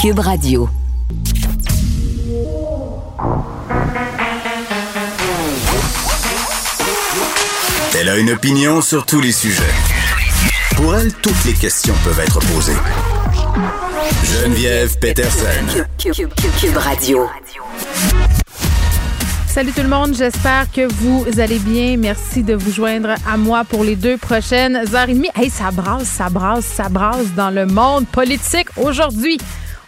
Cube Radio. Elle a une opinion sur tous les sujets. Pour elle, toutes les questions peuvent être posées. Geneviève Peterson. Cube, Radio. Salut tout le monde, j'espère que vous allez bien. Merci de vous joindre à moi pour les deux prochaines heures et demie. Hey, ça brasse, ça brasse, ça brasse dans le monde politique aujourd'hui.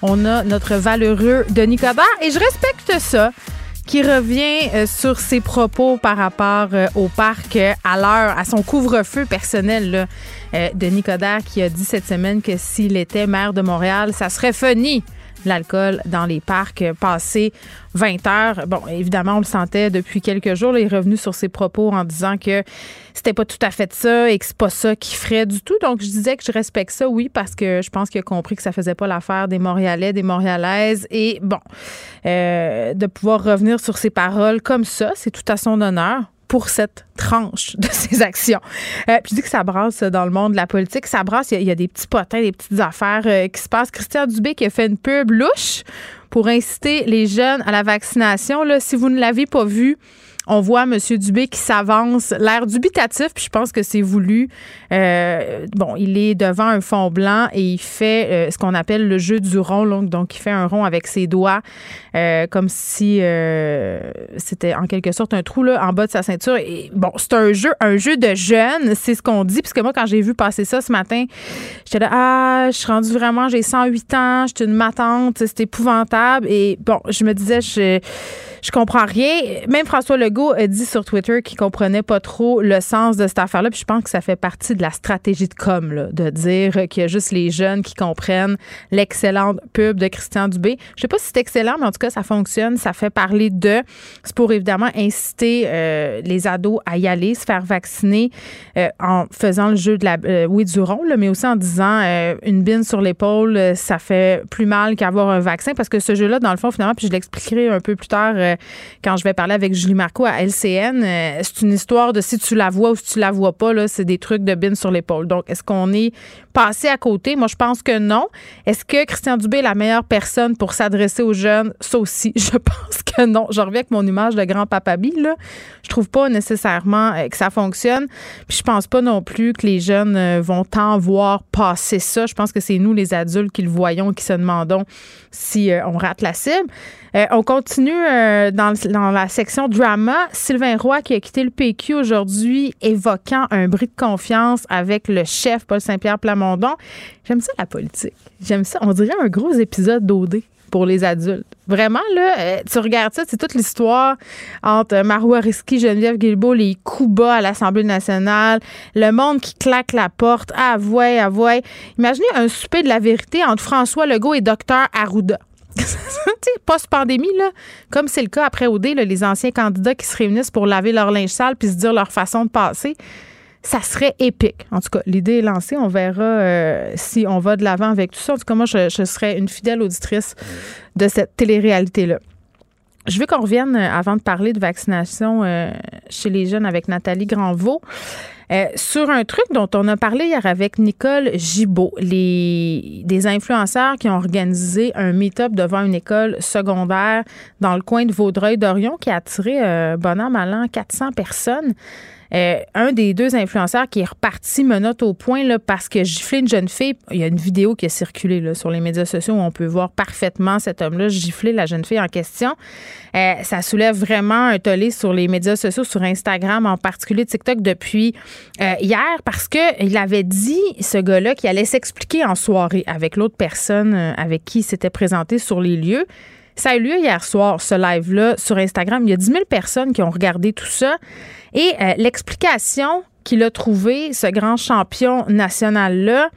On a notre valeureux Denis Coderre et je respecte ça qui revient euh, sur ses propos par rapport euh, au parc euh, à l'heure, à son couvre-feu personnel. Là. Denis Coderre qui a dit cette semaine que s'il était maire de Montréal, ça serait funny l'alcool dans les parcs passé 20 heures. Bon, évidemment, on le sentait depuis quelques jours. il est revenu sur ses propos en disant que c'était pas tout à fait ça et que c'est pas ça qu'il ferait du tout. Donc, je disais que je respecte ça, oui, parce que je pense qu'il a compris que ça faisait pas l'affaire des Montréalais, des Montréalaises. Et bon, euh, de pouvoir revenir sur ses paroles comme ça, c'est tout à son honneur pour cette tranche de ses actions. Euh, puis je dis que ça brasse dans le monde de la politique. Ça brasse, il y, a, des petits potins, des petites affaires euh, qui se passent. Christian Dubé qui a fait une pub louche pour inciter les jeunes à la vaccination. Là, si vous ne l'avez pas vu, on voit M. Dubé qui s'avance, l'air dubitatif, puis je pense que c'est voulu. Euh, bon, il est devant un fond blanc et il fait euh, ce qu'on appelle le jeu du rond. Donc, il fait un rond avec ses doigts, euh, comme si c'était en quelque sorte un trou là, en bas de sa ceinture. Et bon, c'est un jeu, un jeu de jeunes, c'est ce qu'on dit. Puisque moi, quand j'ai vu passer ça ce matin, j'étais là, ah, je suis rendue vraiment, j'ai 108 ans, je suis une matante, c'est épouvantable. Et bon, je me disais, je je comprends rien. Même François Legault a dit sur Twitter qu'il comprenait pas trop le sens de cette affaire-là. Puis je pense que ça fait partie de la stratégie de com, là, de dire qu'il y a juste les jeunes qui comprennent l'excellente pub de Christian Dubé. Je sais pas si c'est excellent, mais en tout cas, ça fonctionne. Ça fait parler de. C'est pour évidemment inciter euh, les ados à y aller, se faire vacciner euh, en faisant le jeu de la, euh, oui, du rond, là, mais aussi en disant une bine sur l'épaule, ça fait plus mal qu'avoir un vaccin parce que ce jeu-là, dans le fond, finalement, puis je l'expliquerai un peu plus tard euh, quand je vais parler avec Julie Marco à LCN. Euh, c'est une histoire de si tu la vois ou si tu la vois pas, là, c'est des trucs de bin sur l'épaule. Donc, est-ce qu'on est passé à côté? Moi, je pense que non. Est-ce que Christian Dubé est la meilleure personne pour s'adresser aux jeunes? Ça aussi, je pense que non. Je reviens avec mon image de grand-papa Bill. Là. Je trouve pas nécessairement euh, que ça fonctionne. Puis je pense pas non plus que les jeunes vont tant voir passer ça. Je pense que c'est nous, les adultes, qui le voyons qui se demandons si on rate la cible. Euh, on continue euh, dans, dans, la section drama. Sylvain Roy qui a quitté le PQ aujourd'hui, évoquant un bris de confiance avec le chef Paul Saint-Pierre Plamondon. J'aime ça la politique. J'aime ça. On dirait un gros épisode d'OD pour les adultes. Vraiment, là, euh, tu regardes ça, c'est toute l'histoire entre Marois Risky, Geneviève Guilbeault, les coups bas à l'Assemblée nationale, le monde qui claque la porte, avouez, avouez. Imaginez un souper de la vérité entre François Legault et Dr Arruda. Post-pandémie, là, comme c'est le cas après OD, les anciens candidats qui se réunissent pour laver leur linge sale puis se dire leur façon de passer, ça serait épique. En tout cas, l'idée est lancée. On verra euh, si on va de l'avant avec tout ça. En tout cas, moi, je, serais une fidèle auditrice de cette télé-réalité-là. Je veux qu'on revienne euh, avant de parler de vaccination euh, chez les jeunes avec Nathalie Granvaux. Euh, sur un truc dont on a parlé hier avec Nicole Gibault, les, des influenceurs qui ont organisé un meet-up devant une école secondaire dans le coin de Vaudreuil-Dorion qui a attiré, euh, bon an, mal an, 400 personnes. Euh, un des deux influenceurs qui est reparti menotte au point là, parce que giflé une jeune fille. Il y a une vidéo qui a circulé là, sur les médias sociaux où on peut voir parfaitement cet homme-là gifler la jeune fille en question. Euh, ça soulève vraiment un tollé sur les médias sociaux, sur Instagram, en particulier TikTok, depuis euh, hier, parce qu'il avait dit, ce gars-là, qu'il allait s'expliquer en soirée avec l'autre personne avec qui il s'était présenté sur les lieux. Ça a eu lieu hier soir, ce live-là, sur Instagram. Il y a 10 000 personnes qui ont regardé tout ça. Et euh, l'explication qu'il a trouvé, ce grand champion national-là,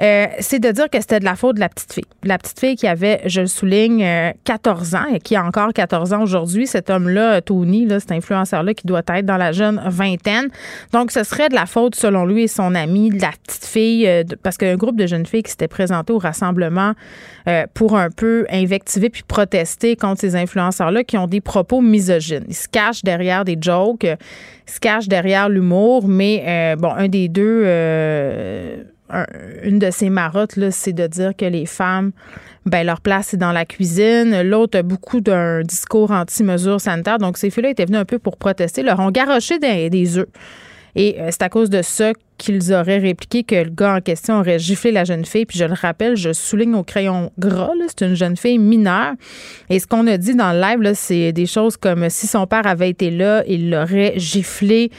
euh, c'est de dire que c'était de la faute de la petite fille. La petite fille qui avait, je le souligne, 14 euh, ans et qui a encore 14 ans aujourd'hui. Cet homme-là, Tony, là, cet influenceur-là qui doit être dans la jeune vingtaine. Donc, ce serait de la faute, selon lui et son ami, de la petite fille, euh, parce qu'un groupe de jeunes filles qui s'était présenté au rassemblement pour un peu invectiver puis protester contre ces influenceurs-là qui ont des propos misogynes. Ils se cachent derrière des jokes, se cachent derrière l'humour, mais bon, un des deux une de ses marottes, c'est de dire que les femmes, ben, leur place est dans la cuisine. L'autre a beaucoup d'un discours anti-mesures sanitaires. Donc, ces filles-là étaient venues un peu pour protester, leur ont garoché des œufs. Et euh, c'est à cause de ça qu'ils auraient répliqué que le gars en question aurait giflé la jeune fille. Puis je le rappelle, je souligne au crayon gras, c'est une jeune fille mineure. Et ce qu'on a dit dans le live, c'est des choses comme si son père avait été là, il l'aurait giflé.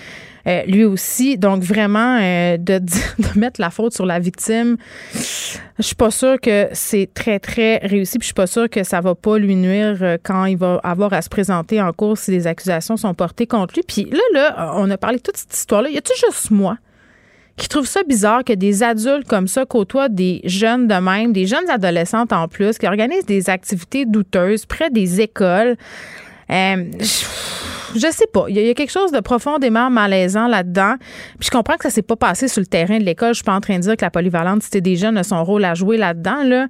Euh, lui aussi. Donc, vraiment, euh, de, de, mettre la faute sur la victime, je suis pas sûre que c'est très, très réussi. Puis je suis pas sûre que ça va pas lui nuire euh, quand il va avoir à se présenter en cours si les accusations sont portées contre lui. Puis là, là, on a parlé de toute cette histoire-là. Y a-tu juste moi? qui trouve ça bizarre que des adultes comme ça côtoient des jeunes de même, des jeunes adolescentes en plus, qui organisent des activités douteuses près des écoles? Sais pas. Il y, a quelque chose de profondément malaisant là-dedans. Puis je comprends que ça s'est pas passé sur le terrain de l'école. Je suis pas en train de dire que la polyvalente c'était des jeunes a son rôle à jouer là-dedans. Là.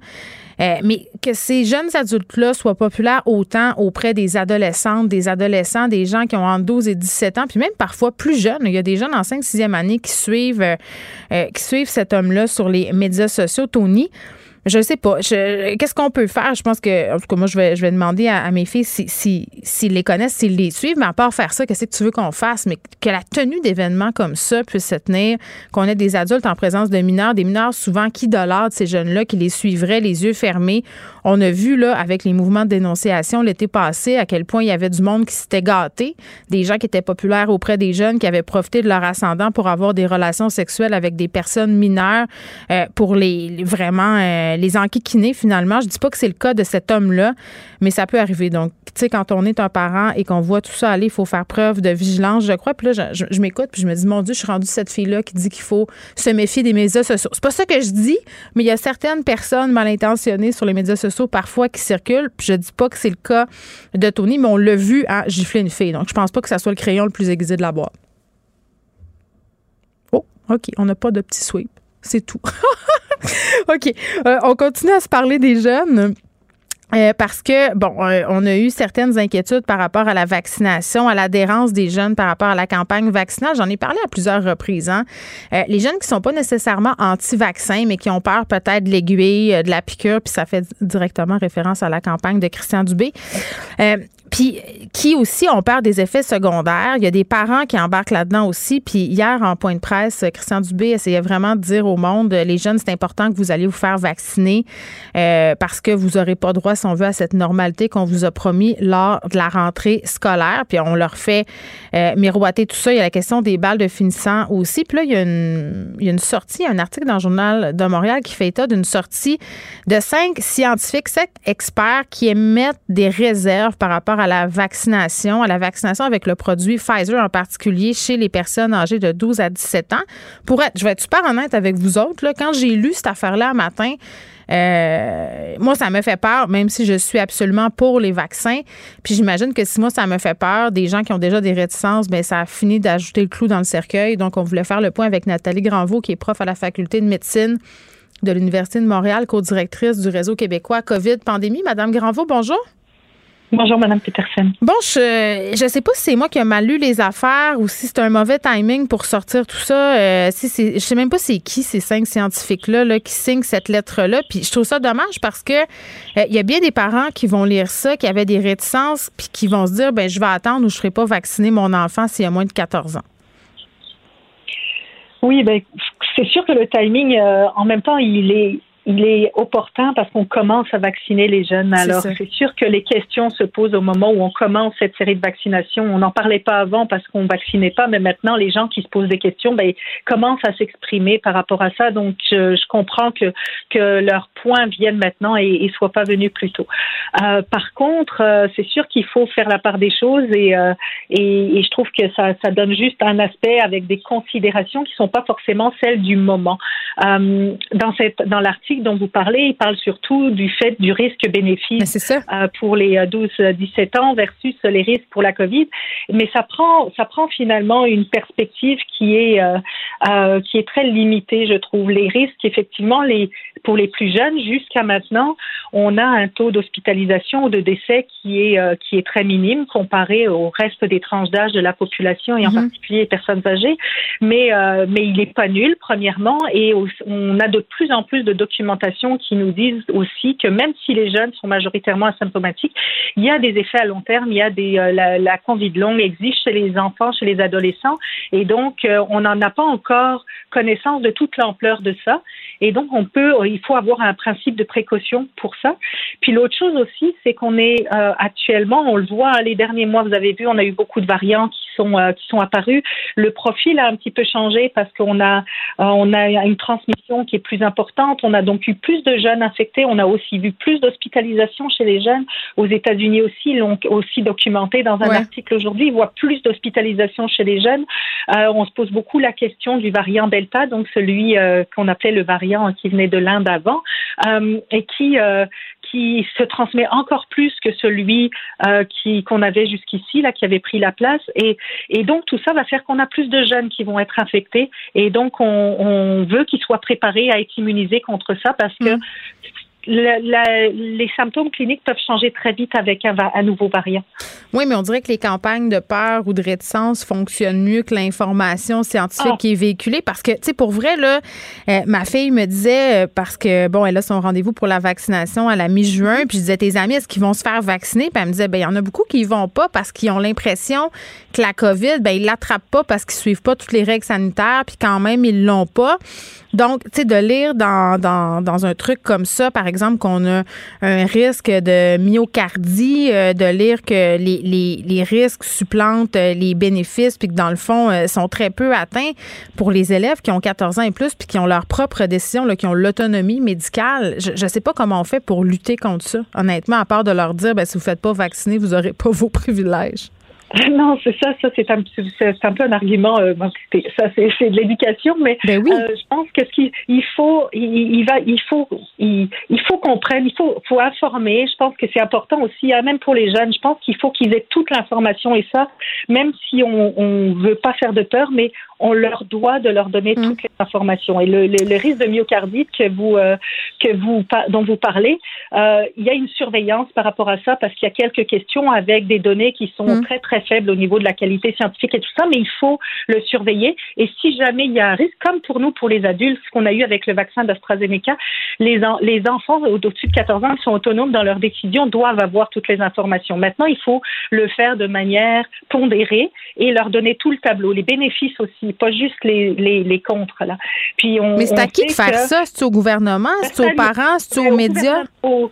Euh, mais que ces jeunes adultes-là soient populaires autant auprès des adolescentes, des adolescents, des gens qui ont entre 12 et 17 ans, puis même parfois plus jeunes. Il y a des jeunes en 5 6e année qui suivent, euh, euh, qui suivent cet homme-là sur les médias sociaux, Tony. Je sais pas. Qu'est-ce qu'on peut faire? Je pense que, en tout cas, moi, je vais, je vais demander à, mes filles s'ils si, si, les connaissent, s'ils les suivent. Mais à part faire ça, qu'est-ce que tu veux qu'on fasse? Mais que la tenue d'événements comme ça puisse se tenir, qu'on ait des adultes en présence de mineurs, des mineurs souvent qui de ces jeunes-là, qui les suivraient les yeux fermés. On a vu, là, avec les mouvements de dénonciation l'été passé, à quel point il y avait du monde qui s'était gâté, des gens qui étaient populaires auprès des jeunes, qui avaient profité de leur ascendant pour avoir des relations sexuelles avec des personnes mineures, euh, pour les, vraiment... Euh, euh, les enquiquiner finalement. Je dis pas que c'est le cas de cet homme-là, mais ça peut arriver. Donc, tu sais, quand on est un parent et qu'on voit tout ça aller, il faut faire preuve de vigilance, je crois. Puis là, je, m'écoute, puis je me dis, mon Dieu, je suis rendue cette fille-là qui dit qu'il faut se méfier des médias sociaux. C'est pas ça que je dis, mais il y a certaines personnes mal intentionnées sur les médias sociaux parfois qui circulent. Puis je dis pas que c'est le cas de Tony, mais on l'a vu à gifler une fille. Donc, je pense pas que ça soit le crayon le plus aiguisé de la boîte. Oh, OK, on n'a pas de petit sweep. C'est tout. OK. Euh, on continue à se parler des jeunes. Euh, parce que, bon, euh, on a eu certaines inquiétudes par rapport à la vaccination, à l'adhérence des jeunes par rapport à la campagne vaccinale. J'en ai parlé à plusieurs reprises. Hein. les jeunes qui sont pas nécessairement anti-vaccins, mais qui ont peur peut-être de l'aiguille, de la piqûre, puis ça fait directement référence à la campagne de Christian Dubé. Puis qui aussi ont peur des effets secondaires. Il y a des parents qui embarquent là-dedans aussi. Puis hier, en point de presse, Christian Dubé essayait vraiment de dire au monde, les jeunes, c'est important que vous allez vous faire vacciner euh, parce que vous n'aurez pas droit, si on veut, à cette normalité qu'on vous a promis lors de la rentrée scolaire. Puis on leur fait euh, miroiter tout ça. Il y a la question des balles de finissant aussi. Puis là, il y a une, il y a une sortie, un article dans le journal de Montréal qui fait état d'une sortie de cinq scientifiques, cinq experts qui émettent des réserves par rapport à à la vaccination, à la vaccination avec le produit Pfizer en particulier chez les personnes âgées de 12 à 17 ans. Pour être, je vais être super honnête avec vous autres, là, quand j'ai lu cette affaire-là un matin, euh, moi, ça me fait peur, même si je suis absolument pour les vaccins. Puis j'imagine que si moi, ça me fait peur, des gens qui ont déjà des réticences, bien, ça a fini d'ajouter le clou dans le cercueil. Donc, on voulait faire le point avec Nathalie Granvaux, qui est prof à la faculté de médecine de l'Université de Montréal, co-directrice du réseau québécois COVID-Pandémie. Madame Granvaux, bonjour. Bonjour, Madame Peterson. Bon, je ne sais pas si c'est moi qui ai mal lu les affaires ou si c'est un mauvais timing pour sortir tout ça. Euh, si c'est, je sais même pas c'est qui ces cinq scientifiques-là là, qui signent cette lettre-là. Puis je trouve ça dommage parce que euh, il y a bien des parents qui vont lire ça, qui avaient des réticences, puis qui vont se dire ben je vais attendre ou je ne ferai pas vacciner mon enfant s'il a moins de 14 ans. Oui, ben c'est sûr que le timing, euh, en même temps, il est il est opportun parce qu'on commence à vacciner les jeunes. Alors, c'est sûr que les questions se posent au moment où on commence cette série de vaccinations. On n'en parlait pas avant parce qu'on vaccinait pas, mais maintenant, les gens qui se posent des questions, ben, commencent à s'exprimer par rapport à ça. Donc, je, je, comprends que, que leurs points viennent maintenant et, et soient pas venus plus tôt. Euh, par contre, euh, c'est sûr qu'il faut faire la part des choses et, euh, et, et, je trouve que ça, ça donne juste un aspect avec des considérations qui sont pas forcément celles du moment. Euh, dans cette, dans l'article dont vous parlez, il parle surtout du fait du risque-bénéfice euh, pour les 12-17 ans versus les risques pour la COVID. Mais ça prend, ça prend finalement une perspective qui est, qui est très limitée, je trouve. Les risques, effectivement, les, pour les plus jeunes, jusqu'à maintenant, on a un taux d'hospitalisation ou de décès qui est, qui est très minime comparé au reste des tranches d'âge de la population et en mhm. particulier les personnes âgées. Mais, mais il n'est pas nul, premièrement, et on a de plus en plus de documentation qui nous disent aussi que même si les jeunes sont majoritairement asymptomatiques, il y a des effets à long terme, il y a des euh, la, la Covid longue existe chez les enfants, chez les adolescents, et donc euh, on n'en a pas encore connaissance de toute l'ampleur de ça. Et donc, on peut, il faut avoir un principe de précaution pour ça. Puis l'autre chose aussi, c'est qu'on est, euh, actuellement, on le voit, les derniers mois, vous avez vu, on a eu beaucoup de variants qui sont qui sont apparus. Le profil a un petit peu changé parce qu'on a on a une transmission qui est plus importante. On a donc eu plus de jeunes infectés. On a aussi vu plus d'hospitalisations chez les jeunes. Aux États-Unis aussi, l'ont aussi documenté dans un article aujourd'hui. Ils voient plus d'hospitalisations chez les jeunes. Euh, on se pose beaucoup la question du variant Delta, donc celui euh, qu'on appelait le variant qui venait de l'Inde avant, euh, et qui qui se transmet encore plus que celui qui qu'on avait jusqu'ici là qui avait pris la place. Et et donc tout ça va faire qu'on a plus de jeunes qui vont être infectés. Et donc on, on veut qu'ils soient préparés à être immunisés contre ça parce que les symptômes cliniques peuvent changer très vite avec un, nouveau variant. Oui, mais on dirait que les campagnes de peur ou de réticence fonctionnent mieux que l'information scientifique ah. qui est véhiculée parce que, tu sais, pour vrai, là, euh, ma fille me disait, euh, parce que, bon, elle a son rendez-vous pour la vaccination à la mi-juin, puis je disais, tes amis, est-ce qu'ils vont se faire vacciner? Puis elle me disait, ben il y en a beaucoup qui y vont pas parce qu'ils ont l'impression que la COVID, ben ils l'attrapent pas parce qu'ils suivent pas toutes les règles sanitaires, puis quand même, ils l'ont pas. Donc, tu sais, de lire dans, dans, dans un truc comme ça, par exemple, qu'on a un risque de myocardie, euh, de lire que les, les, les, risques supplantent euh, les bénéfices, puis que dans le fond, euh, sont très peu atteints pour les élèves qui ont 14 ans et plus, puis qui ont leur propre décision, là, qui ont l'autonomie médicale. Je ne sais pas comment on fait pour lutter contre ça, honnêtement, à part de leur dire, ben, si vous ne faites pas vacciner, vous n'aurez pas vos privilèges. Non, c'est ça, ça c'est un, c'est un peu un argument. Euh, ça c'est, c'est de l'éducation, mais ben oui. euh, je pense que ce qu'il il faut, il, il, va, il faut, il, il faut qu'on prenne, il faut, faut informer. Je pense que c'est important aussi, hein, même pour les jeunes. Je pense qu'il faut qu'ils aient toute l'information et ça, même si on, on veut pas faire de peur, mais on leur doit de leur donner mm. toutes les informations. Et le, le, risque de myocardite que vous, euh, que vous, dont vous parlez, euh, il y a une surveillance par rapport à ça parce qu'il y a quelques questions avec des données qui sont mm. très très faibles au niveau de la qualité scientifique et tout ça, mais il faut le surveiller. Et si jamais il y a un risque, comme pour nous, pour les adultes, ce qu'on a eu avec le vaccin d'AstraZeneca, les, les enfants au-dessus de 14 ans qui sont autonomes dans leurs décisions doivent avoir toutes les informations. Maintenant, il faut le faire de manière pondérée et leur donner tout le tableau, les bénéfices aussi pas juste les, les, les contres. Là. Puis on, Mais c'est à qui de faire ça? C'est au gouvernement? C'est aux parents? C'est aux médias? au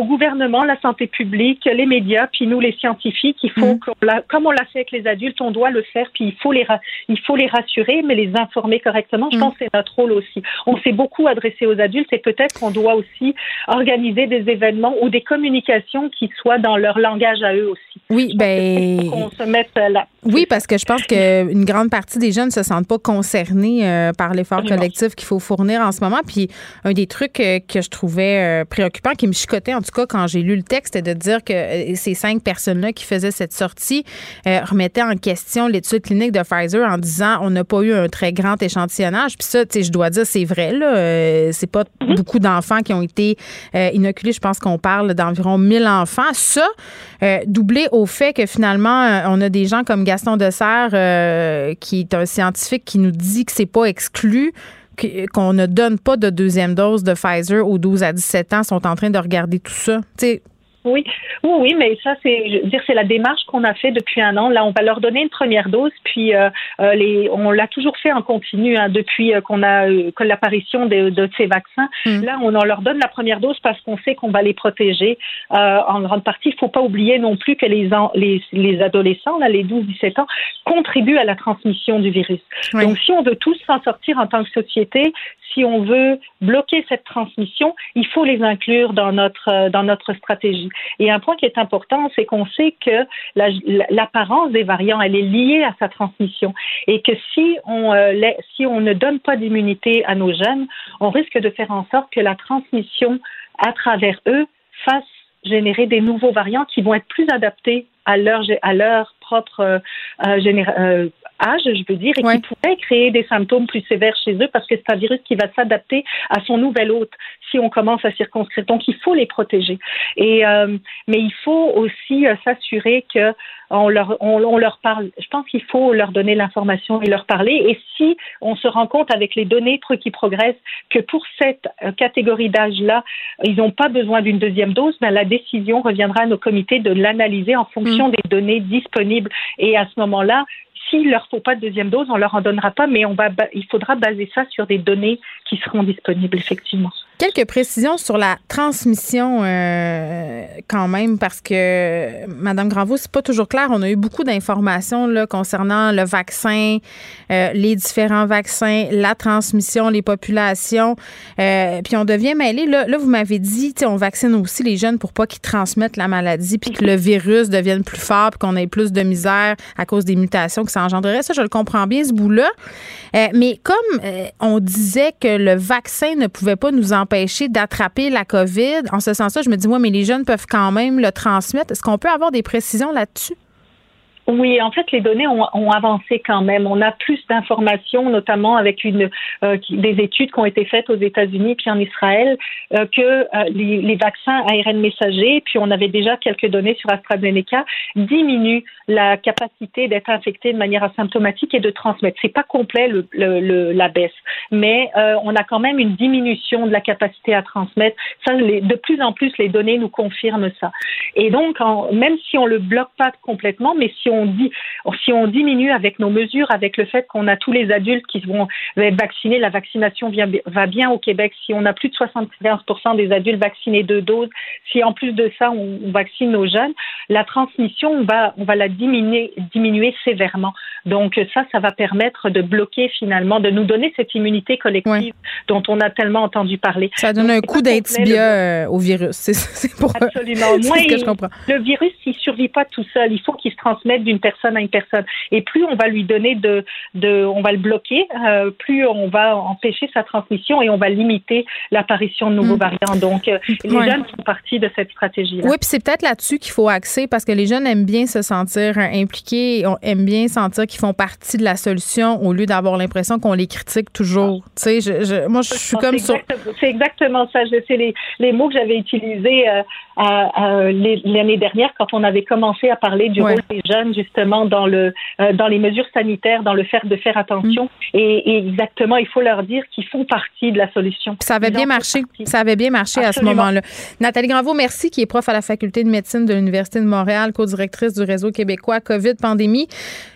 gouvernement, la santé publique, les médias, puis nous les scientifiques, il faut mm. comme on l'a fait avec les adultes, on doit le faire, puis il faut les il faut les rassurer, mais les informer correctement. Je mm. pense que c'est notre rôle aussi. On s'est beaucoup adressé aux adultes et peut-être qu'on doit aussi organiser des événements ou des communications qui soient dans leur langage à eux aussi. Oui, ben qu'on se mette là. Oui, parce que je pense qu'une grande partie des jeunes ne se sentent pas concernés euh, par l'effort collectif qu'il faut fournir en ce moment. Puis un des trucs euh, que je trouvais euh, préoccupant, qui me chicotait en tout cas quand j'ai lu le texte, c'était de dire que ces cinq personnes-là qui faisaient cette sortie remettaient en question l'étude clinique de Pfizer en disant on n'a pas eu un très grand échantillonnage. Puis ça, tu sais, je dois dire, c'est vrai, là. c'est pas mm-hmm. beaucoup d'enfants qui ont été inoculés. Je pense qu'on parle d'environ 1000 enfants. Ça, doublé au fait que finalement, on a des gens comme Gaston Dessert, euh, qui est un scientifique qui nous dit que c'est pas exclu qu'on ne donne pas de deuxième dose de Pfizer aux 12 à 17 ans, sont en train de regarder tout ça. Oui, oui, oui, mais ça, c'est, je veux dire, c'est la démarche qu'on a fait depuis un an. Là, on va leur donner une première dose, puis euh, euh les, on l'a toujours fait en continu hein, depuis euh, qu'on a euh, que l'apparition de, de, ces vaccins. Mm. Là, on en leur donne la première dose parce qu'on sait qu'on va les protéger en grande partie. Il faut pas oublier non plus que les, les, les adolescents, là, les 12-17 ans, contribuent à la transmission du virus. Donc, si on veut tous s'en sortir en tant que société, si on veut bloquer cette transmission, il faut les inclure dans notre dans notre stratégie. Et un point qui est important, c'est qu'on sait que l'apparence des variants, elle est liée à sa transmission. Et que si on, euh, ne donne pas d'immunité à nos jeunes, on risque de faire en sorte que la transmission à travers eux fasse générer des nouveaux variants qui vont être plus adaptés à leur, propre euh, euh, âge, je veux dire, et qui pourraient créer des symptômes plus sévères chez eux parce que c'est un virus qui va s'adapter à son nouvel hôte si on commence à circonscrire. Donc, il faut les protéger. Et, euh, mais il faut aussi s'assurer que on leur, on, leur parle. Je pense qu'il faut leur donner l'information et leur parler. Et si on se rend compte avec les données qui progressent que pour cette catégorie d'âge-là, ils n'ont pas besoin d'une deuxième dose, ben la décision reviendra à nos comités de l'analyser en fonction mm. des données disponibles. Et à ce moment-là, s'il leur faut pas de deuxième dose, on leur en donnera pas, mais on va, il faudra baser ça sur des données qui seront disponibles effectivement. Quelques précisions sur la transmission euh, quand même, parce que Madame Granvaux, c'est pas toujours clair. On a eu beaucoup d'informations concernant le vaccin, euh, les différents vaccins, la transmission, les populations. Euh, puis on devient mêlé. Là, là vous m'avez dit, on vaccine aussi les jeunes pour pas qu'ils transmettent la maladie, puis que le virus devienne plus fort, puis qu'on ait plus de misère à cause des mutations que ça engendrerait. Ça, je le comprends bien, ce bout-là. mais comme on disait que le vaccin ne pouvait pas nous empêcher d'attraper la COVID. En ce sens-là, je me dis, moi, mais les jeunes peuvent quand même le transmettre. Est-ce qu'on peut avoir des précisions là-dessus? Oui, en fait, les données ont, ont, avancé quand même. On a plus d'informations, notamment avec une euh, des études qui ont été faites aux États-Unis puis en Israël, euh, que euh, les, les, vaccins ARN messagers, puis on avait déjà quelques données sur AstraZeneca, diminuent la capacité d'être infecté de manière asymptomatique et de transmettre. C'est pas complet le, le, la baisse, mais on a quand même une diminution de la capacité à transmettre. Ça, les, de plus en plus, les données nous confirment ça. Et donc, en, même si on le bloque pas complètement, mais si on dit, si on diminue avec nos mesures, avec le fait qu'on a tous les adultes qui vont être vaccinés, la vaccination vient, va bien au Québec. Si on a plus de 75% des adultes vaccinés deux doses, si en plus de ça on, vaccine nos jeunes, la transmission on va, on va la diminuer, diminuer sévèrement. Donc ça, ça va permettre de bloquer finalement, de nous donner cette immunité collective dont on a tellement entendu parler. Ça donne un coup d'intibia au virus. C'est pour Absolument. Moi, ce que je comprends. Le virus, il survit pas tout seul. Il faut qu'il se transmette d'une personne à une personne. Et plus on va lui donner de, de on va le bloquer, euh, plus on va empêcher sa transmission et on va limiter l'apparition de nouveaux mm. variants. Donc, euh, les jeunes font partie de cette stratégie-là. Oui, puis c'est peut-être là-dessus qu'il faut axer parce que les jeunes aiment bien se sentir impliqués, aiment bien sentir qu'ils font partie de la solution au lieu d'avoir l'impression qu'on les critique toujours. Tu sais, je, moi, je suis comme ça. C'est exactement ça. C'est les, les mots que j'avais utilisés euh, l'année dernière quand on avait commencé à parler du rôle des jeunes justement dans le euh, dans les mesures sanitaires, dans le fait de faire attention. Mm. Et, exactement, il faut leur dire qu'ils font partie de la solution. Ça avait bien marché. Ça avait bien marché à ce moment-là. Nathalie Granvaux, merci, qui est prof à la faculté de médecine de l'Université de Montréal, co-directrice du réseau québécois COVID pandémie.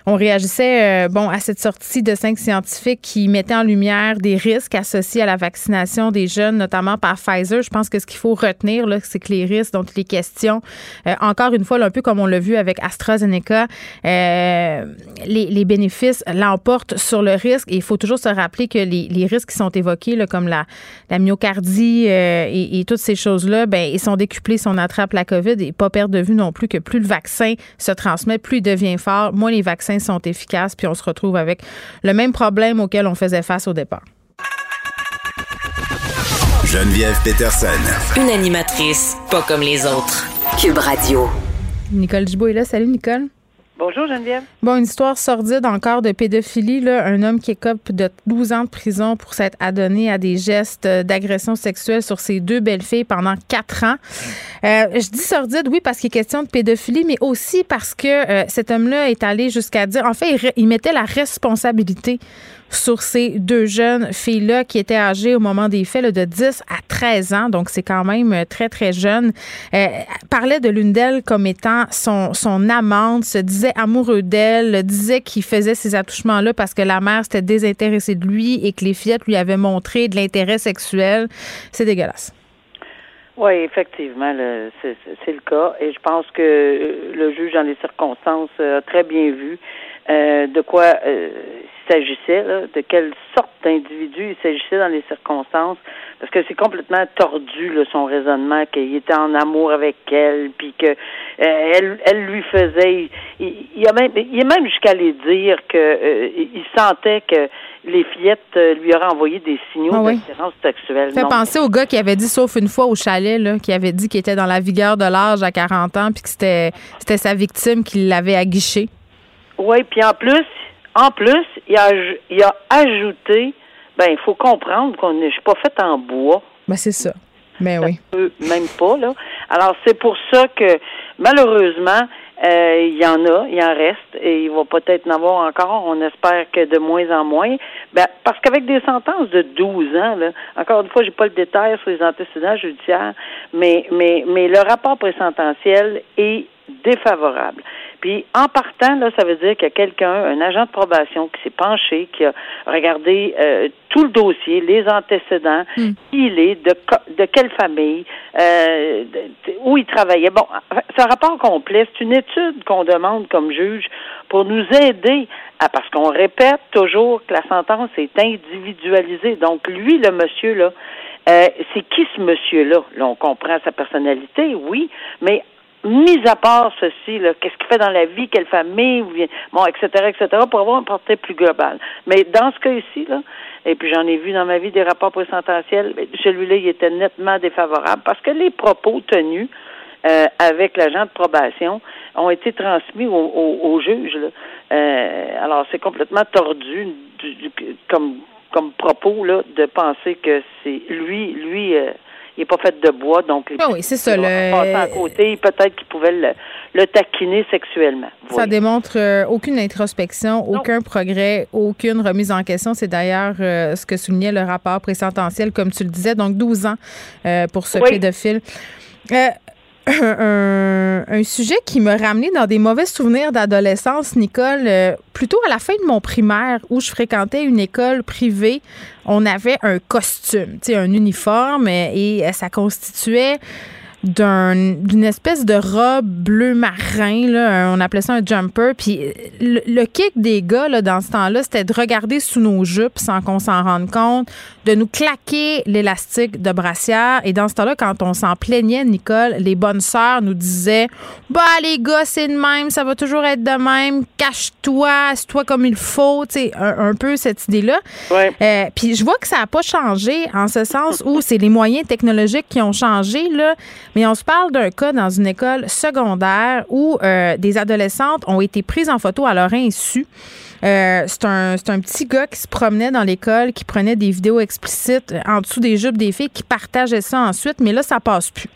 On réagissait euh, bon à cette sortie de cinq scientifiques qui mettaient en lumière des risques associés à la vaccination des jeunes, notamment par Pfizer. Je pense que ce qu'il faut retenir, c'est que les risques dont il est question, euh, encore une fois, un peu comme on l'a vu avec AstraZeneca, euh, les, bénéfices l'emportent sur le risque. Et il faut toujours se rappeler que les, risques qui sont évoqués, comme la, myocardie euh, et, toutes ces choses-là, ben, ils sont décuplés si on attrape la COVID et pas perdre de vue non plus que plus le vaccin se transmet, plus il devient fort, moins les vaccins sont efficaces, puis on se retrouve avec le même problème auquel on faisait face au départ. Geneviève Peterson. Une animatrice pas comme les autres. Cube Radio. Nicole Gibault est là. Salut, Nicole. Bonjour Geneviève. Bon, une histoire sordide encore de pédophilie. Là. Un homme qui écope de 12 ans de prison pour s'être adonné à des gestes d'agression sexuelle sur ses deux belles-filles pendant quatre ans. Euh, je dis sordide, oui, parce qu'il est question de pédophilie, mais aussi parce que euh, cet homme-là est allé jusqu'à dire, en fait, il mettait la responsabilité sur ces deux jeunes filles-là qui étaient âgées au moment des faits de 10 à 13 ans, donc c'est quand même euh, très, très jeune. Euh, parlait de l'une d'elles comme étant son, son amante, se disait amoureux d'elle, disait qu'il faisait ces attouchements-là parce que la mère s'était désintéressée de lui et que les fillettes lui avaient montré de l'intérêt sexuel. C'est dégueulasse. Oui, effectivement, c'est le cas. Et je pense que euh, le juge, dans les circonstances, a très bien vu de quoi s'agissait, de quelle sorte d'individu il s'agissait dans les circonstances, parce que c'est complètement tordu son raisonnement qu'il était en amour avec elle, puis que euh, elle, elle lui faisait, il, il, a même, il est même jusqu'à aller dire que euh, il sentait que les fillettes euh, lui auraient envoyé des signaux ah d'attirance sexuelle. Fait penser au gars qui avait dit, sauf une fois au chalet, là, qui avait dit qu'il était dans la vigueur de l'âge à 40 ans, puis que c'était c'était sa victime qui l'avait aguiché. Oui, puis en plus, en plus, il a, il a ajouté, ben, il faut comprendre qu'on n'est pas fait en bois. Ben, c'est ça. Mais ben oui. même pas, là. Alors, c'est pour ça que, malheureusement, euh, il y en a, il en reste, et il va peut-être en avoir encore, on espère que de moins en moins. Ben, parce qu'avec des sentences de 12 ans, là, encore une fois, j'ai pas le détail sur les antécédents judiciaires, mais, mais, mais le rapport présententiel est défavorable. Puis en partant, là, ça veut dire qu'il y a quelqu'un, un agent de probation qui s'est penché, qui a regardé euh, tout le dossier, les antécédents, hmm. qui il est, de, de quelle famille, euh, où il travaillait. Bon, c'est un rapport complet, c'est une étude qu'on demande comme juge pour nous aider à, parce qu'on répète toujours que la sentence est individualisée. Donc lui, le monsieur là, euh, c'est qui ce monsieur-là? Là, on comprend sa personnalité, oui, mais mis à part ceci, qu'est-ce qu'il fait dans la vie, quelle famille, bon, etc., etc., pour avoir un portrait plus global. Mais dans ce cas ci là, et puis j'en ai vu dans ma vie des rapports présententiels, celui-là, il était nettement défavorable parce que les propos tenus euh, avec l'agent de probation ont été transmis au, juge. Euh, alors, c'est complètement tordu comme comme propos là, de penser que c'est lui, lui, euh, il n'est pas fait de bois, donc ah oui, c'est ça. Le... à côté, peut-être qu'il pouvait le, taquiner sexuellement. Ça démontre euh, aucune introspection, aucun progrès, aucune remise en question. C'est d'ailleurs euh, ce que soulignait le rapport présententiel, comme tu le disais, donc 12 ans euh, pour ce pédophile. Un, sujet qui me ramené dans des mauvais souvenirs d'adolescence, Nicole. Euh, plutôt à la fin de mon primaire, où je fréquentais une école privée, on avait un costume, un uniforme, et ça constituait d'une espèce de robe bleu marin, là, on appelait ça un jumper. Puis le, kick des gars là, dans ce temps-là, c'était de regarder sous nos jupes sans qu'on s'en rende compte, de nous claquer l'élastique de brassière. Et dans ce temps-là, quand on s'en plaignait, Nicole, les bonnes sœurs nous disaient Bah, les gars, c'est de même, ça va toujours être de même, cache-toi, assieds-toi comme il faut. Tu sais, un, peu cette idée-là. Euh, puis je vois que ça n'a pas changé en ce sens où c'est les moyens technologiques qui ont changé, là. Mais on se parle d'un cas dans une école secondaire où euh, des adolescentes ont été prises en photo à leur insu. Euh, c'est un, un, petit gars qui se promenait dans l'école, qui prenait des vidéos explicites en dessous des jupes des filles, qui partageait ça ensuite, mais là, ça passe plus.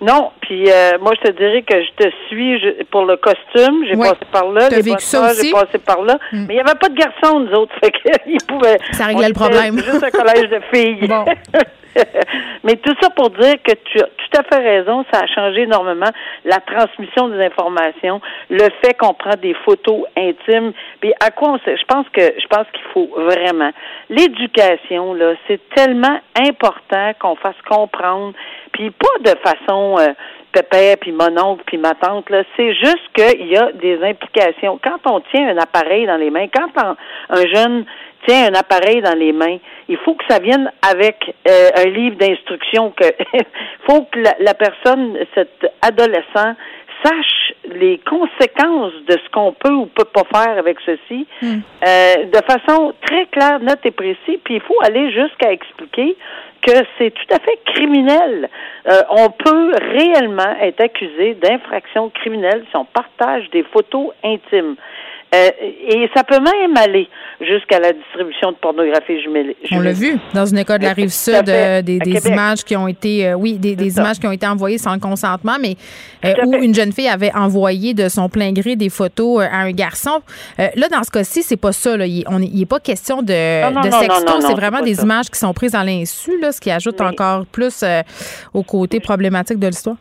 Non, puis euh, moi je te dirais que je te suis pour le costume, j'ai passé par là, les vécu ça j'ai passé par là, mm. mais il n'y avait pas de garçons nous autres, fait qu'ils pouvaient. Ça réglait le problème. Juste un collège de filles. Bon. Mais tout ça pour dire que tu as tout à fait raison, ça a changé énormément la transmission des informations, le fait qu'on prend des photos intimes, puis à quoi on sait, je pense que je pense qu'il faut vraiment l'éducation là, c'est tellement important qu'on fasse comprendre, puis pas de façon euh, pépère, puis mon oncle, puis ma tante, là, c'est juste qu'il y a des implications. Quand on tient un appareil dans les mains, quand un jeune tient un appareil dans les mains, il faut que ça vienne avec euh, un livre d'instruction que faut que la, personne, cet adolescent, sache les conséquences de ce qu'on peut ou peut pas faire avec ceci hmm. euh, de façon très claire, nette et précise. Puis il faut aller jusqu'à expliquer que c'est tout à fait criminel. Euh, on peut réellement être accusé d'infraction criminelle si on partage des photos intimes. Euh, et ça peut même aller jusqu'à la distribution de pornographie jumelée. On l'a vu dans une école de la rive sud, euh, des, images qui ont été, euh, oui, des, images qui ont été envoyées sans consentement, mais où une jeune fille avait envoyé de son plein gré des photos à un garçon. là, dans ce cas-ci, c'est pas ça. Là. Il n'est pas question de, de sexto, c'est vraiment des images qui sont prises à l'insu, ce qui ajoute encore plus au côté problématique de l'histoire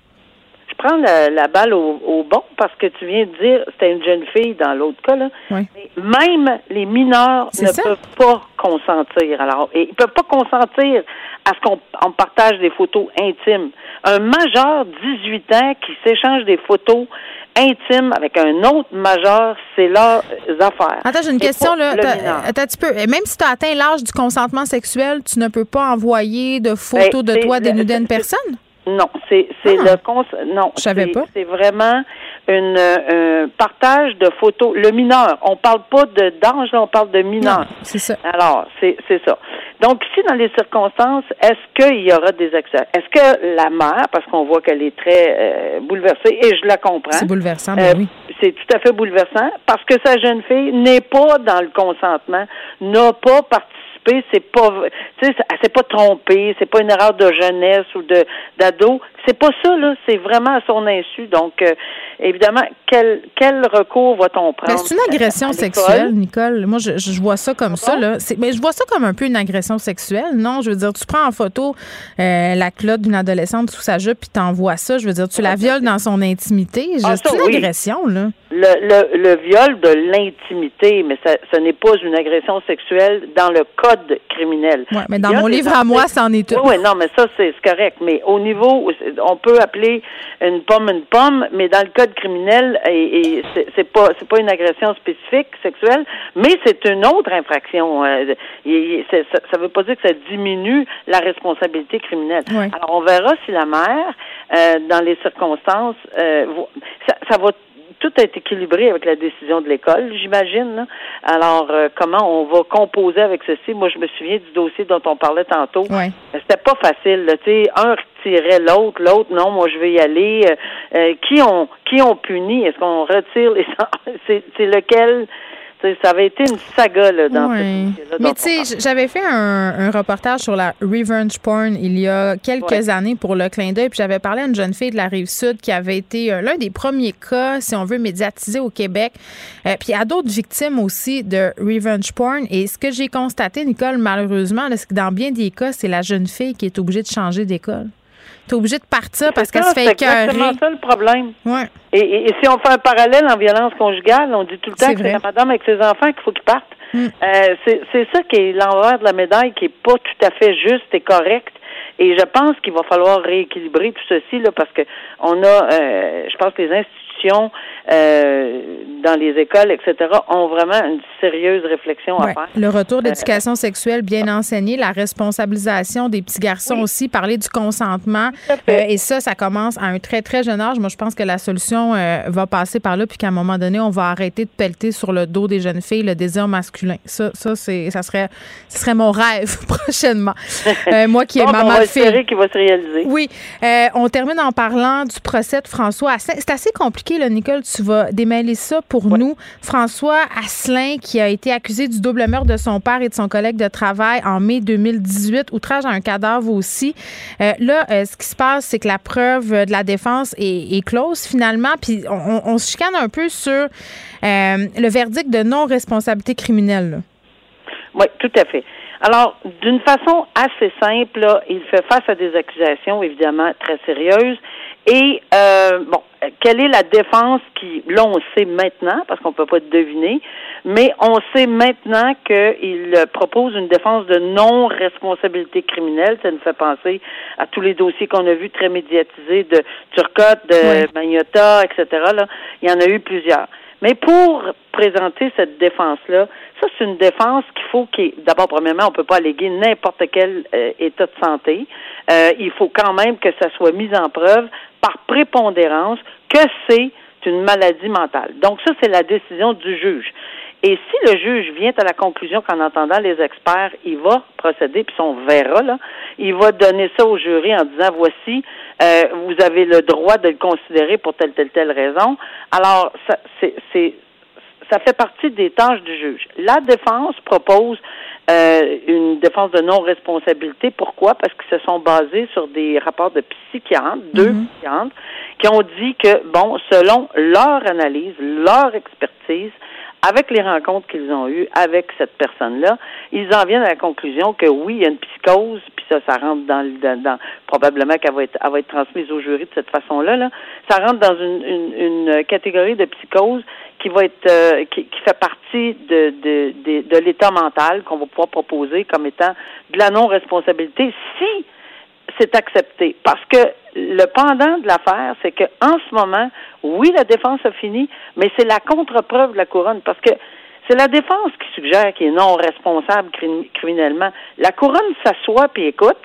prends la, balle au, bon parce que tu viens de dire c'était une jeune fille dans l'autre cas là. Même les mineurs ne peuvent pas consentir. Alors, et ils peuvent pas consentir à ce qu'on partage des photos intimes. Un majeur 18 ans qui s'échange des photos intime avec un autre majeur, c'est leurs affaires. Attends, j'ai une question là. Attends, tu peux. Même si tu as atteint l'âge du consentement sexuel, tu ne peux pas envoyer de photos ben, de toi dénudée à une personne? Non, c'est c'est ah. le non. Je savais pas. C'est vraiment une, un partage de photos. Le mineur, on parle pas de d'ange, on parle de mineur. C'est ça. Alors, c'est c'est ça. Donc ici, dans les circonstances, est-ce qu'il y aura des accès? Est-ce que la mère, parce qu'on voit qu'elle est très euh, bouleversée, et je la comprends. C'est bouleversant, mais euh, oui. C'est tout à fait bouleversant parce que sa jeune fille n'est pas dans le consentement, n'a pas participé c'est pas, tu sais, elle pas trompée, c'est pas une erreur de jeunesse ou de d'ado, c'est pas ça là, c'est vraiment à son insu. Donc, euh, évidemment, quel quel recours va-t-on prendre C'est une agression sexuelle, Nicole. Moi, je, je vois ça comme ça là. Mais je vois ça comme un peu une agression sexuelle. Non, je veux dire, tu prends en photo euh, la clotte d'une adolescente sous sa jupe puis t'envoies ça. Je veux dire, tu la violes dans son intimité. Ah, c'est une agression là. Le, le, le viol de l'intimité, mais ça, ce n'est pas une agression sexuelle dans le code criminel. Oui, mais dans mon livre à moi, ça en est tout. Oui, non, mais ça, c'est correct. Mais au niveau, on peut appeler une pomme une pomme, mais dans le code criminel, et, et c'est pas c'est pas une agression spécifique sexuelle, mais c'est une autre infraction. Euh, ça, ne veut pas dire que ça diminue la responsabilité criminelle. Alors on verra si la mère, euh, dans les circonstances, euh, ça, ça va tout est équilibré avec la décision de l'école, j'imagine. Alors, euh, comment on va composer avec ceci? Moi, je me souviens du dossier dont on parlait tantôt. Ouais. C'était pas facile. Tu sais, un retirait l'autre, l'autre, non, moi, je vais y aller. Euh, euh, qui ont qui ont puni? Est-ce qu'on retire les... C'est lequel? Ça avait été une saga là, dans oui. Mais tu sais, j'avais fait un, reportage sur la revenge porn il y a quelques années pour le clin d'œil, puis j'avais parlé à une jeune fille de la rive sud qui avait été euh, l'un des premiers cas, si on veut, médiatisés au Québec. Euh, puis il y a d'autres victimes aussi de revenge porn. Et ce que j'ai constaté, Nicole, malheureusement, c'est que dans bien des cas, c'est la jeune fille qui est obligée de changer d'école. T'es obligé de partir parce qu'elle se fait écœurer. C'est exactement ça le problème. Ouais. Et, si on fait un parallèle en violence conjugale, on dit tout le temps que c'est la madame avec ses enfants qu'il faut qu'ils partent. Mm. Euh, c'est ça qui est l'envers de la médaille qui est pas tout à fait juste et correct. Et je pense qu'il va falloir rééquilibrer tout ceci là parce que on a, euh, je pense que les institutions euh, dans les écoles, etc., ont vraiment une sérieuse réflexion à faire. Le retour d'éducation euh, sexuelle bien enseignée, la responsabilisation des petits garçons aussi, parler du consentement. Euh, et ça, ça commence à un très, très jeune âge. Moi, je pense que la solution va passer par là, puis qu'à un moment donné, on va arrêter de pelleter sur le dos des jeunes filles le désir masculin. Ça, ça, c'est, ça serait, ce serait mon rêve prochainement. moi qui est maman de fille. qui va se réaliser. Oui. on termine en parlant du procès de François. C'est assez compliqué, là, Nicole tu vas démêler ça pour nous. François Asselin, qui a été accusé du double meurtre de son père et de son collègue de travail en mai 2018, outrage à un cadavre aussi. Euh, là, euh, ce qui se passe, c'est que la preuve de la défense est, close finalement, puis on, se chicane un peu sur euh, le verdict de non-responsabilité criminelle. Oui, tout à fait. Alors, d'une façon assez simple, il fait face à des accusations évidemment très sérieuses. Et euh, bon, quelle est la défense qui, là, on sait maintenant, parce qu'on peut pas deviner, mais on sait maintenant qu'il propose une défense de non-responsabilité criminelle. Ça nous fait penser à tous les dossiers qu'on a vus très médiatisés de Turcotte, de Magnota, etc. Là. Il y en a eu plusieurs. Mais pour présenter cette défense-là, ça, c'est une défense qu'il faut qu'il d'abord, premièrement, on peut pas alléguer n'importe quel euh, état de santé. Euh, il faut quand même que ça soit mis en preuve par prépondérance que c'est une maladie mentale. Donc ça, c'est la décision du juge. Et si le juge vient à la conclusion qu'en entendant les experts, il va procéder, puis on verra, là, il va donner ça au jury en disant voici, euh, vous avez le droit de le considérer pour telle, telle, telle raison. Alors, ça, c'est, ça fait partie des tâches du juge. La défense propose euh, une défense de non-responsabilité. Pourquoi? Parce qu'ils se sont basés sur des rapports de psychiatres, deux mhm. psychiatres, qui ont dit que, bon, selon leur analyse, leur expertise, avec les rencontres qu'ils ont eues avec cette personne-là, ils en viennent à la conclusion que oui, il y a une psychose, ça, ça rentre dans, dans, dans probablement qu'elle va être, transmise au jury de cette façon-là. Là. Ça rentre dans une, une, une catégorie de psychose qui va être euh, qui, qui, fait partie de, de, de, de l'état mental qu'on va pouvoir proposer comme étant de la non-responsabilité si c'est accepté. Parce que le pendant de l'affaire, c'est que en ce moment, oui, la défense a fini, mais c'est la contre-preuve de la couronne. Parce que c'est la défense qui suggère qu'il est non responsable criminellement. La couronne s'assoit puis écoute.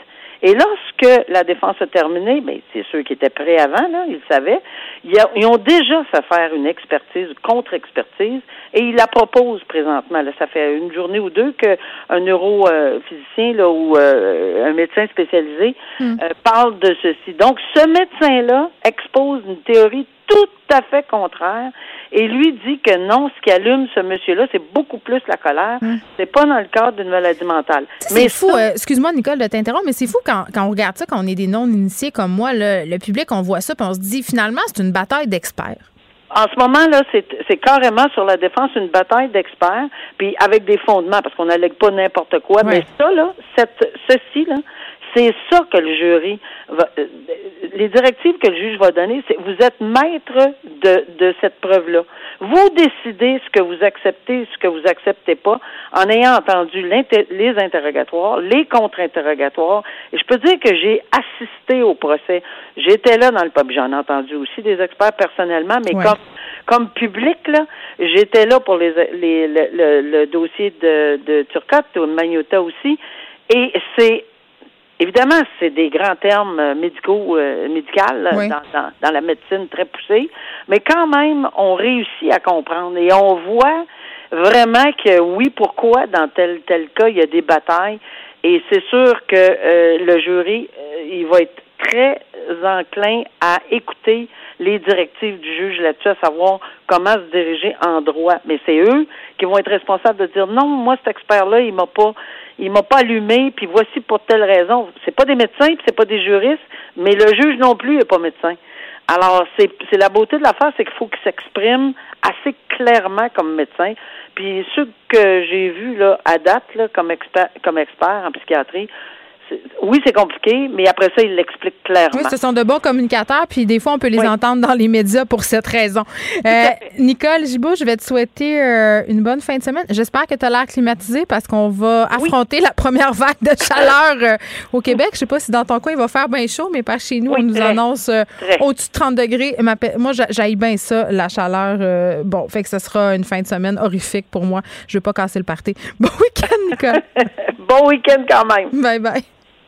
Et lorsque la défense a terminé, ben, c'est ceux qui étaient prêts avant, là, ils le savaient, ils, ont déjà fait faire une expertise, contre-expertise, et ils la proposent présentement. Là, ça fait une journée ou deux qu'un neurophysicien là, ou euh, un médecin spécialisé hmm. euh, parle de ceci. Donc, ce médecin-là expose une théorie tout à fait contraire. Et lui dit que non, ce qui allume ce monsieur-là, c'est beaucoup plus la colère. Hum. C'est pas dans le cadre d'une maladie mentale. C'est fou. Euh, excuse-moi, Nicole, de t'interrompre, mais c'est fou quand, quand, on regarde ça, quand on est des non-initiés comme moi, le public, on voit ça, puis on se dit finalement, c'est une bataille d'experts. En ce moment, là, c'est carrément sur la défense une bataille d'experts, puis avec des fondements, parce qu'on n'allègue pas n'importe quoi. Mais ça, là, cette, ceci, là, c'est ça que le jury va, euh, les directives que le juge va donner, c'est vous êtes maître de, de cette preuve-là. Vous décidez ce que vous acceptez, ce que vous acceptez pas, en ayant entendu les interrogatoires, les contre-interrogatoires. Et je peux dire que j'ai assisté au procès. J'étais là dans le pub. J'en ai entendu aussi des experts personnellement, mais comme comme public, là, j'étais là pour les, les le, le, dossier de, de Turcotte, de Magnota aussi. Et c'est Évidemment, c'est des grands termes euh, médicaux, euh, médicales dans, dans, la médecine très poussée, mais quand même, on réussit à comprendre et on voit vraiment que oui, pourquoi dans tel tel cas il y a des batailles. Et c'est sûr que euh, le jury, il va être très enclin à écouter les directives du juge là-dessus, à savoir comment se diriger en droit. Mais c'est eux qui vont être responsables de dire non, moi cet expert-là, il m'a pas, il m'a pas allumé, puis voici pour telle raison. C'est pas des médecins, puis c'est pas des juristes, mais le juge non plus n'est pas médecin. Alors, c'est, c'est la beauté de l'affaire, c'est qu'il faut qu'il s'exprime assez clairement comme médecin. Puis ceux que j'ai vus là, à date là, comme expert comme expert en psychiatrie, oui, c'est compliqué, mais après ça, il l'explique clairement. Oui, ce sont de bons communicateurs, puis des fois, on peut les entendre dans les médias pour cette raison. Euh, Nicole Gibault, je vais te souhaiter euh, une bonne fin de semaine. J'espère que tu as l'air climatisé parce qu'on va affronter la première vague de chaleur euh, au Québec. Je sais pas si dans ton coin, il va faire bien chaud, mais par chez nous, on nous annonce au-dessus de 30 degrés. Moi, j'aille bien ça, la chaleur. bon, fait que ce sera une fin de semaine horrifique pour moi. Je veux pas casser le party. Bon week-end, Nicole. bon week-end quand même. Bye bye.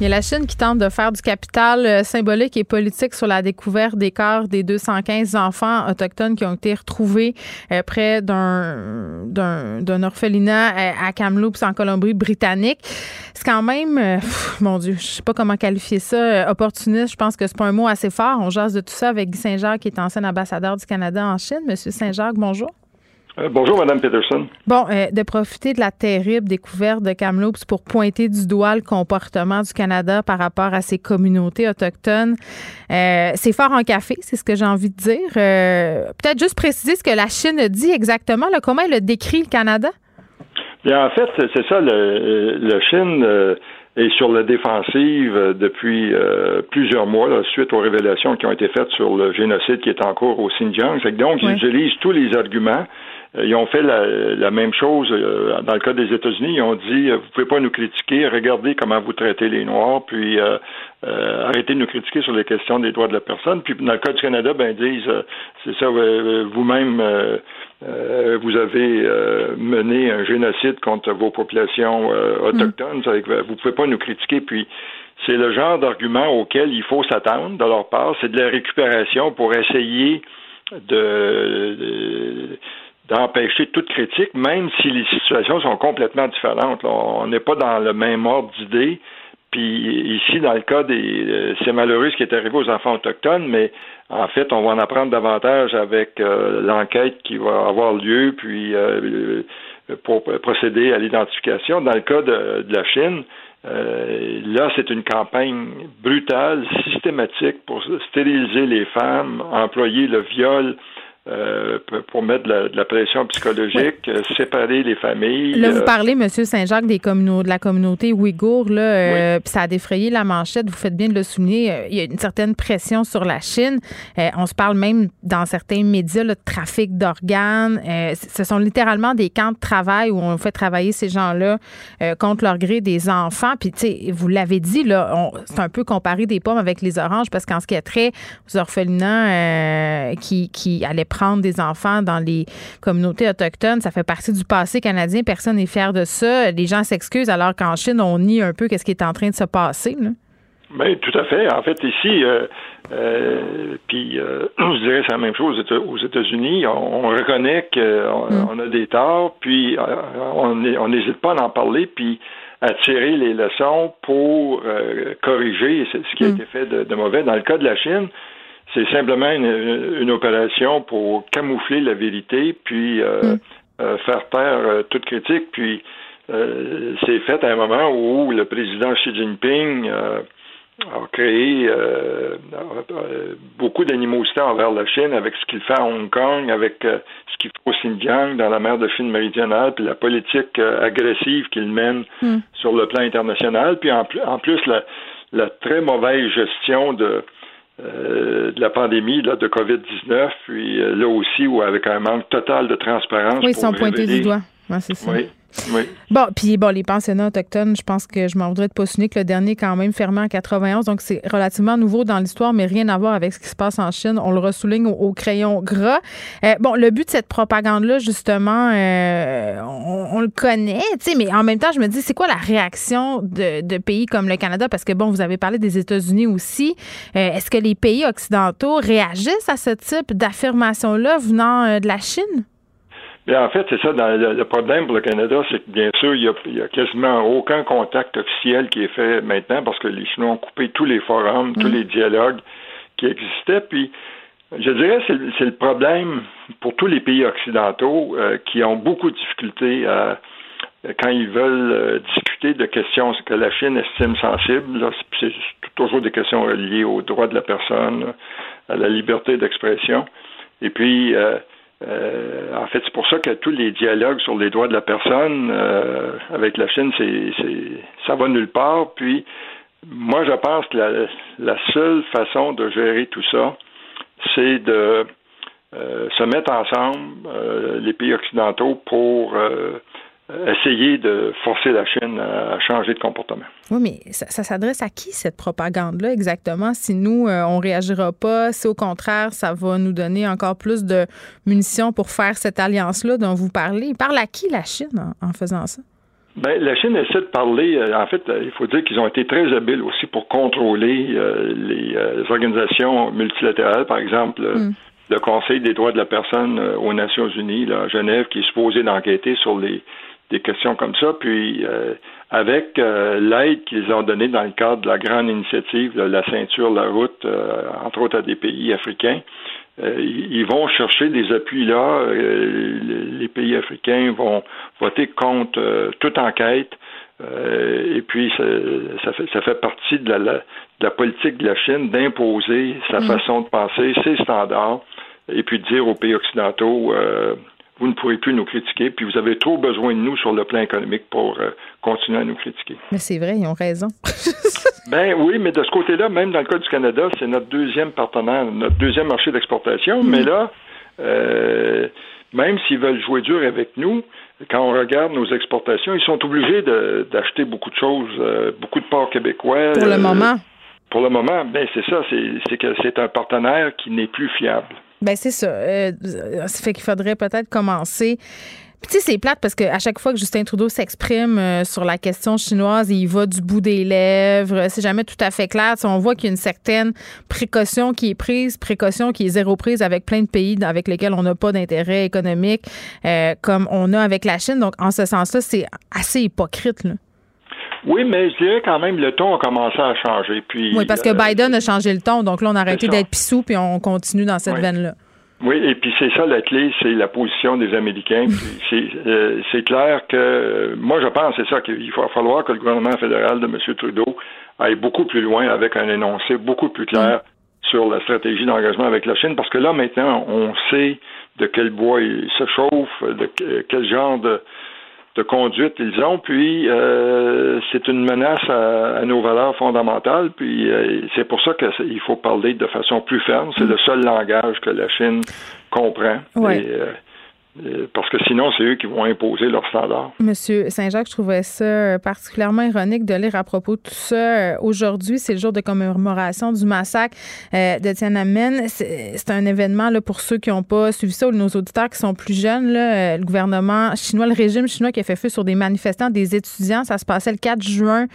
Il y a la Chine qui tente de faire du capital euh, symbolique et politique sur la découverte des corps des 215 enfants autochtones qui ont été retrouvés euh, près d'un, d'un, orphelinat euh, à Kamloops en Colombie-Britannique. C'est quand même, mon Dieu, je sais pas comment qualifier ça, opportuniste. Je pense que c'est pas un mot assez fort. On jase de tout ça avec Guy Saint-Jacques qui est ancien ambassadeur du Canada en Chine. Monsieur Saint-Jacques, bonjour. Euh, bonjour, Madame Peterson. Bon, euh, de profiter de la terrible découverte de Kamloops pour pointer du doigt le comportement du Canada par rapport à ses communautés autochtones. Euh, c'est fort en café, c'est ce que j'ai envie de dire. Peut-être juste préciser ce que la Chine dit exactement, comment elle décrit le Canada? Bien, en fait, c'est ça, le, le Chine est sur la défensive depuis plusieurs mois, suite aux révélations qui ont été faites sur le génocide qui est en cours au Xinjiang. Donc, ils utilisent tous les arguments ils ont fait la, même chose euh, dans le cas des États-Unis. Ils ont dit euh, vous pouvez pas nous critiquer, regardez comment vous traitez les Noirs, puis arrêtez de nous critiquer sur les questions des droits de la personne. Puis dans le cas du Canada, ben ils disent c'est ça, vous-même vous avez mené un génocide contre vos populations autochtones. Mm. Vous pouvez pas nous critiquer. Puis c'est le genre d'argument auquel il faut s'attendre de leur part. C'est de la récupération pour essayer de d'empêcher toute critique, même si les situations sont complètement différentes. On n'est pas dans le même ordre d'idées. Puis ici, dans le cas des, euh, c'est malheureux ce qui est arrivé aux enfants autochtones, mais en fait, on va en apprendre davantage avec euh, l'enquête qui va avoir lieu, puis euh, pour procéder à l'identification. Dans le cas de la Chine, là, c'est une campagne brutale, systématique pour stériliser les femmes, employer le viol euh, pour mettre de la, pression psychologique, euh, séparer les familles. Là, vous parlez, M. Saint-Jacques, des de la communauté ouïghour, là, ça a défrayé la manchette, vous faites bien de le souligner. Il y a une certaine pression sur la Chine. on se parle même dans certains médias de trafic d'organes. ce sont littéralement des camps de travail où on fait travailler ces gens-là contre leur gré des enfants. Puis, tu sais, vous l'avez dit, là, c'est un peu comparé des pommes avec les oranges parce qu'en ce qui est trait aux orphelinats qui, qui allaient prendre des enfants dans les communautés autochtones. Ça fait partie du passé canadien. Personne n'est fier de ça. Les gens s'excusent alors qu'en Chine, on nie un peu qu'est-ce qui est en train de se passer. Oui, tout à fait. En fait, ici, euh, euh, puis euh, je dirais c'est la même chose aux États-Unis. On, reconnaît qu'on mm. a des torts, puis on n'hésite pas à en parler, puis à tirer les leçons pour corriger ce qui a mm. été fait de, mauvais. Dans le cas de la Chine, c'est simplement une, opération pour camoufler la vérité, puis euh, mm. euh, faire taire euh, toute critique. Puis c'est fait à un moment où le président Xi Jinping a créé beaucoup d'animosité envers la Chine avec ce qu'il fait à Hong Kong, avec ce qu'il fait au Xinjiang, dans la mer de Chine méridionale, puis la politique agressive qu'il mène mm. sur le plan international, puis en, plus la, la très mauvaise gestion de euh, de la pandémie là, de COVID-19, puis euh, là aussi, où avec un manque total de transparence. Oui, ils sont pointés du doigt. c'est ça. Oui. Oui. Bon, puis bon, les pensionnats autochtones, je pense que je m'en voudrais de pas que le dernier quand même fermé en 91, donc c'est relativement nouveau dans l'histoire, mais rien à voir avec ce qui se passe en Chine. On le ressouligne au, crayon gras. Euh, bon, le but de cette propagande-là, justement, euh, on, le connaît, tu sais, mais en même temps, je me dis, c'est quoi la réaction de, pays comme le Canada? Parce que bon, vous avez parlé des États-Unis aussi. Euh, est-ce que les pays occidentaux réagissent à ce type d'affirmation-là venant de la Chine? En fait, c'est ça. le, problème pour le Canada, c'est que bien sûr, il n'y a, quasiment aucun contact officiel qui est fait maintenant parce que les Chinois ont coupé tous les forums, tous mm. les dialogues qui existaient. Puis, je dirais, c'est, c'est le problème pour tous les pays occidentaux euh, qui ont beaucoup de difficultés à, quand ils veulent euh, discuter de questions que la Chine estime sensibles. c'est toujours des questions reliées aux droits de la personne, à la liberté d'expression. Et puis, euh, euh, en fait, c'est pour ça que tous les dialogues sur les droits de la personne euh, avec la Chine, c'est, ça va nulle part. Puis, moi, je pense que la, seule façon de gérer tout ça, c'est de euh, se mettre ensemble, les pays occidentaux, pour essayer de forcer la Chine à changer de comportement. Oui, mais ça, s'adresse à qui cette propagande-là exactement? Si nous, euh, on réagira pas, si au contraire, ça va nous donner encore plus de munitions pour faire cette alliance-là dont vous parlez? Parle à qui la Chine en, faisant ça? Ben, la Chine essaie de parler. Euh, en fait, il faut dire qu'ils ont été très habiles aussi pour contrôler euh, les, organisations multilatérales, par exemple. Hmm. Le Conseil des droits de la personne aux Nations Unies, là, à Genève, qui est supposé d'enquêter sur les des questions comme ça. Puis euh, avec euh, l'aide qu'ils ont donnée dans le cadre de la grande initiative, de la ceinture, la route, euh, entre autres à des pays africains, ils vont chercher des appuis là. les pays africains vont voter contre toute enquête. et puis ça, fait, ça fait partie de la, politique de la Chine d'imposer sa mm. façon de penser, ses standards, et puis de dire aux pays occidentaux vous ne pourrez plus nous critiquer, puis vous avez trop besoin de nous sur le plan économique pour euh, continuer à nous critiquer. Mais c'est vrai, ils ont raison. ben oui, mais de ce côté-là, même dans le cas du Canada, c'est notre deuxième partenaire, notre deuxième marché d'exportation, mais là, euh, même s'ils veulent jouer dur avec nous, quand on regarde nos exportations, ils sont obligés d'acheter beaucoup de choses, euh, beaucoup de ports québécois. Pour le moment. Pour le moment, ben c'est ça, c'est que c'est un partenaire qui n'est plus fiable. Ben c'est ça. Euh, ça fait qu'il faudrait peut-être commencer. Puis, tu sais, c'est plate parce qu'à chaque fois que Justin Trudeau s'exprime euh, sur la question chinoise, il va du bout des lèvres. C'est jamais tout à fait clair. on voit qu'il y a une certaine précaution qui est prise, précaution qui est zéro prise avec plein de pays avec lesquels on n'a pas d'intérêt économique, euh, comme on a avec la Chine. Donc, en ce sens-là, c'est assez hypocrite. Là. Oui, mais je dirais quand même le ton a commencé à changer. Puis, oui, parce que euh, Biden a changé le ton, donc là, on a arrêté d'être pissou, puis on continue dans cette veine-là. Oui, et puis c'est ça la clé, c'est la position des Américains. Euh, c'est clair que moi je pense c'est ça qu'il va falloir que le gouvernement fédéral de M. Trudeau aille beaucoup plus loin avec un énoncé beaucoup plus clair sur la stratégie d'engagement avec la Chine, parce que là, maintenant, on sait de quel bois il se chauffe, de quel genre de, de conduite ils ont, puis euh, c'est une menace à, nos valeurs fondamentales, puis euh, c'est pour ça qu'il faut parler de façon plus ferme. C'est le seul langage que la Chine comprend. Ouais. Euh, parce que sinon, c'est eux qui vont imposer leurs standards. Monsieur Saint-Jacques, je trouvais ça euh, particulièrement ironique de lire à propos de tout ça. Euh, aujourd'hui, c'est le jour de commémoration du massacre de Tiananmen. C'est un événement là, pour ceux qui n'ont pas suivi ça ou nos auditeurs qui sont plus jeunes. Le gouvernement chinois, le régime chinois qui a fait feu sur des manifestants, des étudiants. Ça se passait le 4 juin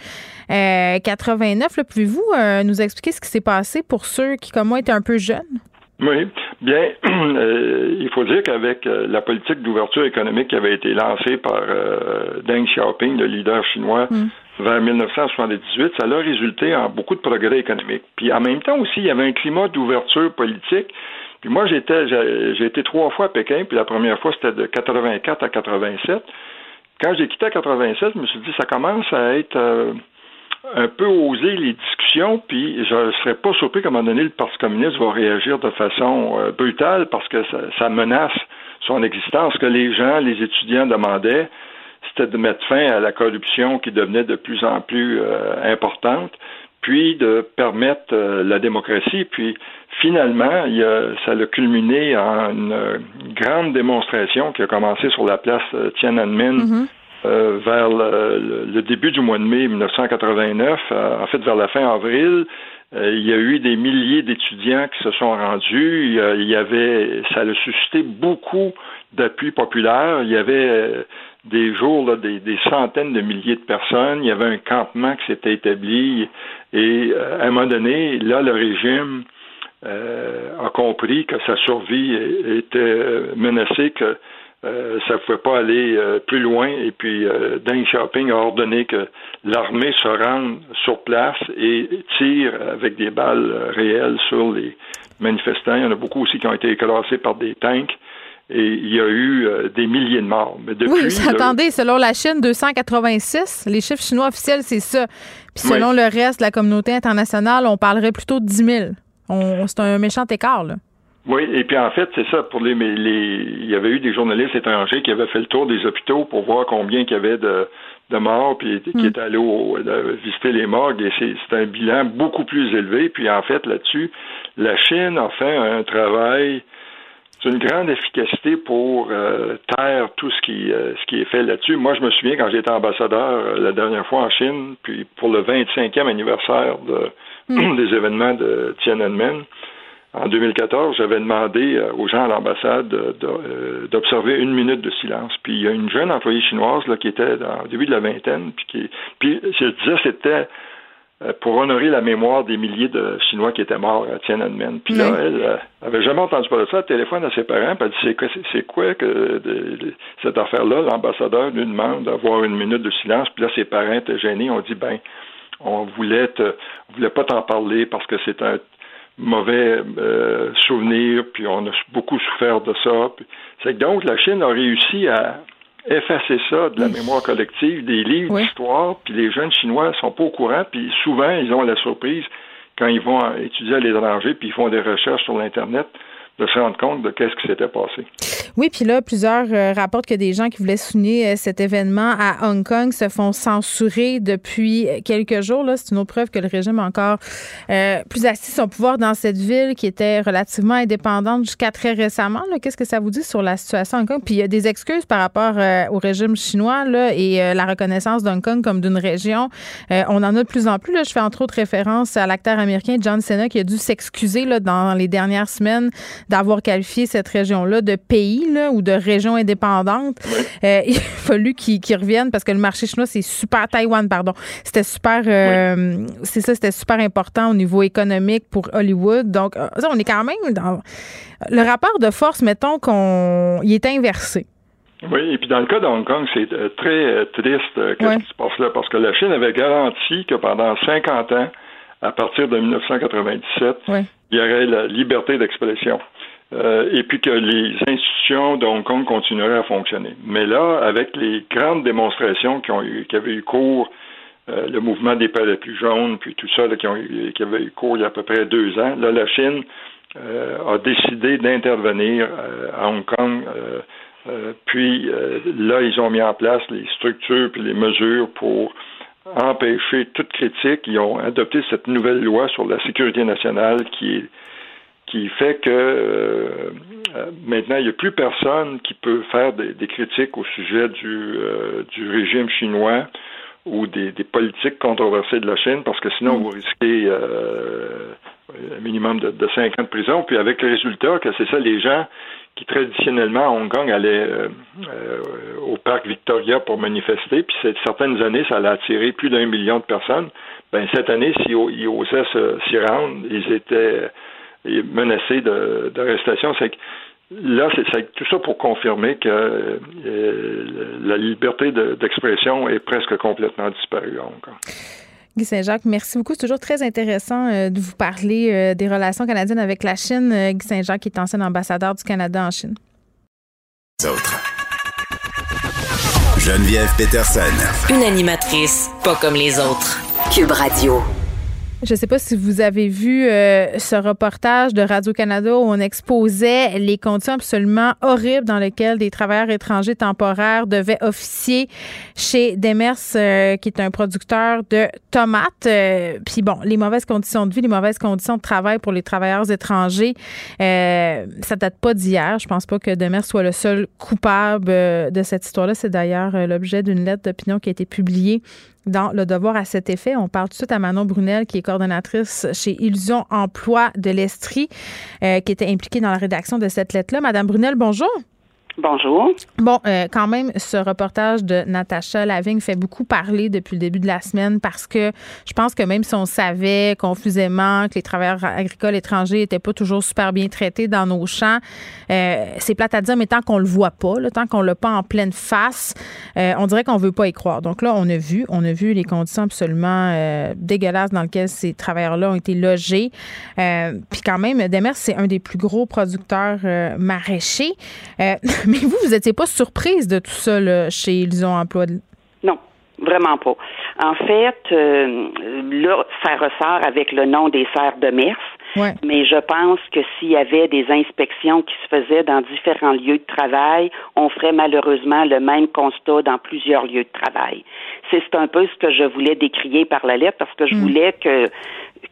89. Pouvez-vous nous expliquer ce qui s'est passé pour ceux qui, comme moi, étaient un peu jeunes? Oui, bien, euh, il faut dire qu'avec euh, la politique d'ouverture économique qui avait été lancée par euh, Deng Xiaoping, le leader chinois, mm. vers 1978, ça a résulté en beaucoup de progrès économiques. Puis en même temps aussi, il y avait un climat d'ouverture politique. Puis moi, j'étais, j'ai été trois fois à Pékin, puis la première fois, c'était de 84 à 87. Quand j'ai quitté à 87, je me suis dit, ça commence à être un peu oser les discussions, puis je ne serais pas surpris qu'à un moment donné, le Parti communiste va réagir de façon euh, brutale parce que ça, menace son existence. Ce que les gens, les étudiants demandaient, c'était de mettre fin à la corruption qui devenait de plus en plus euh, importante, puis de permettre euh, la démocratie. Puis finalement, il ça a culminé en une, grande démonstration qui a commencé sur la place Tiananmen mm-hmm. Euh, vers le, début du mois de mai 1989, euh, en fait vers la fin avril, euh, il y a eu des milliers d'étudiants qui se sont rendus. Il y, avait, ça a suscité beaucoup d'appui populaire. Il y avait des jours, des, centaines de milliers de personnes. Il y avait un campement qui s'était établi. Et à un moment donné, là, le régime a compris que sa survie était menacée, que euh, ça ne pouvait pas aller euh, plus loin. Et puis, euh, Deng Xiaoping a ordonné que l'armée se rende sur place et tire avec des balles réelles sur les manifestants. Il y en a beaucoup aussi qui ont été écrasés par des tanks. Et il y a eu des milliers de morts. Mais depuis, oui, attendez, selon la Chine, 286. Les chiffres chinois officiels, c'est ça. Puis selon le reste de la communauté internationale, on parlerait plutôt de 10 000. C'est un méchant écart, là. Oui, et puis en fait, c'est ça. Pour les, les, il y avait eu des journalistes étrangers qui avaient fait le tour des hôpitaux pour voir combien il y avait de, de morts, puis qui mm. étaient allés visiter les morgues. Et c'est un bilan beaucoup plus élevé. Puis en fait, là-dessus, la Chine a fait un travail d'une grande efficacité pour euh, taire tout ce qui, euh, ce qui est fait là-dessus. Moi, je me souviens quand j'étais ambassadeur euh, la dernière fois en Chine, puis pour le 25e anniversaire de, mm. des événements de Tiananmen en 2014, j'avais demandé euh, aux gens à l'ambassade euh, d'observer une minute de silence. Puis il y a une jeune employée chinoise là, qui était dans, début de la vingtaine, puis, qui, puis je disais c'était euh, pour honorer la mémoire des milliers de Chinois qui étaient morts à Tiananmen. Puis là, elle avait jamais entendu parler de ça. Elle téléphone à ses parents, puis elle dit c'est quoi, c'est quoi que cette affaire-là? L'ambassadeur lui demande d'avoir une minute de silence. Puis là, ses parents étaient gênés. On dit ben, on voulait te, on voulait pas t'en parler parce que c'est un mauvais euh, souvenirs, puis on a beaucoup souffert de ça. C'est que donc la Chine a réussi à effacer ça de la mémoire collective, des livres d'histoire, puis les jeunes Chinois sont pas au courant, puis souvent ils ont la surprise quand ils vont étudier à l'étranger, puis ils font des recherches sur l'Internet de se rendre compte de qu'est-ce qui s'était passé. Oui, puis là, plusieurs euh, rapportent que des gens qui voulaient souligner euh, cet événement à Hong Kong se font censurer depuis quelques jours. Là, c'est une autre preuve que le régime a encore euh, plus assis son pouvoir dans cette ville qui était relativement indépendante jusqu'à très récemment. Qu'est-ce que ça vous dit sur la situation à Hong Kong? Puis il y a des excuses par rapport au régime chinois là, et la reconnaissance d'Hong Kong comme d'une région. on en a de plus en plus. Là. Je fais entre autres référence à l'acteur américain John Cena qui a dû s'excuser dans les dernières semaines d'avoir qualifié cette région-là de pays là, ou de région indépendante. Euh, il a fallu qu'ils reviennent parce que le marché chinois, c'est super, Taïwan, pardon, c'était super, euh, c'est ça, c'était super important au niveau économique pour Hollywood. Donc, euh, ça, on est quand même dans le rapport de force, mettons qu'on, il est inversé. Oui, et puis dans le cas de Hong Kong, c'est très triste qu'est-ce qui se passe là, parce que la Chine avait garanti que pendant 50 ans, à partir de 1997, il y aurait la liberté d'expression. Euh, et puis que les institutions de Hong Kong continueraient à fonctionner. Mais là, avec les grandes démonstrations qui, ont eu, qui avaient eu cours le mouvement des parapluies jaunes, puis tout ça qui, avait eu cours il y a à peu près deux ans. Là, la Chine a décidé d'intervenir à Hong Kong. puis là, ils ont mis en place les structures puis les mesures pour empêcher toute critique. Ils ont adopté cette nouvelle loi sur la sécurité nationale qui qui fait que euh, euh, maintenant il n'y a plus personne qui peut faire des, critiques au sujet du, euh, du régime chinois ou des, politiques controversées de la Chine parce que sinon vous risquez un minimum de, de 5 ans de prison. Puis avec le résultat que c'est ça les gens qui traditionnellement à Hong Kong allaient euh, euh, au parc Victoria pour manifester, puis certaines années, ça allait attirer plus d'un million de personnes. Ben cette année, s'ils osaient s'y rendre, ils étaient menacés d'arrestation. C'est là, c'est tout ça pour confirmer que euh, la liberté d'expression est presque complètement disparue Kong. Guy Saint-Jacques, merci beaucoup. C'est toujours très intéressant euh, de vous parler euh, des relations canadiennes avec la Chine. Euh, Guy Saint-Jacques qui est ancien ambassadeur du Canada en Chine. Geneviève Peterson. Une animatrice pas comme les autres. Cube Radio. Je ne sais pas si vous avez vu euh, ce reportage de Radio-Canada où on exposait les conditions absolument horribles dans lesquelles des travailleurs étrangers temporaires devaient officier chez Demers, euh, qui est un producteur de tomates. Euh, puis bon, les mauvaises conditions de vie, les mauvaises conditions de travail pour les travailleurs étrangers, ça date pas d'hier. Je pense pas que Demers soit le seul coupable de cette histoire-là. C'est d'ailleurs l'objet d'une lettre d'opinion qui a été publiée dans Le Devoir à cet effet. On parle tout de suite à Manon Brunel, qui est coordonnatrice chez Illusion Emploi de l'Estrie, euh, qui était impliquée dans la rédaction de cette lettre-là. Madame Brunel, bonjour. Bonjour. Bon, euh, quand même, ce reportage de Natacha Lavigne fait beaucoup parler depuis le début de la semaine parce que je pense que même si on savait confusément que les travailleurs agricoles étrangers n'étaient pas toujours super bien traités dans nos champs, euh, c'est plate à dire, mais tant qu'on le voit pas, là, tant qu'on l'a pas en pleine face, euh, on dirait qu'on veut pas y croire. Donc là, on a vu, on a vu les conditions absolument dégueulasses dans lesquelles ces travailleurs-là ont été logés. Puis quand même, Demers, c'est un des plus gros producteurs maraîchers. Mais vous, vous n'étiez pas surprise de tout ça là, chez Lison Emploi? Non, vraiment pas. En fait, euh, là, ça ressort avec le nom des serres de Mers. Mais je pense que s'il y avait des inspections qui se faisaient dans différents lieux de travail, on ferait malheureusement le même constat dans plusieurs lieux de travail. C'est un peu ce que je voulais décrier par la lettre parce que je mm. voulais que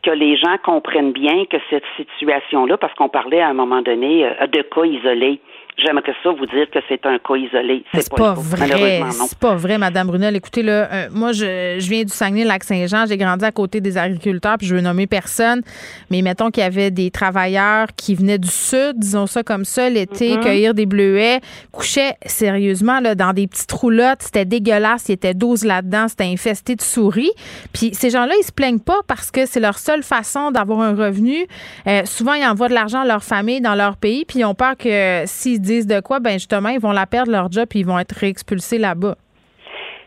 que les gens comprennent bien que cette situation-là, parce qu'on parlait à un moment donné euh, de cas isolés. J'aimerais ça vous dire que c'est un cas isolé. C'est pas, vrai. C'est pas vrai, Madame Brunel. Écoutez, là, euh, moi, je, je, viens du Saguenay-Lac-Saint-Jean. J'ai grandi à côté des agriculteurs, puis je veux nommer personne. Mais mettons qu'il y avait des travailleurs qui venaient du sud, disons ça comme ça, l'été, mm-hmm. cueillir des bleuets, couchaient sérieusement là, dans des petites roulottes. C'était dégueulasse. Il y était 12 là-dedans. C'était infesté de souris. Puis ces gens-là, ils se plaignent pas parce que c'est leur seule façon d'avoir un revenu. Euh, souvent, ils envoient de l'argent à leur famille dans leur pays, puis ils ont peur que s'ils disent de quoi, ben justement, ils vont la perdre leur job et ils vont être réexpulsés là-bas.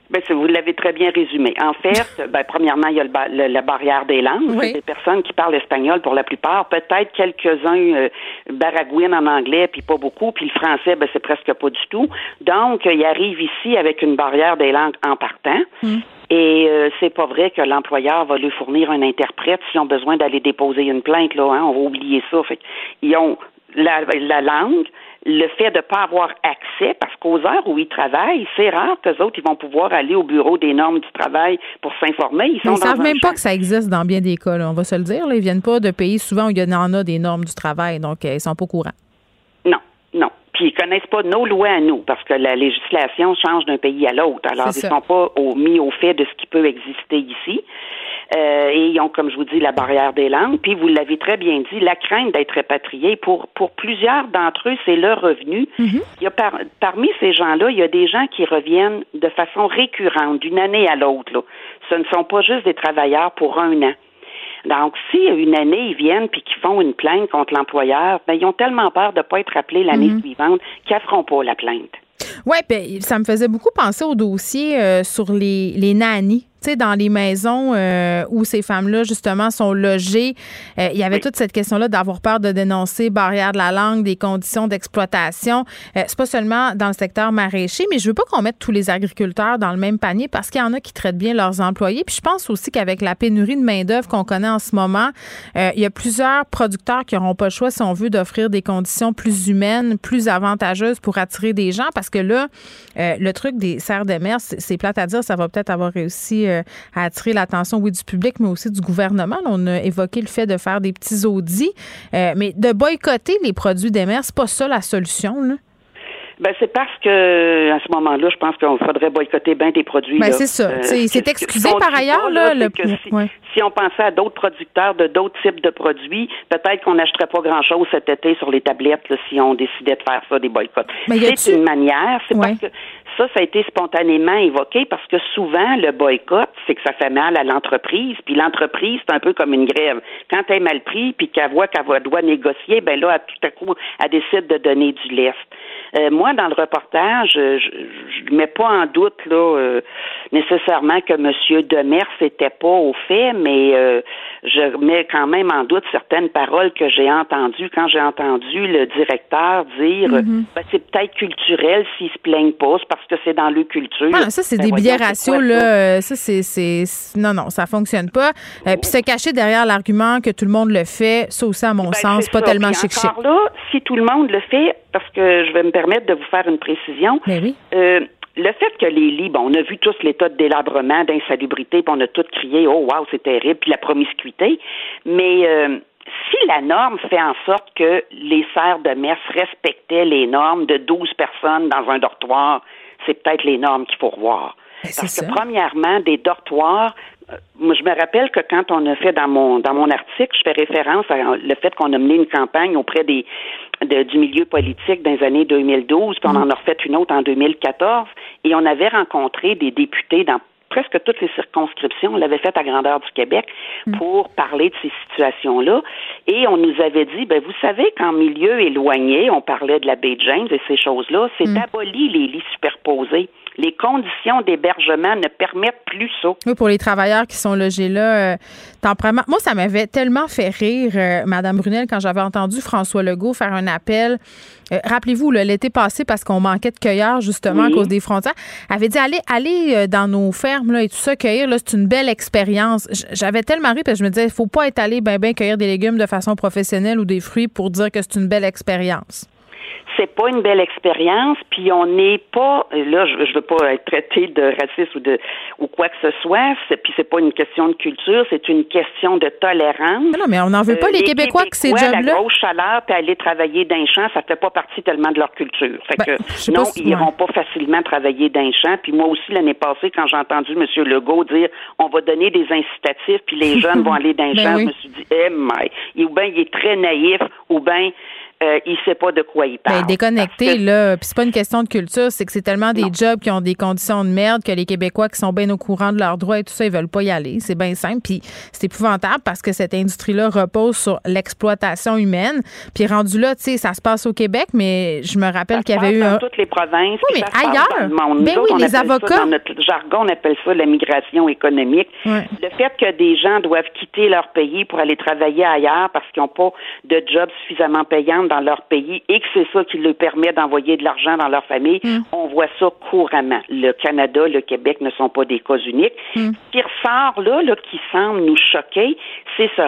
Ben, vous l'avez très bien résumé. En fait, ben, premièrement, il y a le, la barrière des langues. Oui. Des personnes qui parlent espagnol pour la plupart, peut-être quelques-uns euh, baragouinent en anglais, puis pas beaucoup, puis le français, ben, c'est presque pas du tout. Donc, ils arrivent ici avec une barrière des langues en partant. Hmm. Et euh, c'est pas vrai que l'employeur va lui fournir un interprète s'ils ont besoin d'aller déposer une plainte. Là, hein, on va oublier ça. Fait ils ont la, la langue, le fait de ne pas avoir accès, parce qu'aux heures où ils travaillent, c'est rare qu'eux autres, ils vont pouvoir aller au bureau des normes du travail pour s'informer. Ils ne savent même pas que ça existe dans bien des cas, on va se le dire. Là. Ils viennent pas de pays souvent où il y en a des normes du travail, donc euh, ils sont pas au courant. Non, non. Puis ils connaissent pas nos lois à nous, parce que la législation change d'un pays à l'autre. Alors, ils ne sont pas mis au fait de ce qui peut exister ici. Euh, et ils ont, comme je vous dis, la barrière des langues. Puis vous l'avez très bien dit, la crainte d'être répatrié. Pour pour plusieurs d'entre eux, c'est leur revenu. Mhm. Il y a parmi ces gens-là, il y a des gens qui reviennent de façon récurrente, d'une année à l'autre. Ce ne sont pas juste des travailleurs pour un an. Donc, si une année, ils viennent puis qu'ils font une plainte contre l'employeur, ben, ils ont tellement peur de ne pas être appelés l'année mhm. suivante qu'ils ne feront pas la plainte. Oui, ben, ça me faisait beaucoup penser au dossier euh, sur les, les nannies sais, dans les maisons euh, où ces femmes-là, justement, sont logées, euh, il y avait toute cette question-là d'avoir peur de dénoncer barrière de la langue, des conditions d'exploitation. c'est pas seulement dans le secteur maraîcher, mais je veux pas qu'on mette tous les agriculteurs dans le même panier parce qu'il y en a qui traitent bien leurs employés. Puis je pense aussi qu'avec la pénurie de main-d'œuvre qu'on connaît en ce moment, il y a plusieurs producteurs qui n'auront pas le choix, si on veut, d'offrir des conditions plus humaines, plus avantageuses pour attirer des gens parce que là, le truc des serres de mer, c'est plate à dire, ça va peut-être avoir réussi euh, à attirer l'attention, oui, du public, mais aussi du gouvernement. on a évoqué le fait de faire des petits audits, euh, mais de boycotter les produits des mers, c'est pas ça la solution, là? Ben c'est parce que à ce moment-là, je pense qu'il faudrait boycotter bien des produits. Ben c'est ça. Euh, c'est excusé par ailleurs là. le... si, on pensait à d'autres producteurs de d'autres types de produits, peut-être qu'on n'achèterait pas grand-chose cet été sur les tablettes si on décidait de faire ça des boycotts. C'est une manière. C'est parce que ça, ça a été spontanément évoqué parce que souvent, le boycott, c'est que ça fait mal à l'entreprise. Puis l'entreprise, c'est un peu comme une grève. Quand elle est mal pris, puis qu'elle voit qu'elle doit négocier, ben là, tout à coup, elle décide de donner du lest. Euh, moi, dans le reportage, je ne mets pas en doute là euh, nécessairement que M. Demers n'était pas au fait, mais euh, je mets quand même en doute certaines paroles que j'ai entendues quand j'ai entendu le directeur dire mm-hmm. ben, c'est peut-être culturel s'ils se plaignent pas, c'est parce que c'est dans leur culture. Ah, ça, c'est ben, des billets ratios, là. Ça, c'est. Non, non, ça fonctionne pas. puis se cacher derrière l'argument que tout le monde le fait, ça aussi, à mon ben, sens, pas tellement chic-chic. là, si tout le monde le fait, parce que je vais me permettre de vous faire une précision. Ben oui. Euh, le fait que les lits, bon, on a vu tous l'état de délabrement, d'insalubrité, puis on a tous crié, oh wow, c'est terrible, puis la promiscuité. Mais euh, si la norme fait en sorte que les serres de messe respectaient les normes de 12 personnes dans un dortoir, c'est peut-être les normes qu'il faut revoir. Ben, Parce que premièrement, des dortoirs, moi, je me rappelle que quand on a fait dans mon dans mon article, je fais référence à le fait qu'on a mené une campagne auprès des du milieu politique dans les années 2012, puis on en a refait une autre en 2014, et on avait rencontré des députés dans presque toutes les circonscriptions. On l'avait fait à grandeur du Québec mm. pour parler de ces situations-là. Et on nous avait dit, ben vous savez qu'en milieu éloigné, on parlait de la baie James et ces choses-là, c'est mm. aboli les lits superposés les conditions d'hébergement ne permettent plus ça. Oui, pour les travailleurs qui sont logés là, euh, temporairement. Moi, ça m'avait tellement fait rire, euh, Madame Brunel, quand j'avais entendu François Legault faire un appel. Euh, rappelez-vous, l'été passé, parce qu'on manquait de cueilleurs, justement, à cause des frontières, avait dit allez, allez dans nos fermes là, et tout ça, cueillir, là, c'est une belle expérience. J'avais tellement ri parce que je me disais, il faut pas être allé ben, ben cueillir des légumes de façon professionnelle ou des fruits pour dire que c'est une belle expérience c'est pas une belle expérience, puis on n'est pas là, je, veux pas être traité de raciste ou de ou quoi que ce soit, puis c'est pas une question de culture, c'est une question de tolérance. Mais non, mais on n'en veut pas euh, les, Québécois, que ces jobs-là. La grosse chaleur, puis aller travailler d'un champ, ça fait pas partie tellement de leur culture. Fait ben, que non, ils iront pas facilement travailler d'un champ. Puis moi aussi l'année passée, quand j'ai entendu M. Legault dire on va donner des incitatifs, puis les jeunes vont aller d'un ben champ, je me suis dit, eh my, ou bien il est très naïf, ou bien euh, il sait pas de quoi il parle. Ben, déconnecté, là. Puis c'est pas une question de culture, c'est que c'est tellement des jobs qui ont des conditions de merde que les Québécois qui sont bien au courant de leurs droits et tout ça, ils veulent pas y aller. C'est bien simple. Puis c'est épouvantable parce que cette industrie-là repose sur l'exploitation humaine. Puis rendu là, tu sais, ça se passe au Québec, mais je me rappelle qu'il y avait eu dans toutes les provinces. Oui, mais ailleurs. Ben oui, les avocats. dans notre jargon, on appelle ça la migration économique. Le fait que des gens doivent quitter leur pays pour aller travailler ailleurs parce qu'ils n'ont pas de job suffisamment payant dans leur pays et que c'est ça qui leur permet d'envoyer de l'argent dans leur famille, mm. on voit ça couramment. Le Canada, le Québec ne sont pas des cas uniques. Mm. Ce qui ressort là, là, qui semble nous choquer, c'est ce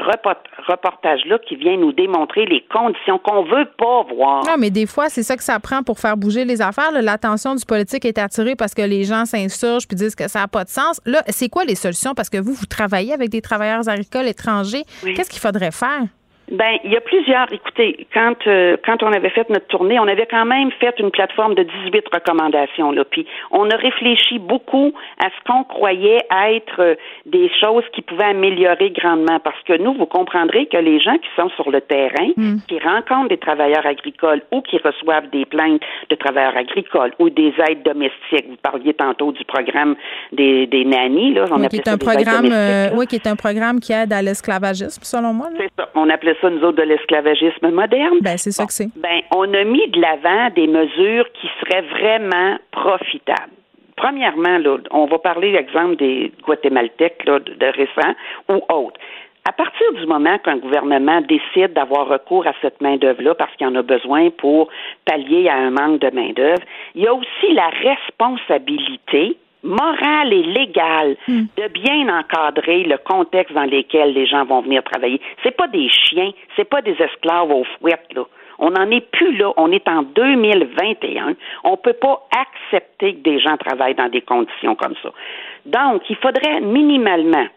reportage-là qui vient nous démontrer les conditions qu'on veut pas voir. Non, mais des fois, c'est ça que ça prend pour faire bouger les affaires. L'attention du politique est attirée parce que les gens s'insurgent puis disent que ça n'a pas de sens. Là, c'est quoi les solutions? Parce que vous, vous travaillez avec des travailleurs agricoles étrangers. Qu'est-ce qu'il faudrait faire? Ben, il y a plusieurs. Écoutez, quand euh, quand on avait fait notre tournée, on avait quand même fait une plateforme de 18 recommandations là. Puis on a réfléchi beaucoup à ce qu'on croyait être euh, des choses qui pouvaient améliorer grandement. Parce que nous, vous comprendrez que les gens qui sont sur le terrain, hmm. qui rencontrent des travailleurs agricoles ou qui reçoivent des plaintes de travailleurs agricoles ou des aides domestiques. Vous parliez tantôt du programme des, des nannies là. On oui, qui est un programme, euh, oui, qui est un programme qui aide à l'esclavagisme, selon moi. C'est ça. On appelait ça, nous autres, de l'esclavagisme moderne. Ben, c'est ça que c'est. Ben, on a mis de l'avant des mesures qui seraient vraiment profitables premièrement, là, on va parler, exemple, des Guatémaltèques là, de, de récent ou autres. À partir du moment qu'un gouvernement décide d'avoir recours à cette main-d'œuvre-là parce qu'il en a besoin pour pallier à un manque de main-d'œuvre, il y a aussi la responsabilité morale et légale Hmm. de bien encadrer le contexte dans lequel les gens vont venir travailler. C'est pas des chiens, c'est pas des esclaves aux fouettes, là. On n'en est plus là. On est en 2021. On peut pas accepter que des gens travaillent dans des conditions comme ça. Donc, il faudrait minimalement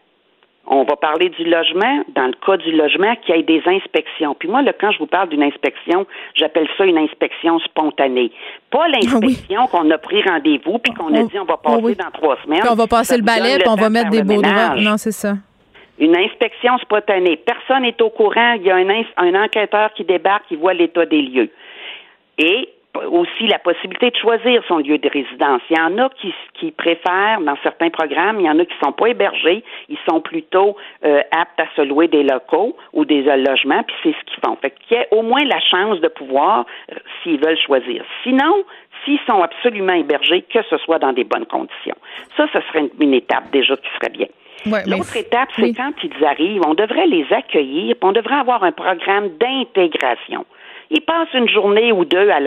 on va parler du logement. Dans le cas du logement, qu'il y ait des inspections. Puis moi, là, quand je vous parle d'une inspection, j'appelle ça une inspection spontanée. Pas l'inspection qu'on a pris rendez-vous puis qu'on a Oh, dit on va oh passer oui. dans trois semaines. Puis on va passer le balai, puis on va mettre des beaux draps. Non, c'est ça. Une inspection spontanée. Personne n'est au courant. Il y a un, un enquêteur qui débarque, qui voit l'état des lieux. Et aussi la possibilité de choisir son lieu de résidence. Il y en a qui, qui préfèrent, dans certains programmes, il y en a qui sont pas hébergés, ils sont plutôt euh, aptes à se louer des locaux ou des logements, puis c'est ce qu'ils font. Fait qu'il y ait au moins la chance de pouvoir, euh, s'ils veulent choisir. Sinon, s'ils sont absolument hébergés, que ce soit dans des bonnes conditions. Ça, ce serait une, une étape déjà qui serait bien. Ouais, L'autre étape, c'est oui. quand ils arrivent, on devrait les accueillir, puis on devrait avoir un programme d'intégration. Ils passent une journée ou deux à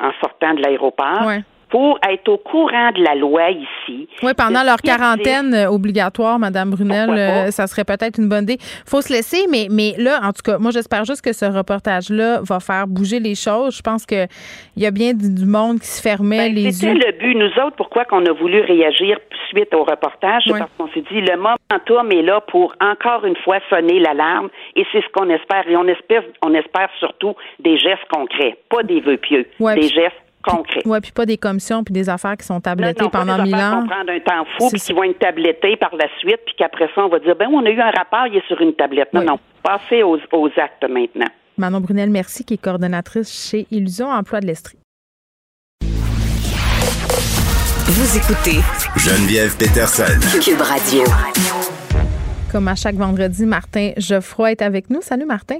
en sortant de l'aéroport. Pour être au courant de la loi ici. Oui, pendant leur quarantaine euh, obligatoire, Madame Brunel, euh, ça serait peut-être une bonne idée. faut se laisser, mais, mais là, en tout cas, moi, j'espère juste que ce reportage-là va faire bouger les choses. Je pense qu'il y a bien du, monde qui se fermait Ben, les C'était yeux. le but. Nous autres, pourquoi qu'on a voulu réagir suite au reportage, parce qu'on s'est dit le momentum est là pour encore une fois sonner l'alarme et c'est ce qu'on espère. Et on espère, on espère surtout des gestes concrets, pas des vœux pieux, Ouais, des gestes concrets. Oui, puis pas des commissions puis des affaires qui sont tablettées non, pendant mille ans. qu'on prend d'un temps fou, puis qui vont être tablettés par la suite, puis qu'après ça, on va dire, ben on a eu un rapport, il est sur une tablette. Non, Oui. non, passez aux, aux actes maintenant. Manon Brunel, merci, qui est coordonnatrice chez Illusion Emploi de l'Estrie. Vous écoutez Geneviève Peterson. Cube Radio. Comme à chaque vendredi, Martin Geoffroy est avec nous. Salut, Martin.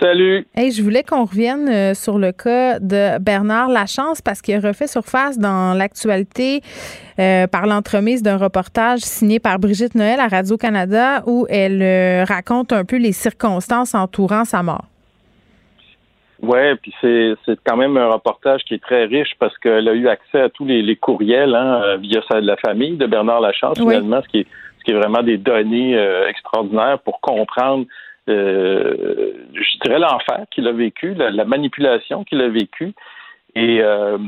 Salut. Hey, je voulais qu'on revienne euh, sur le cas de Bernard Lachance parce qu'il a refait surface dans l'actualité euh, par l'entremise d'un reportage signé par Brigitte Noël à Radio-Canada où elle euh, raconte un peu les circonstances entourant sa mort. Ouais, puis c'est c'est quand même un reportage qui est très riche parce qu'elle a eu accès à tous les, les courriels hein, via sa, la famille de Bernard Lachance Oui. finalement, ce qui est ce qui est vraiment des données euh, extraordinaires pour comprendre euh, je dirais l'enfer qu'il a vécu, la, la manipulation qu'il a vécu. Et euh,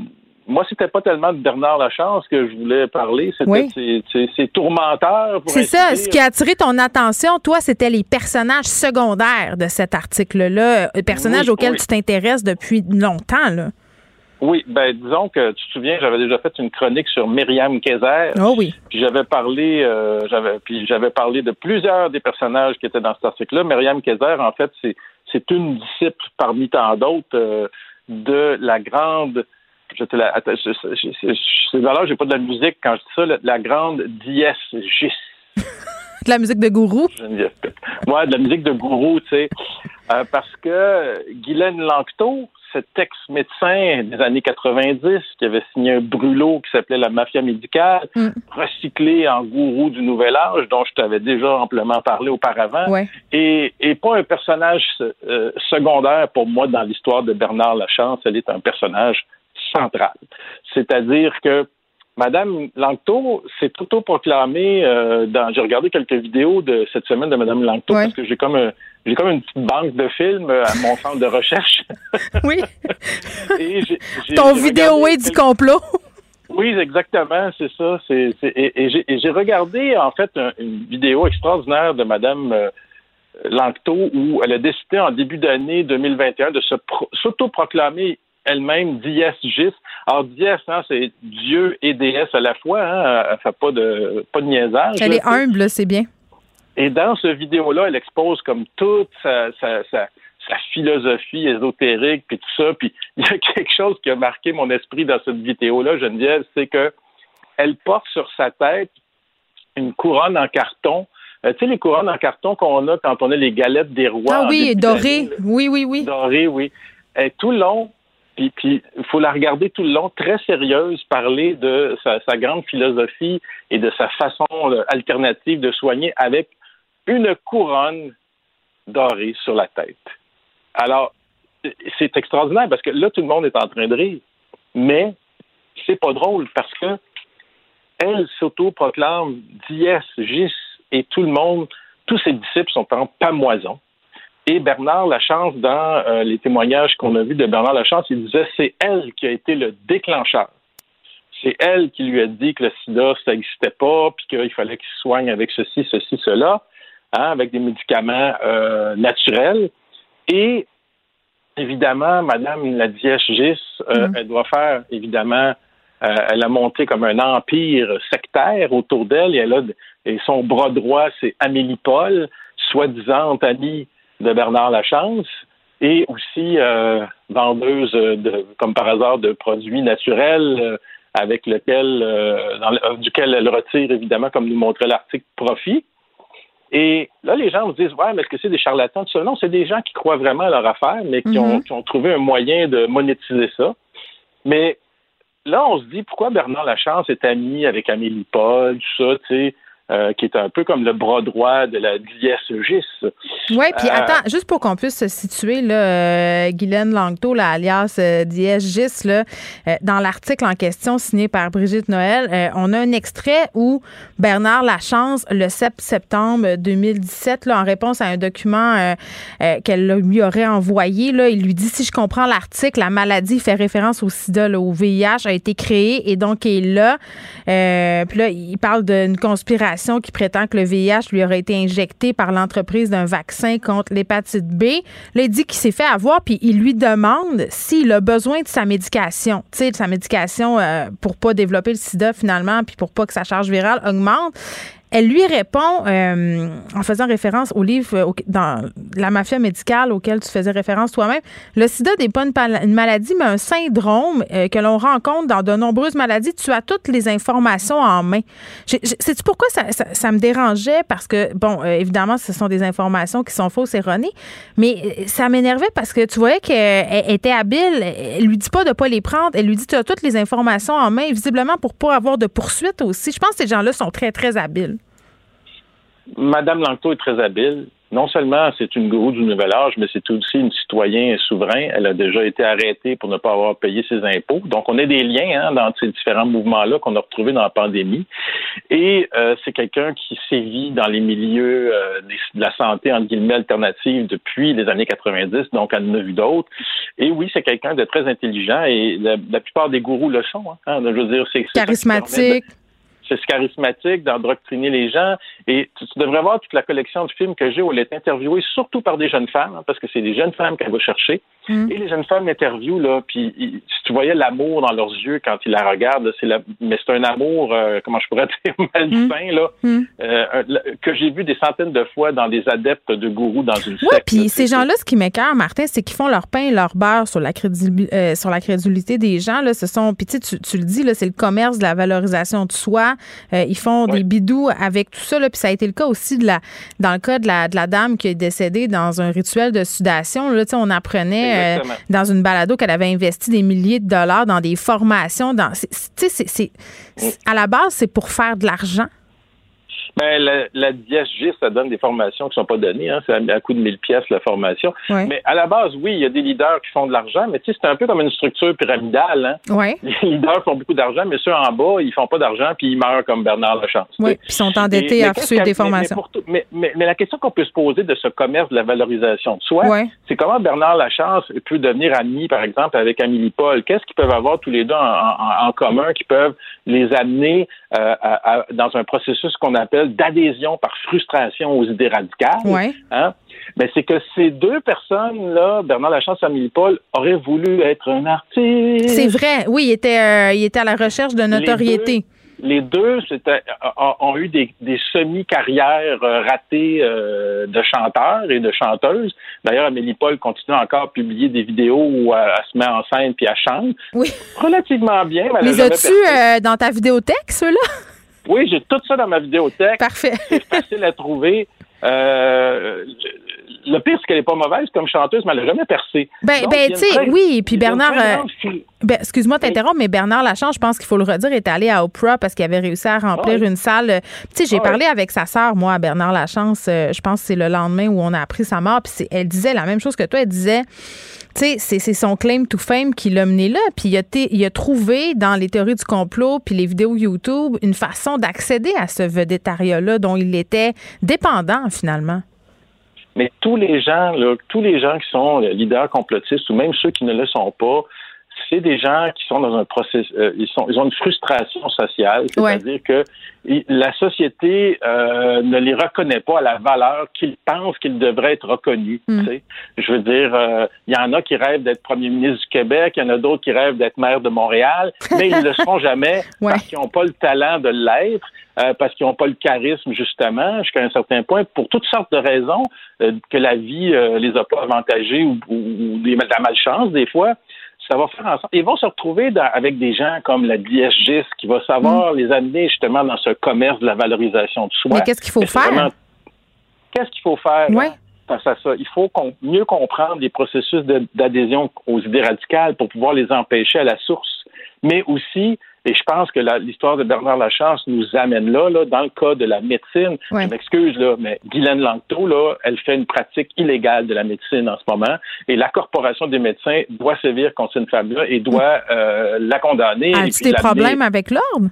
moi, c'était pas tellement de Bernard Lachance que je voulais parler, c'était Oui. de ses, ses- ses tourmenteurs. C'est ça, ce qui a attiré ton attention, toi, c'était les personnages secondaires de cet article-là, euh, personnages Oui, auxquels oui. tu t'intéresses depuis longtemps. Là. Oui, ben disons que tu te souviens, j'avais déjà fait une chronique sur Myriam Kayser. Oh oui. Puis j'avais parlé, euh, j'avais, puis j'avais parlé de plusieurs des personnages qui étaient dans cet article-là. Myriam Kayser, en fait, c'est c'est une disciple parmi tant d'autres euh, de la grande. Je te la, attends, je- je- je- je- c'est là, j'ai pas de la musique quand je dis ça, la, la grande dièse. De la musique de gourou? Ouais, de la musique de gourou, tu sais. Euh, parce que Guylaine Lanctot, cet ex-médecin des années 90 qui avait signé un brûlot qui s'appelait La Mafia médicale, Mm. recyclé en gourou du nouvel âge, dont je t'avais déjà amplement parlé auparavant, Ouais. et, et pas un personnage euh, secondaire pour moi dans l'histoire de Bernard Lachance, elle est un personnage central. C'est-à-dire que Madame Langto s'est autoproclamée euh, dans. J'ai regardé quelques vidéos de cette semaine de Madame Langto Ouais. parce que j'ai comme un- j'ai comme une petite banque de films euh, à mon centre de recherche. Oui. Et j'ai- j'ai- Ton j'ai vidéo regardé est du complot. oui, exactement, c'est ça. C'est, et, et j'ai, regardé en fait un- une vidéo extraordinaire de Madame euh, Lanctot où elle a décidé en début d'année 2021 de se pro- s'autoproclamer elle-même dies gis. Alors dies, hein, c'est Dieu et déesse à la fois. Hein, elle fait pas de pas de niaisage. Elle là, est humble, c'est bien. Et dans ce vidéo-là, elle expose comme toute sa, sa, sa, sa philosophie ésotérique puis tout ça. Puis il y a quelque chose qui a marqué mon esprit dans cette vidéo-là, Geneviève, c'est que elle porte sur sa tête une couronne en carton. Euh, tu sais, les couronnes en carton qu'on a quand on a les galettes des rois. Ah oui, début doré. d'année, là. Oui, oui, oui. Doré, oui. Et tout le long, puis il faut la regarder tout le long, très sérieuse, parler de sa, sa grande philosophie et de sa façon alternative de soigner avec une couronne dorée sur la tête. Alors, c'est extraordinaire parce que là, tout le monde est en train de rire. Mais c'est pas drôle parce que elle s'auto-proclame dies, gis, et tout le monde, tous ses disciples sont en pamoison. Et Bernard Lachance, dans euh, les témoignages qu'on a vus de Bernard Lachance, il disait c'est elle qui a été le déclencheur. C'est elle qui lui a dit que le sida, ça n'existait pas, puis qu'il fallait qu'il soigne avec ceci, ceci, cela, hein, avec des médicaments euh, naturels. Et évidemment, Madame la Gis, euh, mm. elle doit faire, évidemment, elle a monté comme un empire sectaire autour d'elle et elle a et son bras droit, c'est Amélie Paul, soi-disant amie de Bernard Lachance et aussi euh, vendeuse, de, comme par hasard, de produits naturels euh, avec lequel, euh, dans duquel elle retire évidemment, comme nous montrait l'article, profit. Et là, les gens se disent, ouais, mais est-ce que c'est des charlatans? Tout ça? Non, c'est des gens qui croient vraiment à leur affaire, mais qui, ont, mm-hmm. qui ont trouvé un moyen de monétiser ça. Mais là, on se dit, pourquoi Bernard Lachance est ami avec Amélie Paul, tout ça, tu sais? Euh, qui est un peu comme le bras droit de la diésogis. Oui, puis euh, attends, juste pour qu'on puisse se situer, là, euh, Guylaine Langto, là, alias euh, là, dans l'article en question signé par Brigitte Noël, on a un extrait où Bernard Lachance, le 7 septembre 2017, là, en réponse à un document qu'elle lui aurait envoyé, là, il lui dit, si je comprends l'article, la maladie fait référence au sida, au VIH, a été créée et donc est là. puis là, il parle d'une conspiration qui prétend que le VIH lui aurait été injecté par l'entreprise d'un vaccin contre l'hépatite B. Là, il dit qu'il s'est fait avoir, puis il lui demande s'il a besoin de sa médication. Tu sais, de sa médication euh, pour pas développer le sida finalement, puis pour pas que sa charge virale augmente. Elle lui répond euh, en faisant référence au livre euh, dans La mafia médicale auquel tu faisais référence toi-même. Le sida n'est pas une, maladie, mais un syndrome euh, que l'on rencontre dans de nombreuses maladies. Tu as toutes les informations en main. Sais-tu pourquoi ça, me dérangeait? Parce que, bon, évidemment, ce sont des informations qui sont fausses, erronées, mais ça m'énervait parce que tu voyais qu'elle était habile. Elle lui dit pas de pas les prendre. Elle lui dit tu as toutes les informations en main, visiblement pour pas avoir de poursuite aussi. Je pense que ces gens-là sont très, très habiles. Madame Langto est très habile. Non seulement c'est une gourou du nouvel âge, mais c'est aussi une citoyen souverain. Elle a déjà été arrêtée pour ne pas avoir payé ses impôts. Donc, on a des liens hein, dans ces différents mouvements-là qu'on a retrouvés dans la pandémie. Et euh, c'est quelqu'un qui sévit dans les milieux euh, de la santé, entre guillemets, alternative depuis les années 90. Donc, elle en a vu d'autres. Et oui, c'est quelqu'un de très intelligent et la, plupart des gourous le sont. Hein. Je veux dire, c'est charismatique c'est charismatique d'endoctriner les gens. Et tu, devrais voir toute la collection de films que j'ai où elle est interviewée surtout par des jeunes femmes, hein, parce que c'est des jeunes femmes qu'elle va chercher. Mm. Et les jeunes femmes l'interviewent, là, puis si tu voyais l'amour dans leurs yeux quand ils la regardent, c'est la, mais c'est un amour, euh, comment je pourrais dire, malsain, mm. là, mm. Euh, que j'ai vu des centaines de fois dans des adeptes de gourous dans une secte. Oui, puis ces gens-là, ce qui m'écœure, Martin, c'est qu'ils font leur pain et leur beurre sur la, euh, sur la crédulité des gens. Là. Ce sont, puis tu, tu le dis, là, c'est le commerce de la valorisation de soi. ils font des bidous avec tout ça. Là, puis ça a été le cas aussi de la, dans le cas de la, de la dame qui est décédée dans un rituel de sudation. Là, on apprenait euh, dans une balado qu'elle avait investi des milliers de dollars dans des formations. Dans, c'est, à la base, c'est pour faire de l'argent. Ben, la, la DSG, ça donne des formations qui sont pas données. Hein. C'est à, coût de 1000 pièces la formation. Mais à la base, oui, il y a des leaders qui font de l'argent, mais tu sais, c'est un peu comme une structure pyramidale. Hein. Les leaders font beaucoup d'argent, mais ceux en bas, ils font pas d'argent puis ils meurent comme Bernard Lachance. Oui, puis ils sont endettés à suivre des formations. Mais, mais, la question qu'on peut se poser de ce commerce de la valorisation de soi, c'est comment Bernard Lachance peut devenir ami, par exemple, avec Amélie Paul? Qu'est-ce qu'ils peuvent avoir tous les deux en, commun qui peuvent les amener euh, dans un processus qu'on appelle d'adhésion par frustration aux idées radicales, ouais. hein, ben c'est que ces deux personnes-là, Bernard Lachance et Amélie Paul, auraient voulu être un artiste. C'est vrai, oui, il était, euh, il était à la recherche de notoriété. Les deux, ont eu des, semi-carrières euh, ratées euh, de chanteurs et de chanteuses. D'ailleurs, Amélie Paul continue encore à publier des vidéos où elle, se met en scène puis elle chante. Oui. Relativement bien. Les as-tu dans ta vidéothèque, ceux-là? Oui, j'ai tout ça dans ma vidéothèque. Parfait. c'est facile à trouver. Euh, le pire, c'est qu'elle n'est pas mauvaise comme chanteuse, mais elle n'a jamais percé. Ben, ben tu sais, oui, et puis Bernard. Euh, ben, excuse-moi de t'interrompre, mais Bernard Lachance, je pense qu'il faut le redire, est allé à Oprah parce qu'il avait réussi à remplir une salle. Tu sais, j'ai parlé avec sa sœur, moi, à Bernard Lachance, euh, je pense que c'est le lendemain où on a appris sa mort, puis elle disait la même chose que toi, elle disait tu sais, c'est son claim to fame qui l'a mené là. Puis il a, trouvé dans les théories du complot puis les vidéos YouTube une façon d'accéder à ce vedettariat-là dont il était dépendant finalement. Mais tous les gens, là, tous les gens qui sont leaders complotistes ou même ceux qui ne le sont pas, c'est des gens qui sont dans un processus, euh, ils, sont, ils ont une frustration sociale, c'est-à-dire que la société euh, ne les reconnaît pas à la valeur qu'ils pensent qu'ils devraient être reconnus. Hmm. Je veux dire, euh, il y en a qui rêvent d'être premier ministre du Québec, il y en a d'autres qui rêvent d'être maire de Montréal, mais ils ne le seront jamais parce qu'ils n'ont pas le talent de l'être. parce qu'ils n'ont pas le charisme, justement, jusqu'à un certain point, pour toutes sortes de raisons, que la vie les a pas avantagés ou, ou, des, de la malchance, des fois ça va faire ensemble. Ils vont se retrouver avec des gens comme la DSGIS qui va savoir mm. les amener justement dans ce commerce de la valorisation de soi. Mais qu'est-ce qu'il faut faire? Qu'est-ce qu'il faut faire? Face à ça, il faut mieux comprendre les processus d'adhésion aux idées radicales pour pouvoir les empêcher à la source, mais aussi et je pense que l'histoire de Bernard Lachance nous amène là, là, dans le cas de la médecine. Je m'excuse, là, mais Guylaine Langto, là, elle fait une pratique illégale de la médecine en ce moment. Et la Corporation des médecins doit sévir contre cette femme-là et doit euh, la condamner. As-tu des problèmes avec l'ordre?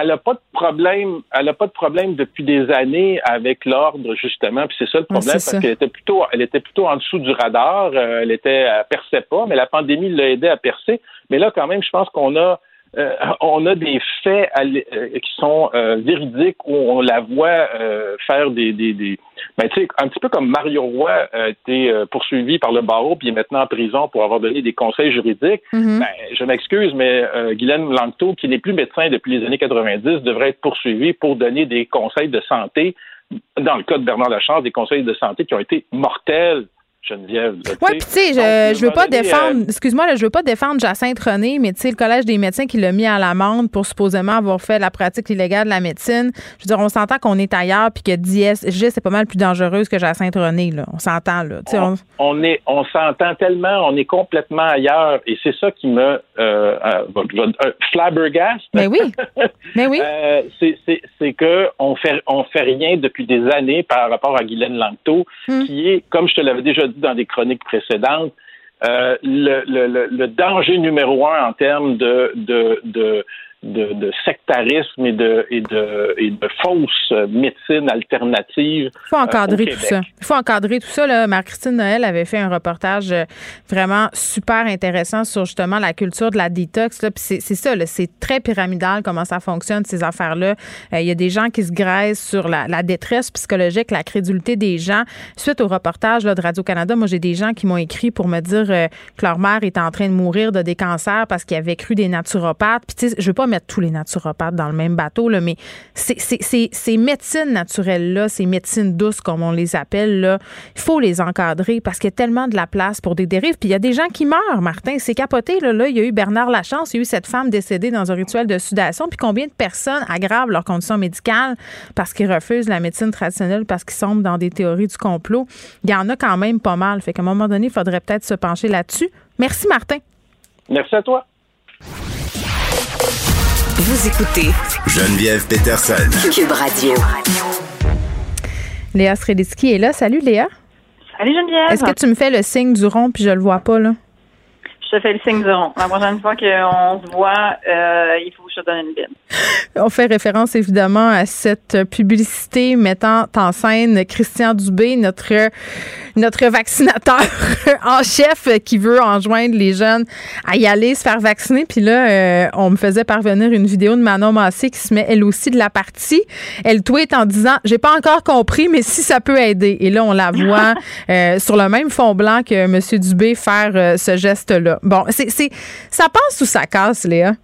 elle n'a pas de problème, elle a pas de problème depuis des années avec l'ordre justement, puis c'est ça le problème parce qu'elle était plutôt, elle était plutôt en dessous du radar, euh, elle était, elle perçait pas, mais la pandémie l'a aidé à percer. Mais là, quand même, je pense qu'on a euh, on a des faits euh, qui sont euh, véridiques où on la voit faire des, des, des ben, tu sais, un petit peu comme Mario Roy a été poursuivi par le barreau puis est maintenant en prison pour avoir donné des conseils juridiques. Mm-hmm. ben, je m'excuse, mais Guylaine Langto, qui n'est plus médecin depuis les années 90, devrait être poursuivi pour donner des conseils de santé dans le cas de Bernard Lachance, des conseils de santé qui ont été mortels Geneviève. Oui, puis tu sais, je, je veux pas défendre, euh, excuse-moi, je veux pas défendre Jacinthe René, mais tu sais, le Collège des médecins qui l'a mis à l'amende pour supposément avoir fait la pratique illégale de la médecine. Je veux dire, on s'entend qu'on est ailleurs puis que DSG, c'est pas mal plus dangereuse que Jacinthe René, là. On s'entend, là. On, on, est, on s'entend tellement, on est complètement ailleurs et c'est ça qui me, euh, euh, flabbergast. Mais oui. mais oui. c'est que on fait, on fait rien depuis des années par rapport à Guylaine Langto, hmm. qui est, comme je te l'avais déjà dit, dans des chroniques précédentes, euh, le, danger numéro un en termes de, de de, sectarisme et de, et de, et de fausse médecine alternative. Il faut encadrer euh, tout ça. Il faut encadrer tout ça. Là. Marie-Christine Noël avait fait un reportage euh, vraiment super intéressant sur justement la culture de la détox. Là. Puis c'est, ça, c'est très pyramidal comment ça fonctionne, ces affaires-là. Euh, il y a des gens qui se graissent sur la, détresse psychologique, la crédulité des gens. Suite au reportage là, de Radio-Canada, moi, j'ai des gens qui m'ont écrit pour me dire que leur mère est en train de mourir de des cancers parce qu'ils avaient cru des naturopathes. Puis, tu sais, je veux pas mettre tous les naturopathes dans le même bateau, là, mais ces médecines naturelles-là, ces médecines douces, comme on les appelle, là, il faut les encadrer parce qu'il y a tellement de la place pour des dérives. Puis il y a des gens qui meurent, Martin. C'est capoté. Là, là, il y a eu Bernard Lachance, il y a eu cette femme décédée dans un rituel de sudation. Puis combien de personnes aggravent leurs conditions médicales parce qu'ils refusent la médecine traditionnelle, parce qu'ils sont dans des théories du complot? Il y en a quand même pas mal. Fait qu'à un moment donné, il faudrait peut-être se pencher là-dessus. Merci, Martin. Merci à toi. Vous écoutez Geneviève Peterson. Cube Radio. Léa Sreditsky est là. Salut Léa. Salut Geneviève. Est-ce que tu me fais le signe du rond puis je le vois pas là? Je te fais le signe du rond. La prochaine fois qu'on se voit, euh, il faut je te donne une bine. On fait référence évidemment à cette publicité mettant en scène Christian Dubé, notre notre vaccinateur en chef qui veut enjoindre les jeunes à y aller se faire vacciner. Puis là, euh, on me faisait parvenir une vidéo de Manon Massé qui se met elle aussi de la partie. Elle tweet en disant j'ai pas encore compris, mais si ça peut aider. Et là, on la voit euh, sur le même fond blanc que M. Dubé faire ce geste-là. Bon, c'est, c'est, ça passe ou ça casse, Léa?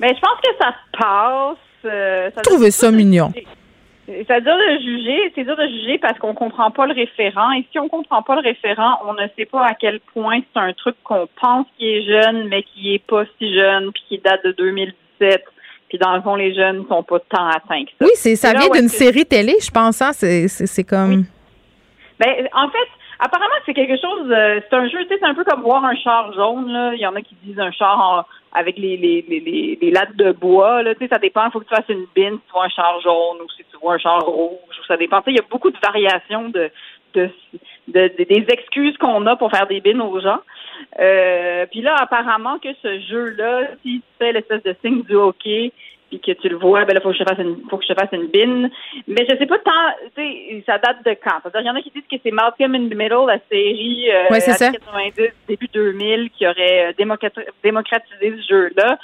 Mais je pense que ça passe. Euh, Trouvez ça mignon. C'est dur de juger, c'est dur de juger parce qu'on comprend pas le référent. Et si on comprend pas le référent, on ne sait pas à quel point c'est un truc qu'on pense qui est jeune, mais qui est pas si jeune, puis qui date de 2017, Puis dans le fond, les jeunes sont pas tant atteints que ça. Oui, c'est ça vient d'une série télé, je pense. Hein? C'est comme. Ben, en fait, apparemment, c'est quelque chose. Euh, c'est un jeu, tu sais, c'est un peu comme voir un char jaune. Là. Il y en a qui disent un char avec les, les, les, les, lattes de bois. Là, ça dépend. Il faut que tu fasses une bine si tu vois un char jaune ou si tu vois un char rouge. Ça dépend. il y a beaucoup de variations de, de, de, des excuses qu'on a pour faire des bines aux gens. Euh, puis là, apparemment que ce jeu-là, si tu fais l'espèce de signe du hockey, puis que tu le vois, ben là, faut que je fasse une, faut que je te fasse une bine. Mais je sais pas tant, tu sais, ça date de quand? Il y en a qui disent que c'est Malcolm in the Middle, la série euh, ouais, 90, début 2000, qui aurait euh, démocratisé ce jeu-là.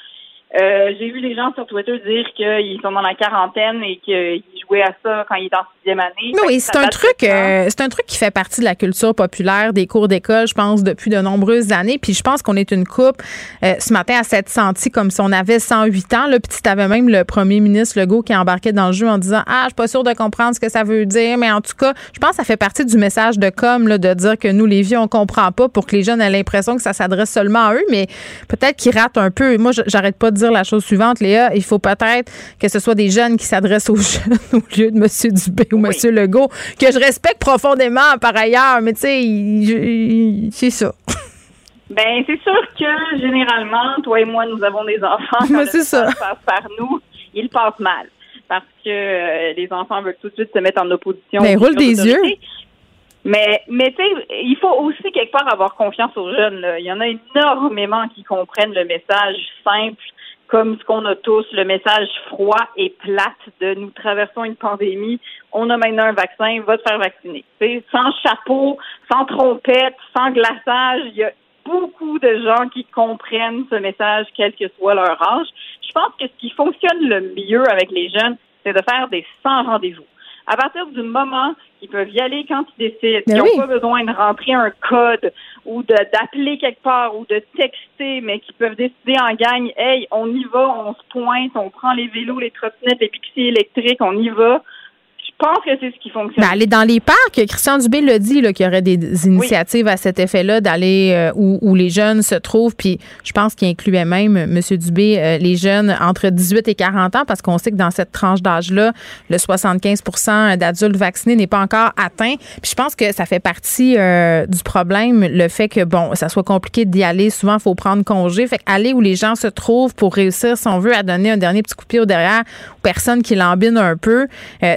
Euh, j'ai vu les gens sur Twitter dire qu'ils sont dans la quarantaine et qu'ils jouaient à ça quand ils étaient en sixième année. Oui, c'est un truc, euh, c'est un truc qui fait partie de la culture populaire des cours d'école, je pense, depuis de nombreuses années. Puis je pense qu'on est une coupe euh, ce matin à s'être senti comme si on avait 108 ans. Là, puis tu avais même le premier ministre Legault qui embarquait dans le jeu en disant ah, je suis pas sûr de comprendre ce que ça veut dire, mais en tout cas, je pense que ça fait partie du message de com là, de dire que nous les vieux on comprend pas pour que les jeunes aient l'impression que ça s'adresse seulement à eux, mais peut-être qu'ils ratent un peu. Moi, j'arrête pas de dire la chose suivante, Léa. Il faut peut-être que ce soit des jeunes qui s'adressent aux jeunes au lieu de M. Dubé ou M. Legault, que je respecte profondément par ailleurs, mais tu sais, c'est ça. Ben, c'est sûr que généralement, toi et moi, nous avons des enfants. Mais c'est ça. Passe par nous, ils passent mal parce que euh, les enfants veulent tout de suite se mettre en opposition. Ben, roule des yeux. Mais, mais tu sais, il faut aussi quelque part avoir confiance aux jeunes. Il y en a énormément qui comprennent le message simple comme ce qu'on a tous, le message froid et plate de nous traversons une pandémie, on a maintenant un vaccin, va te faire vacciner. sans chapeau, sans trompette, sans glaçage, il y a beaucoup de gens qui comprennent ce message, quel que soit leur âge. Je pense que ce qui fonctionne le mieux avec les jeunes, c'est de faire des 100 rendez-vous à partir du moment qu'ils peuvent y aller quand ils décident, qu'ils n'ont pas besoin de rentrer un code ou d'appeler quelque part ou de texter, mais qu'ils peuvent décider en gagne, hey, on y va, on se pointe, on prend les vélos, les trottinettes, les pixies électriques, on y va. Pense que c'est ce qui fonctionne. aller dans les parcs, Christian Dubé l'a dit qu'il y aurait des initiatives à cet effet-là, d'aller euh, où, les jeunes se trouvent. Puis je pense qu'il incluait même, M. Dubé, euh, les jeunes entre 18 et 40 ans, parce qu'on sait que dans cette tranche d'âge-là, le 75% d'adultes vaccinés n'est pas encore atteint. Puis je pense que ça fait partie euh, du problème, le fait que, bon, ça soit compliqué d'y aller. Souvent, il faut prendre congé. Fait aller où les gens se trouvent pour réussir, si on veut, à donner un dernier petit coup de pied au derrière aux personnes qui l'embinent un peu,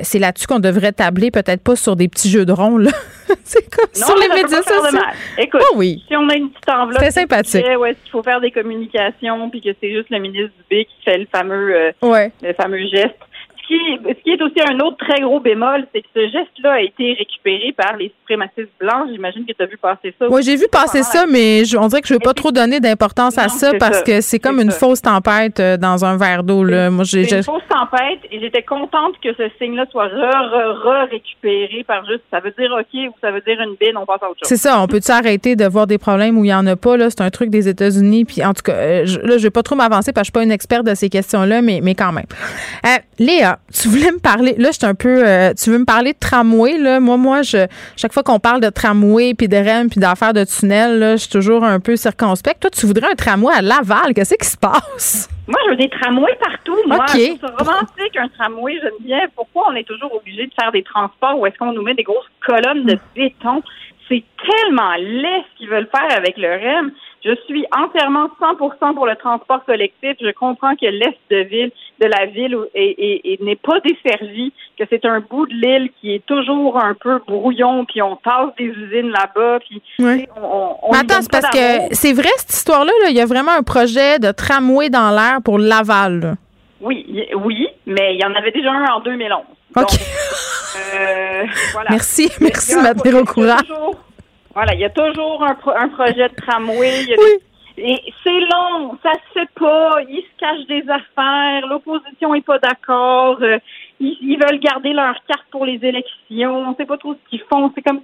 c'est là-dessus qu'on devrait tabler, peut-être pas sur des petits jeux de rôle. c'est comme sur les médias sociaux. Écoute, oh oui. si on a une petite enveloppe, c'est sympathique. ouais, il faut faire des communications, puis que c'est juste le ministre Dubé qui fait le fameux, euh, le fameux geste ce qui est aussi un autre très gros bémol, c'est que ce geste-là a été récupéré par les suprémacistes blancs. J'imagine que tu as vu passer ça. Oui, j'ai vu passer ça, mais on dirait que je ne veux pas trop donner d'importance à ça parce que c'est comme une fausse tempête euh, dans un verre d'eau. Moi, j'ai, une fausse tempête et j'étais contente que ce signe-là soit re-récupéré par juste ça veut dire OK ou ça veut dire une bine, on passe à autre chose. C'est ça. On peut-tu arrêter de voir des problèmes où il n'y en a pas? Là? C'est un truc des États-Unis. Puis en tout cas, euh, je, là, je ne vais pas trop m'avancer parce que je ne suis pas une experte de ces questions-là, mais, mais quand même. Euh, Léa, tu voulais me parler. Là, je un peu. Euh, tu veux me parler de tramway, là? Moi, moi, je, chaque fois qu'on parle de tramway, puis de REM, puis d'affaires de tunnel, là, je suis toujours un peu circonspect. Toi, tu voudrais un tramway à Laval. Qu'est-ce qui se passe? Moi, je veux des tramways partout. Moi, c'est romantique, un tramway. J'aime bien. Pourquoi on est toujours obligé de faire des transports où est-ce qu'on nous met des grosses colonnes de béton? C'est tellement laid ce qu'ils veulent faire avec le REM. Je suis entièrement 100% pour le transport collectif. Je comprends que l'est de ville, de la ville, n'est pas desservi, que c'est un bout de l'île qui est toujours un peu brouillon, puis on passe des usines là-bas, puis on, on attends, c'est parce que c'est vrai cette histoire-là. il y a vraiment un projet de tramway dans l'air pour Laval. Oui, oui, mais il y en avait déjà un en 2011. OK. Euh, merci, merci de m'être au courant. Voilà, il y a toujours un, un projet de tramway. Et c'est long, ça se fait pas, ils se cachent des affaires, l'opposition est pas d'accord, euh, ils, veulent garder leur carte pour les élections, on sait pas trop ce qu'ils font, c'est comme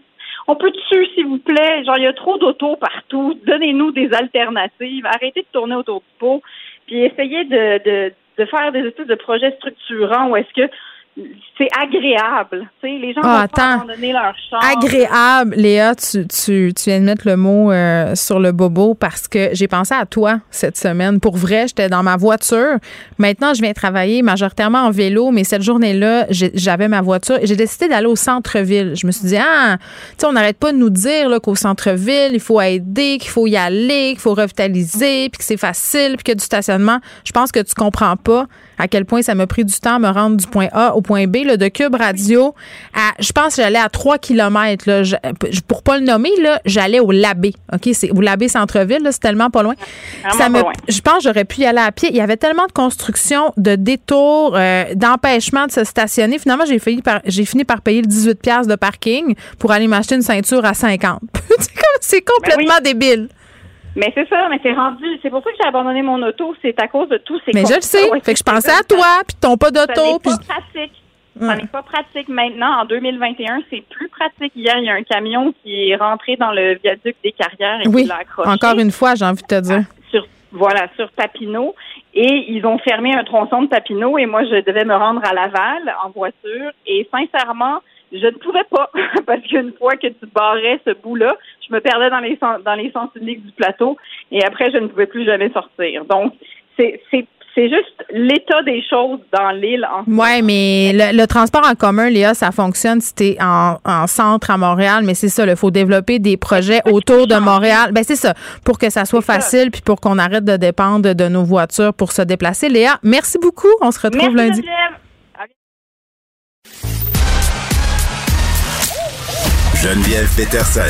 on peut dessus, s'il vous plaît, genre il y a trop d'autos partout, donnez-nous des alternatives, arrêtez de tourner autour du pot, puis essayez de, de, de faire des espèces de projets structurants où est-ce que c'est agréable. Les gens ah, vont abandonner leur char. Agréable, Léa, tu, tu, tu, viens de mettre le mot euh, sur le bobo parce que j'ai pensé à toi cette semaine. Pour vrai, j'étais dans ma voiture. Maintenant, je viens travailler majoritairement en vélo, mais cette journée-là, j'avais ma voiture et j'ai décidé d'aller au centre-ville. Je me suis dit, ah, tu sais, on n'arrête pas de nous dire qu'au centre-ville, il faut aider, qu'il faut y aller, qu'il faut revitaliser, puis que c'est facile, puis qu'il y a du stationnement. Je pense que tu comprends pas à quel point ça m'a pris du temps à me rendre du point A au point B. Là, de Cube Radio, à, je pense que j'allais à 3 km. Là, je, pour pas le nommer, là, j'allais au Labé. OK? C'est au Labé Centre-Ville, c'est tellement pas loin. Ça me, je pense que j'aurais pu y aller à pied. Il y avait tellement de construction, de détours, euh, d'empêchement de se stationner. Finalement, j'ai fini par, j'ai fini par payer le 18 de parking pour aller m'acheter une ceinture à 50. c'est complètement ben débile. Mais c'est ça, mais c'est rendu. C'est pour ça que j'ai abandonné mon auto. C'est à cause de tous ces. Mais je le sais. fait que je pensais à toi, puis ton pas d'auto. Ça n'est pas pratique. Ça n'est pas pratique maintenant. En 2021, c'est plus pratique. Hier, il y a un camion qui est rentré dans le viaduc des carrières et oui. l'a accroché. Encore une fois, j'ai envie de te dire. Sur, voilà, sur Papineau. Et ils ont fermé un tronçon de Papineau et moi, je devais me rendre à Laval en voiture. Et sincèrement, je ne pouvais pas parce qu'une fois que tu barrais ce bout-là, je me perdais dans les sens, dans les sens uniques du plateau et après je ne pouvais plus jamais sortir. Donc c'est c'est c'est juste l'état des choses dans l'île. Oui, mais le, transport en commun, Léa, ça fonctionne si tu es en, en, centre à Montréal, mais c'est ça, il faut développer des projets autour de Montréal. Ben c'est ça, pour que ça soit facile puis pour qu'on arrête de dépendre de nos voitures pour se déplacer. Léa, merci beaucoup. On se retrouve lundi. Geneviève Peterson.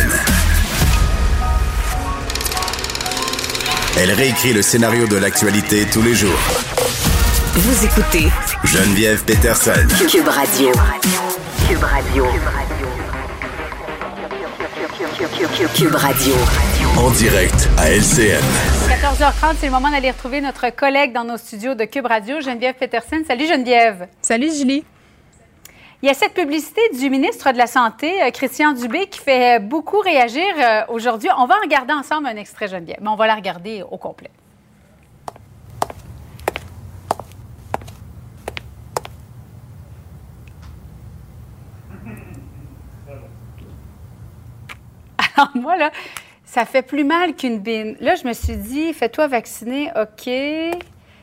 Elle réécrit le scénario de l'actualité tous les jours. Vous écoutez Geneviève Peterson. Cube Radio. Cube Radio. Cube Radio. En direct à LCN. 14h30, c'est le moment d'aller retrouver notre collègue dans nos studios de Cube Radio, Geneviève Peterson. Salut Geneviève. Salut Julie. Il y a cette publicité du ministre de la Santé, euh, Christian Dubé, qui fait beaucoup réagir euh, aujourd'hui. On va regarder ensemble un extrait, Geneviève, mais on va la regarder au complet. Alors, moi, là, ça fait plus mal qu'une bine. Là, je me suis dit, fais-toi vacciner, OK.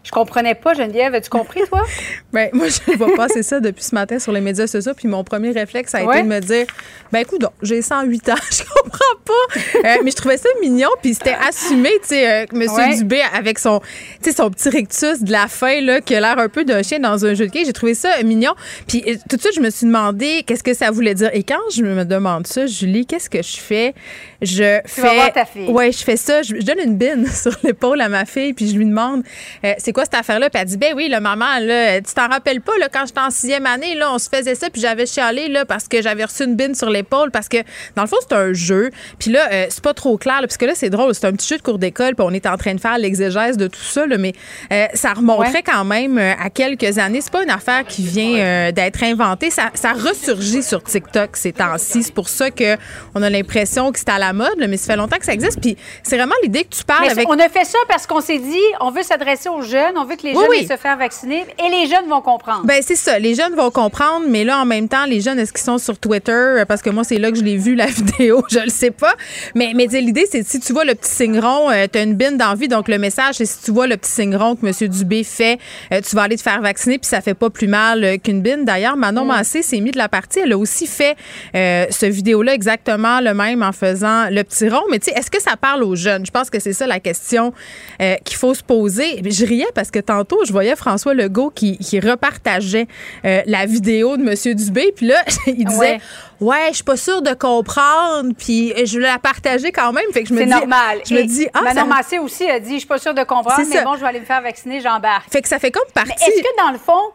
Je comprenais pas, Geneviève. As-tu compris, toi? Bien, moi, je vois passer ça depuis ce matin sur les médias sociaux. Puis mon premier réflexe a été de me dire ben écoute, j'ai 108 ans, je comprends pas. Euh, mais je trouvais ça mignon. Puis c'était assumé, tu sais, euh, M. Dubé avec son, son petit rictus de la fin, là, qui a l'air un peu d'un chien dans un jeu de quai. J'ai trouvé ça mignon. Puis euh, tout de suite, je me suis demandé qu'est-ce que ça voulait dire? Et quand je me demande ça, Julie, qu'est-ce que je fais? Je tu fais. Vas ta fille. Ouais, je fais ça. Je, donne une bine sur l'épaule à ma fille, puis je lui demande c'est quoi cette affaire-là? Puis elle dit, ben oui, le maman, là, tu t'en rappelles pas, là, quand j'étais en sixième année, là, on se faisait ça, puis j'avais chialé, là, parce que j'avais reçu une bine sur l'épaule, parce que, dans le fond, c'est un jeu. Puis là, euh, c'est pas trop clair, parce que là, c'est drôle, c'est un petit jeu de cours d'école, puis on est en train de faire l'exégèse de tout ça, là, mais euh, ça remonterait quand même euh, à quelques années. C'est pas une affaire qui vient d'être inventée. Ça, ça ressurgit sur TikTok ces temps-ci. C'est pour ça qu'on a l'impression que c'est à la mode, mais ça fait longtemps que ça existe. Puis c'est vraiment l'idée que tu parles avec. On a fait ça parce qu'on s'est dit, on veut s'adresser aux jeunes, on veut que les jeunes se faire vacciner et les jeunes vont comprendre. Ben c'est ça, les jeunes vont comprendre, mais là en même temps, les jeunes est-ce qu'ils sont sur Twitter? Parce que moi c'est là que je l'ai vu la vidéo, je le sais pas. Mais mais l'idée c'est si tu vois le petit signe rond, euh, tu as une bine d'envie donc le message c'est si tu vois le petit signe rond que M. Dubé fait, euh, tu vas aller te faire vacciner puis ça fait pas plus mal euh, qu'une bine. D'ailleurs, Manon mm. Massé s'est mis de la partie, elle a aussi fait ce vidéo là exactement le même en faisant le petit rond, mais tu sais est-ce que ça parle aux jeunes? Je pense que c'est ça la question qu'il faut se poser. Je riais parce que tantôt je voyais François Legault qui, qui repartageait euh, la vidéo de M. Dubé. Puis là, il disait Ouais, je suis pas sûre de comprendre. Puis je voulais la partager quand même. Fait que je me C'est normal. Je me dis Ah, Manon Massé aussi a dit Je suis pas sûre de comprendre, mais bon, je vais aller me faire vacciner, j'embarque. Fait que ça fait comme partie. est-ce que dans le fond,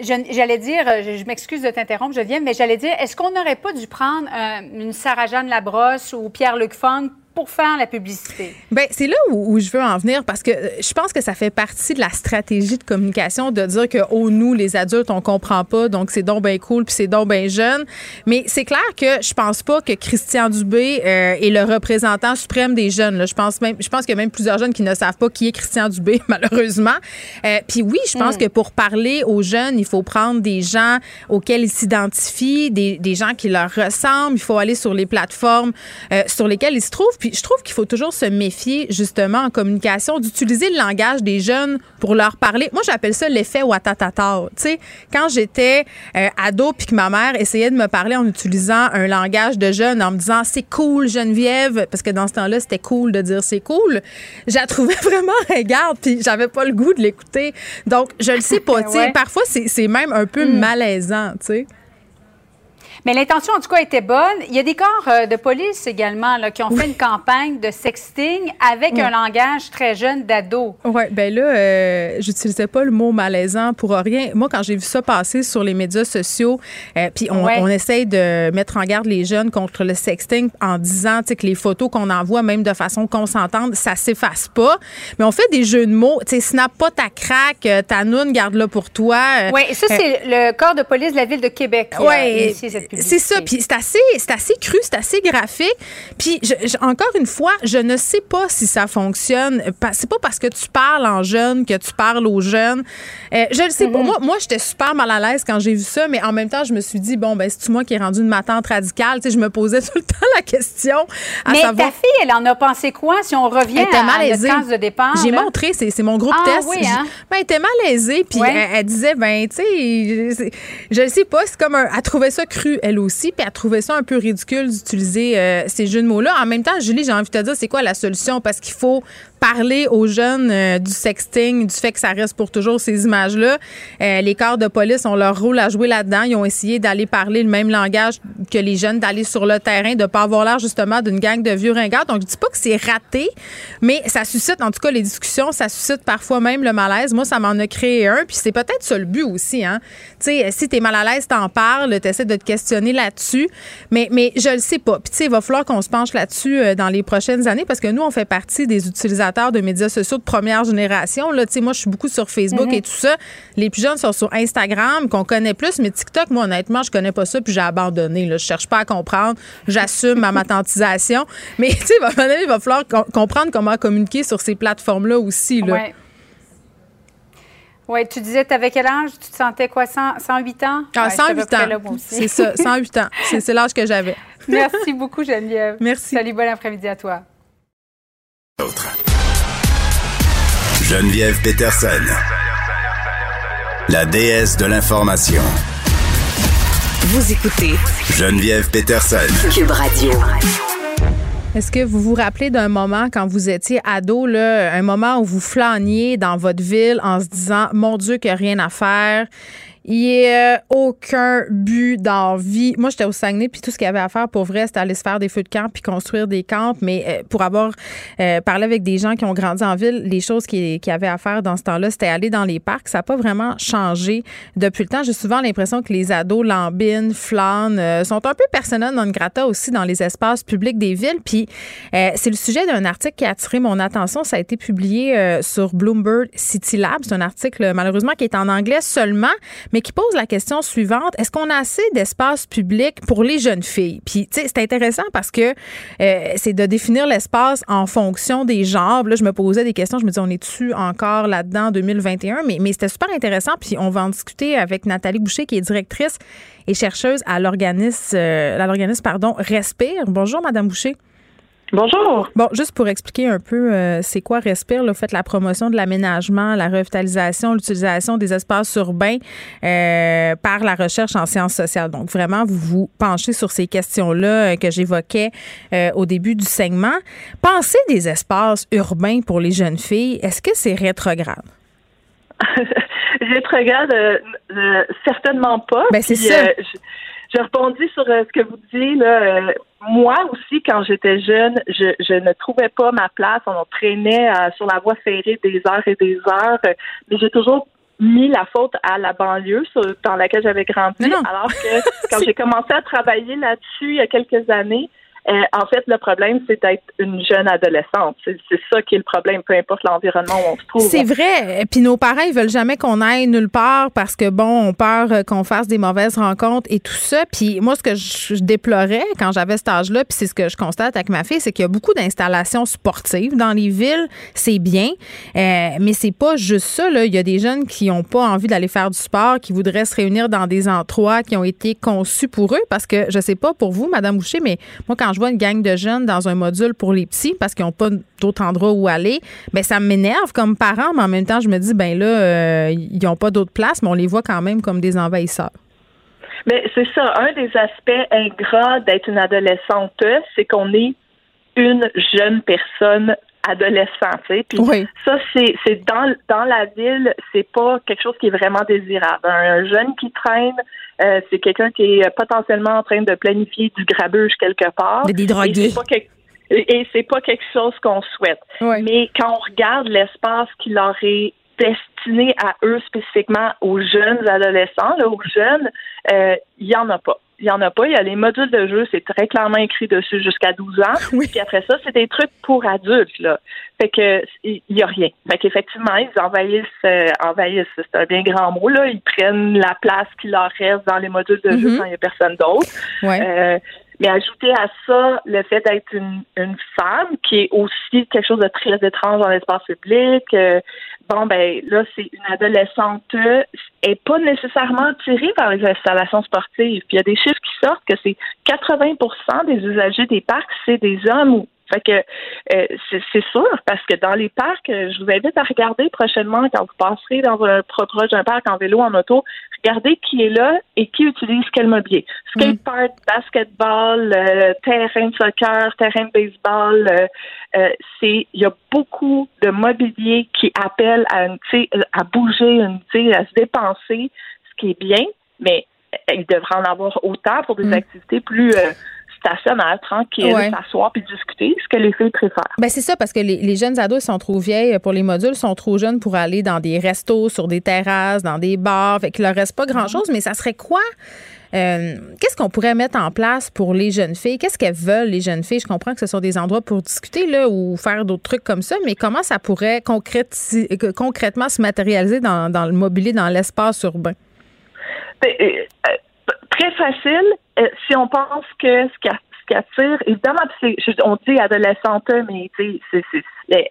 J'allais dire, je, m'excuse de t'interrompre, je viens, mais j'allais dire, est-ce qu'on n'aurait pas dû prendre euh, une Sarah-Jeanne Labrosse ou Pierre-Luc Funk pour faire la publicité? Ben c'est là où, je veux en venir parce que euh, je pense que ça fait partie de la stratégie de communication de dire que oh nous les adultes on comprend pas donc c'est donc bien cool puis c'est donc bien jeune. Mais c'est clair que je pense pas que Christian Dubé euh, est le représentant suprême des jeunes. Là. Je pense même je pense qu'il y a même plusieurs jeunes qui ne savent pas qui est Christian Dubé malheureusement. Euh, puis oui je pense mm. que pour parler aux jeunes il faut prendre des gens auxquels ils s'identifient, des, des gens qui leur ressemblent. Il faut aller sur les plateformes sur lesquelles ils se trouvent puis je trouve qu'il faut toujours se méfier, justement, en communication, d'utiliser le langage des jeunes pour leur parler. Moi, j'appelle ça l'effet watatata. Tu sais, quand j'étais euh, ado puis que ma mère essayait de me parler en utilisant un langage de jeune, en me disant c'est cool, Geneviève, parce que dans ce temps-là, c'était cool de dire c'est cool, je la trouvais vraiment regarde puis j'avais pas le goût de l'écouter. Donc, je le sais pas. Tu sais, parfois, c'est même un peu hmm. malaisant, tu sais. Mais l'intention, en tout cas, était bonne. Il y a des corps euh, de police également là, qui ont fait une campagne de sexting avec un langage très jeune d'ado. Oui, bien là, euh, j'utilisais pas le mot malaisant pour rien. Moi, quand j'ai vu ça passer sur les médias sociaux, euh, puis on, on, essaye de mettre en garde les jeunes contre le sexting en disant que les photos qu'on envoie, même de façon consentante, ça s'efface pas. Mais on fait des jeux de mots. Tu sais, snap pas ta craque, euh, ta noune, garde-la pour toi. Oui, ça, c'est le corps de police de la ville de Québec. C'est ça. Puis c'est assez, c'est assez cru, c'est assez graphique. Puis encore une fois, je ne sais pas si ça fonctionne. C'est pas parce que tu parles en jeune que tu parles aux jeunes. Euh, je le sais pas. Mm-hmm. Moi, moi j'étais super mal à l'aise quand j'ai vu ça, mais en même temps, je me suis dit, bon, ben, c'est moi qui ai rendu une matante radicale? Tu sais, je me posais tout le temps la question. mais ta fille, elle en a pensé quoi si on revient à la case de départ? J'ai montré, c'est mon groupe ah, test. Oui, hein? ben, elle était malaisée, puis elle, disait, ben, tu sais, je ne sais pas, c'est comme un. Elle trouvait ça cru, elle aussi, puis elle trouvait ça un peu ridicule d'utiliser euh, ces jeux de mots-là. En même temps, Julie, j'ai envie de te dire, c'est quoi la solution? Parce qu'il faut parler aux jeunes euh, du sexting, du fait que ça reste pour toujours ces images-là. Euh, les corps de police ont leur rôle à jouer là-dedans. Ils ont essayé d'aller parler le même langage que les jeunes, d'aller sur le terrain, de pas avoir l'air justement d'une gang de vieux ringards. Donc, je dis pas que c'est raté, mais ça suscite en tout cas les discussions, ça suscite parfois même le malaise. Moi, ça m'en a créé un, puis c'est peut-être ça le but aussi. Hein? Tu sais, si tu es mal à l'aise, t'en parles, tu essaies de te questionner là-dessus, mais, mais je le sais pas. Puis tu sais, il va falloir qu'on se penche là-dessus euh, dans les prochaines années parce que nous, on fait partie des utilisateurs de médias sociaux de première génération. Là, moi, je suis beaucoup sur Facebook et mhm. tout ça. Les plus jeunes sont sur Instagram, qu'on connaît plus, mais TikTok, moi, honnêtement, je connais pas ça, puis j'ai abandonné. Là. Je cherche pas à comprendre. J'assume ma matantisation. Mais tu sais, il va falloir comprendre comment communiquer sur ces plateformes-là aussi. Là. Ouais. Oui, tu disais, tu avais quel âge? Tu te sentais quoi, 108 ans? Ah, 108 ans. C'est ça, 108 ans. C'est l'âge que j'avais. Merci beaucoup, Geneviève. Merci. Salut, bon après-midi à toi. Geneviève Peterson, la déesse de l'information. Vous écoutez Geneviève Peterson, Cube Radio. Est-ce que vous vous rappelez d'un moment quand vous étiez ado, là, un moment où vous flâniez dans votre ville en se disant Mon Dieu, qu'il n'y a rien à faire, il n'y a aucun but dans vie. Moi, j'étais au Saguenay, puis tout ce qu'il y avait à faire pour vrai, c'était aller se faire des feux de camp puis construire des camps. Mais euh, pour avoir euh, parlé avec des gens qui ont grandi en ville, les choses qu'il qui avait à faire dans ce temps-là, c'était aller dans les parcs. Ça n'a pas vraiment changé depuis le temps. J'ai souvent l'impression que les ados lambinent, flânent, euh, sont un peu persona non grata aussi dans les espaces publics des villes. Puis c'est le sujet d'un article qui a attiré mon attention. Ça a été publié sur Bloomberg City Lab. C'est un article, malheureusement, qui est en anglais seulement mais qui pose la question suivante est-ce qu'on a assez d'espace public pour les jeunes filles? Puis, tu sais, c'est intéressant parce que euh, c'est de définir l'espace en fonction des genres. Là, je me posais des questions, je me disais, on est-tu encore là-dedans en 2021 Mais, mais c'était super intéressant. Puis, on va en discuter avec Nathalie Boucher, qui est directrice et chercheuse à l'organisme, euh, pardon, Respire. Bonjour, Madame Boucher. Bonjour. Bon, juste pour expliquer un peu, euh, c'est quoi Respire? Là, faites la promotion de l'aménagement, la revitalisation, l'utilisation des espaces urbains euh, par la recherche en sciences sociales. Donc, vraiment, vous vous penchez sur ces questions-là euh, que j'évoquais au début du segment. Pensez des espaces urbains pour les jeunes filles, est-ce que c'est rétrograde? rétrograde, certainement pas. Ben, c'est ça. Je, rebondis sur ce que vous dites là moi aussi, quand j'étais jeune, je, je, ne trouvais pas ma place. On traînait euh, sur la voie ferrée des heures et des heures. mais j'ai toujours mis la faute à la banlieue dans laquelle j'avais grandi. Alors que quand j'ai commencé à travailler là-dessus il y a quelques années, Euh, en fait, le problème, c'est d'être une jeune adolescente. C'est ça qui est le problème, peu importe l'environnement où on se trouve. C'est vrai. Puis nos parents, ils veulent jamais qu'on aille nulle part parce que, bon, on peur euh, qu'on fasse des mauvaises rencontres et tout ça. Puis moi, ce que je, déplorais quand j'avais cet âge-là, puis c'est ce que je constate avec ma fille, c'est qu'il y a beaucoup d'installations sportives dans les villes. C'est bien. Euh, mais c'est pas juste ça. Là. Il y a des jeunes qui n'ont pas envie d'aller faire du sport, qui voudraient se réunir dans des endroits qui ont été conçus pour eux. Parce que, je sais pas pour vous, Madame Boucher, mais moi, quand je vois une gang de jeunes dans un module pour les petits, parce qu'ils n'ont pas d'autres endroits où aller, ben ça m'énerve comme parent, mais en même temps, je me dis, ben là, euh, ils n'ont pas d'autres places, mais on les voit quand même comme des envahisseurs. Mais c'est ça, un des aspects ingrats d'être une adolescente, c'est qu'on est une jeune personne adolescent, tu sais. Puis ça, c'est, c'est dans, dans la ville, c'est pas quelque chose qui est vraiment désirable. Un, jeune qui traîne, euh, c'est quelqu'un qui est potentiellement en train de planifier du grabuge quelque part. Des drogués. Et c'est pas quelque chose qu'on souhaite. Mais quand on regarde l'espace qui leur est destiné à eux spécifiquement, aux jeunes adolescents, là, aux jeunes, euh, il y en a pas il n'y en a pas. Il y a les modules de jeu, c'est très clairement écrit dessus jusqu'à 12 ans. Puis après ça, c'est des trucs pour adultes, là. Fait que il y a rien. Fait qu'effectivement, ils envahissent, euh, envahissent, c'est un bien grand mot, là. Ils prennent la place qui leur reste dans les modules de jeu mm-hmm. quand il n'y a personne d'autre. Euh, mais ajouter à ça le fait d'être une, une femme qui est aussi quelque chose de très étrange dans l'espace public, euh, bon ben là c'est une adolescente est pas nécessairement attirée par les installations sportives. Puis il y a des chiffres qui sortent que c'est 80% des usagers des parcs c'est des hommes ou fait que euh, c'est sûr, parce que dans les parcs, euh, je vous invite à regarder prochainement quand vous passerez dans un proche d'un parc en vélo, en auto, regardez qui est là et qui utilise quel mobilier. Skatepark, mm. basketball, euh, terrain de soccer, terrain de baseball, c'est il y a beaucoup de mobilier qui appelle à à bouger, une, à se dépenser, ce qui est bien, mais il devrait en avoir autant pour des mm. activités plus stationnaire, tranquille, s'asseoir puis discuter, ce que les filles préfèrent. Ben c'est ça, parce que les, jeunes ados sont trop vieilles pour les modules, sont trop jeunes pour aller dans des restos, sur des terrasses, dans des bars. Fait qu'il leur reste pas grand-chose, mais ça serait quoi? Euh, qu'est-ce qu'on pourrait mettre en place pour les jeunes filles? Qu'est-ce qu'elles veulent, les jeunes filles? Je comprends que ce sont des endroits pour discuter là, ou faire d'autres trucs comme ça, mais comment ça pourrait concrètement se matérialiser dans, le mobilier, dans l'espace urbain? Ben, euh, très facile euh, si on pense que ce qui, attire, évidemment, on dit adolescente, mais tu sais,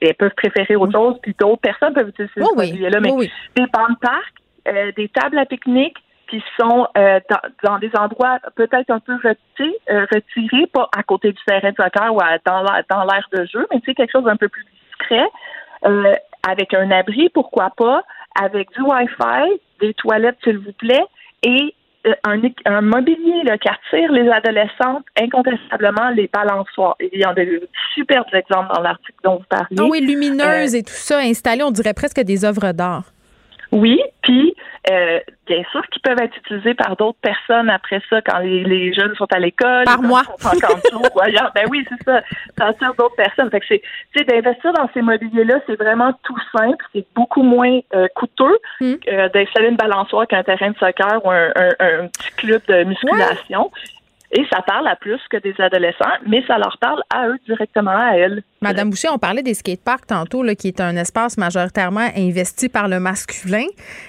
elles peuvent préférer autre chose, puis d'autres personnes peuvent utiliser oh oui, là mais des bancs de parc, euh, des tables à pique-nique qui sont euh, dans, des endroits peut-être un peu retirés, retirés, pas à côté du terrain de soccer ou dans l'air de jeu, mais tu sais, quelque chose d'un peu plus discret, avec un abri, pourquoi pas, avec du Wi-Fi, des toilettes, s'il vous plaît, et euh, un, un mobilier là, qui attire les adolescentes, incontestablement les balançoires. Il y a des superbes exemples dans l'article dont vous parlez. Ah oui, lumineuses euh, et tout ça installées, on dirait presque des œuvres d'art. Oui, puis euh, bien sûr qu'ils peuvent être utilisés par d'autres personnes après ça quand les, jeunes sont à l'école. Par moi. ben oui, c'est ça. Attire d'autres personnes. Fait que c'est, tu sais, d'investir dans ces mobiliers-là, c'est vraiment tout simple. C'est beaucoup moins euh, coûteux hmm. d'installer une balançoire qu'un terrain de soccer ou un, petit club de musculation. Et ça parle à plus que des adolescents, mais ça leur parle à eux directement, à elles. Madame Boucher, on parlait des skateparks tantôt, là, qui est un espace majoritairement investi par le masculin.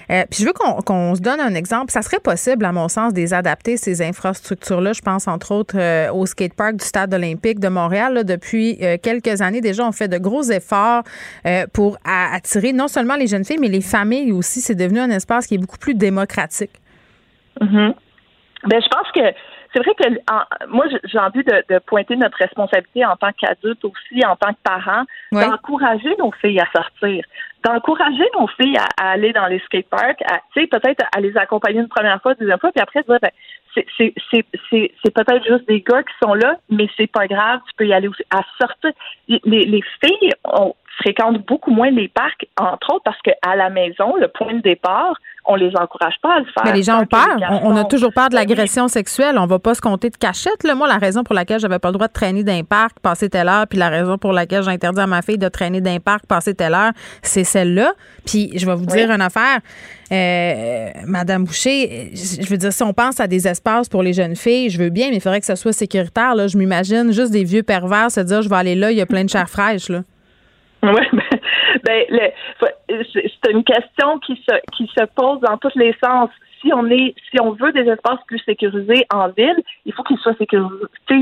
Euh, puis je veux qu'on se donne un exemple. Ça serait possible, à mon sens, de les adapter, ces infrastructures-là. Je pense, entre autres, euh, au skatepark du Stade olympique de Montréal. depuis euh, quelques années, déjà, on fait de gros efforts pour attirer non seulement les jeunes filles, mais les familles aussi. C'est devenu un espace qui est beaucoup plus démocratique. Mm Ben, je pense que c'est vrai que moi, j'ai envie de, pointer notre responsabilité en tant qu'adulte aussi, en tant que parents, d'encourager nos filles à sortir, d'encourager nos filles à, aller dans les skateparks, tu sais, peut-être à les accompagner une première fois, deuxième fois, puis après, ben, c'est peut-être juste des gars qui sont là, mais c'est pas grave, tu peux y aller aussi. À sortir, les, les filles ont fréquentent beaucoup moins les parcs, entre autres parce qu'à la maison, le point de départ, on les encourage pas à le faire. Mais les gens ont peur. On, a toujours peur de l'agression sexuelle. On va pas se compter de cachette. Là. Moi, la raison pour laquelle j'avais pas le droit de traîner d'un parc, passer telle heure, puis la raison pour laquelle j'ai interdit à ma fille de traîner d'un parc, passer telle heure, c'est celle-là. Puis je vais vous dire une affaire. Euh, Madame Boucher, je veux dire, si on pense à des espaces pour les jeunes filles, je veux bien, mais il faudrait que ce soit sécuritaire. Là. Je m'imagine juste des vieux pervers se dire, je vais aller là, il y a plein de chair fraîche. Là. Oui, ben, ben c'est une question qui se qui se pose dans tous les sens. Si on est si on veut des espaces plus sécurisés en ville, il faut qu'ils soient euh,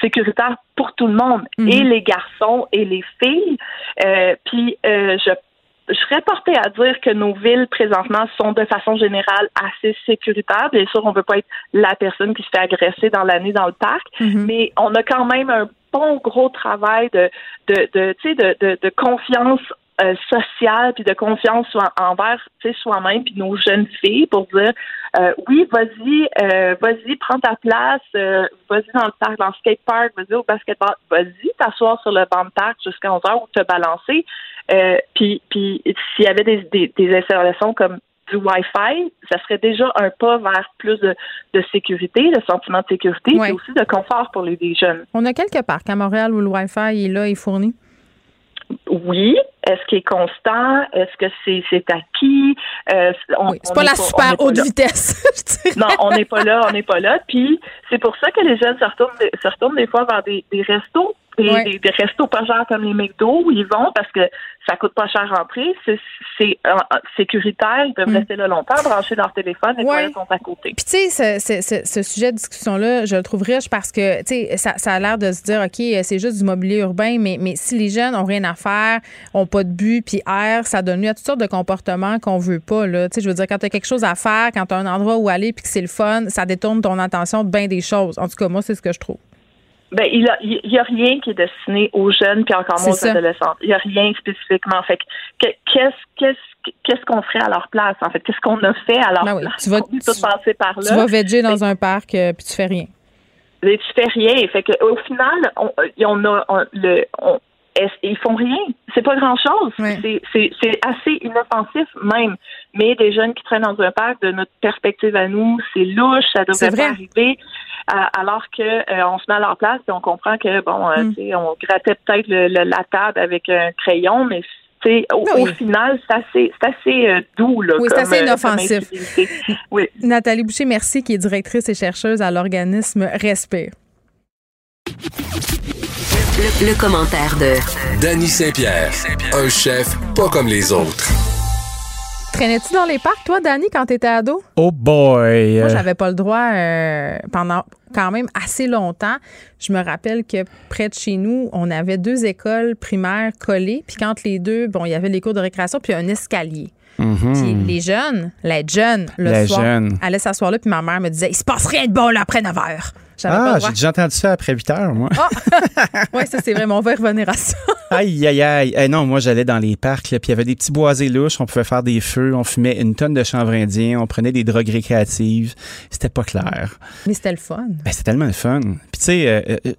sécuritaires pour tout le monde, mhm. et les garçons et les filles. Euh, puis euh, je je serais portée à dire que nos villes présentement sont de façon générale assez sécuritaires. Bien sûr, on ne veut pas être la personne qui se fait agresser dans l'année dans le parc, mhm. mais on a quand même un bon gros travail de de de, de, de, de confiance euh, sociale puis de confiance envers soi-même puis nos jeunes filles pour dire euh, oui vas-y euh, vas-y prends ta place vas-y dans le parc dans le skate park vas-y au basketball vas-y t'asseoir sur le banc de parc jusqu'à 11 heures ou te balancer. Puis puis s'il y avait des, des, des installations comme du Wi-Fi, ça serait déjà un pas vers plus de, de sécurité, de sentiment de sécurité, et aussi de confort pour les, jeunes. On a quelques parcs à Montréal où le Wi-Fi est là et fourni. Oui. Est-ce qu'il est constant? Est-ce que c'est, c'est acquis? Euh, c'est pas la super haute vitesse. non, on n'est pas là, on n'est pas là. Puis c'est pour ça que les jeunes se retournent, se retournent des fois vers des, des restos des, des, restos pas chers comme les McDo où ils vont parce que ça coûte pas cher à rentrer, c'est euh, sécuritaire, ils peuvent mm. rester là longtemps, brancher leur téléphone et ouais. sont à côté. Puis tu sais, ce, sujet de discussion-là, je le trouve riche parce que, tu sais, ça, ça, a l'air de se dire, OK, c'est juste du mobilier urbain, mais, mais si les jeunes ont rien à faire, ont pas de but, puis air, ça donne lieu à toutes sortes de comportements qu'on veut pas, là. Tu sais, je veux dire, quand tu as quelque chose à faire, quand tu as un endroit où aller, puis que c'est le fun, ça détourne ton attention de bien des choses. En tout cas, moi, c'est ce que je trouve. Ben, il y a, rien qui est destiné aux jeunes puis encore moins aux adolescents. Il y a rien spécifiquement. Fait qu'est-ce qu'est-ce qu'est-ce qu'on ferait à leur place en fait? Qu'est-ce qu'on a fait à leur ben place? Tu vas passer par là. Tu vas veger dans un parc euh, puis tu fais rien. Mais tu fais rien. Fait que au final, on, on a le on, ils font rien. C'est pas grand chose. C'est assez inoffensif même. Mais des jeunes qui traînent dans un parc, de notre perspective à nous, c'est louche, ça devrait pas arriver alors que euh, on se met à leur place et on comprend que bon, euh, mm. on grattait peut-être la table avec un crayon, mais au, au, final, c'est assez, assez euh, doux. Là, oui, c'est assez inoffensif. oui. Nathalie Boucher, merci, qui est directrice et chercheuse à l'organisme Respire. Le, commentaire de Danny Saint-Pierre, un chef pas comme les autres. Traînais-tu dans les parcs, toi, Danny, quand t'étais ado? Oh boy! Moi, j'avais pas le droit euh, pendant quand même assez longtemps. Je me rappelle que près de chez nous, on avait deux écoles primaires collées. Puis quand les deux, bon, il y avait les cours de récréation, puis un escalier. Mhm. Puis les jeunes, les jeunes, le soir, allaient s'asseoir là, puis ma mère me disait Il se passe rien de bon là après 9 heures. Ah, j'ai déjà entendu ça après 8 heures, moi. Ah! oui, ça, c'est vraiment. On va revenir à ça. aïe, aïe, aïe. Eh non, moi, j'allais dans les parcs, puis il y avait des petits boisés louches. On pouvait faire des feux. On fumait une tonne de chanvre indien. On prenait des drogues récréatives. C'était pas clair. Mais c'était le fun. Ben, c'était tellement le fun. Puis, tu sais, euh, euh,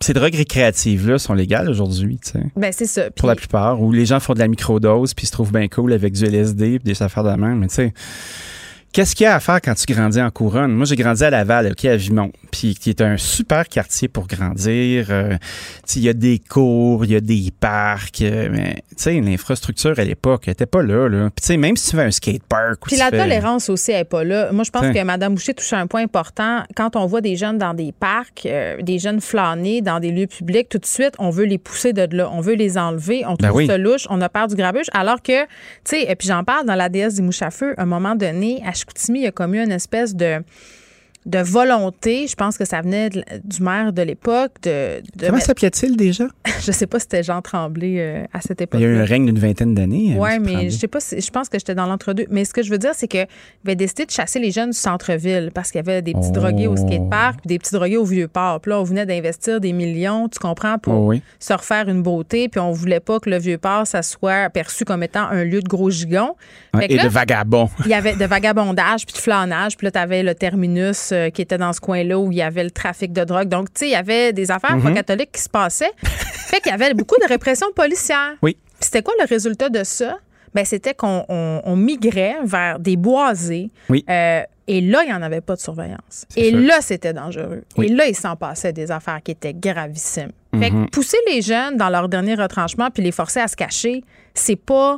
ces drogues récréatives-là sont légales aujourd'hui, tu sais. Ben, c'est ça. Pour la plupart, où les gens font de la microdose puis se trouvent bien cool avec du LSD puis des affaires de même, mais tu sais Qu'est-ce qu'il y a à faire quand tu grandis en couronne? Moi, j'ai grandi à Laval, OK, à Vimont, puis qui est un super quartier pour grandir. Euh, il y a des cours, il y a des parcs, euh, mais tu sais, l'infrastructure à l'époque, elle était pas là. là. Puis tu sais, même si tu fais un skatepark... Puis la tolérance aussi, n'est pas là. Moi, je pense que Mme Boucher touche un point important. Quand on voit des jeunes dans des parcs, euh, des jeunes flânés dans des lieux publics, tout de suite, on veut les pousser de là. On veut les enlever. On ben trouve ça louche. On a peur du grabuge. Alors que, tu sais, et puis j'en parle dans la déesse des mouches à feu, à un moment donné, à il y a comme eu une espèce de de volonté. Je pense que ça venait du maire de l'époque. De, Comment s'appelait-il déjà? je sais pas si c'était Jean Tremblay euh, à cette époque. Il y a eu un règne d'une vingtaine d'années. Hein, oui, mais je sais pas je pense que j'étais dans l'entre-deux. Mais ce que je veux dire, c'est qu'il avait décidé de chasser les jeunes du centre-ville parce qu'il y avait des petits drogués au oh. skatepark puis des petits drogués au vieux port. Puis là, on venait d'investir des millions, tu comprends, pour oh se refaire une beauté. Puis on voulait pas que le vieux port, ça soit perçu comme étant un lieu de gros gigons. et de vagabonds. Il y avait de vagabondage puis de flânage. Puis là, tu avais le terminus euh, qui était dans ce coin-là où il y avait le trafic de drogue. Donc, tu sais, il y avait des affaires pas Mhm. catholiques qui se passaient. fait qu'il y avait beaucoup de répression policière. Oui. C'était quoi le résultat de ça? Ben, c'était qu'on on- on migrait vers des boisés. Oui. Euh, et là, il n'y en avait pas de surveillance. Et sûr. là, c'était dangereux. Oui. Et là, il s'en passait des affaires qui étaient gravissimes. Fait que Mhm. pousser les jeunes dans leur dernier retranchement puis les forcer à se cacher, c'est pas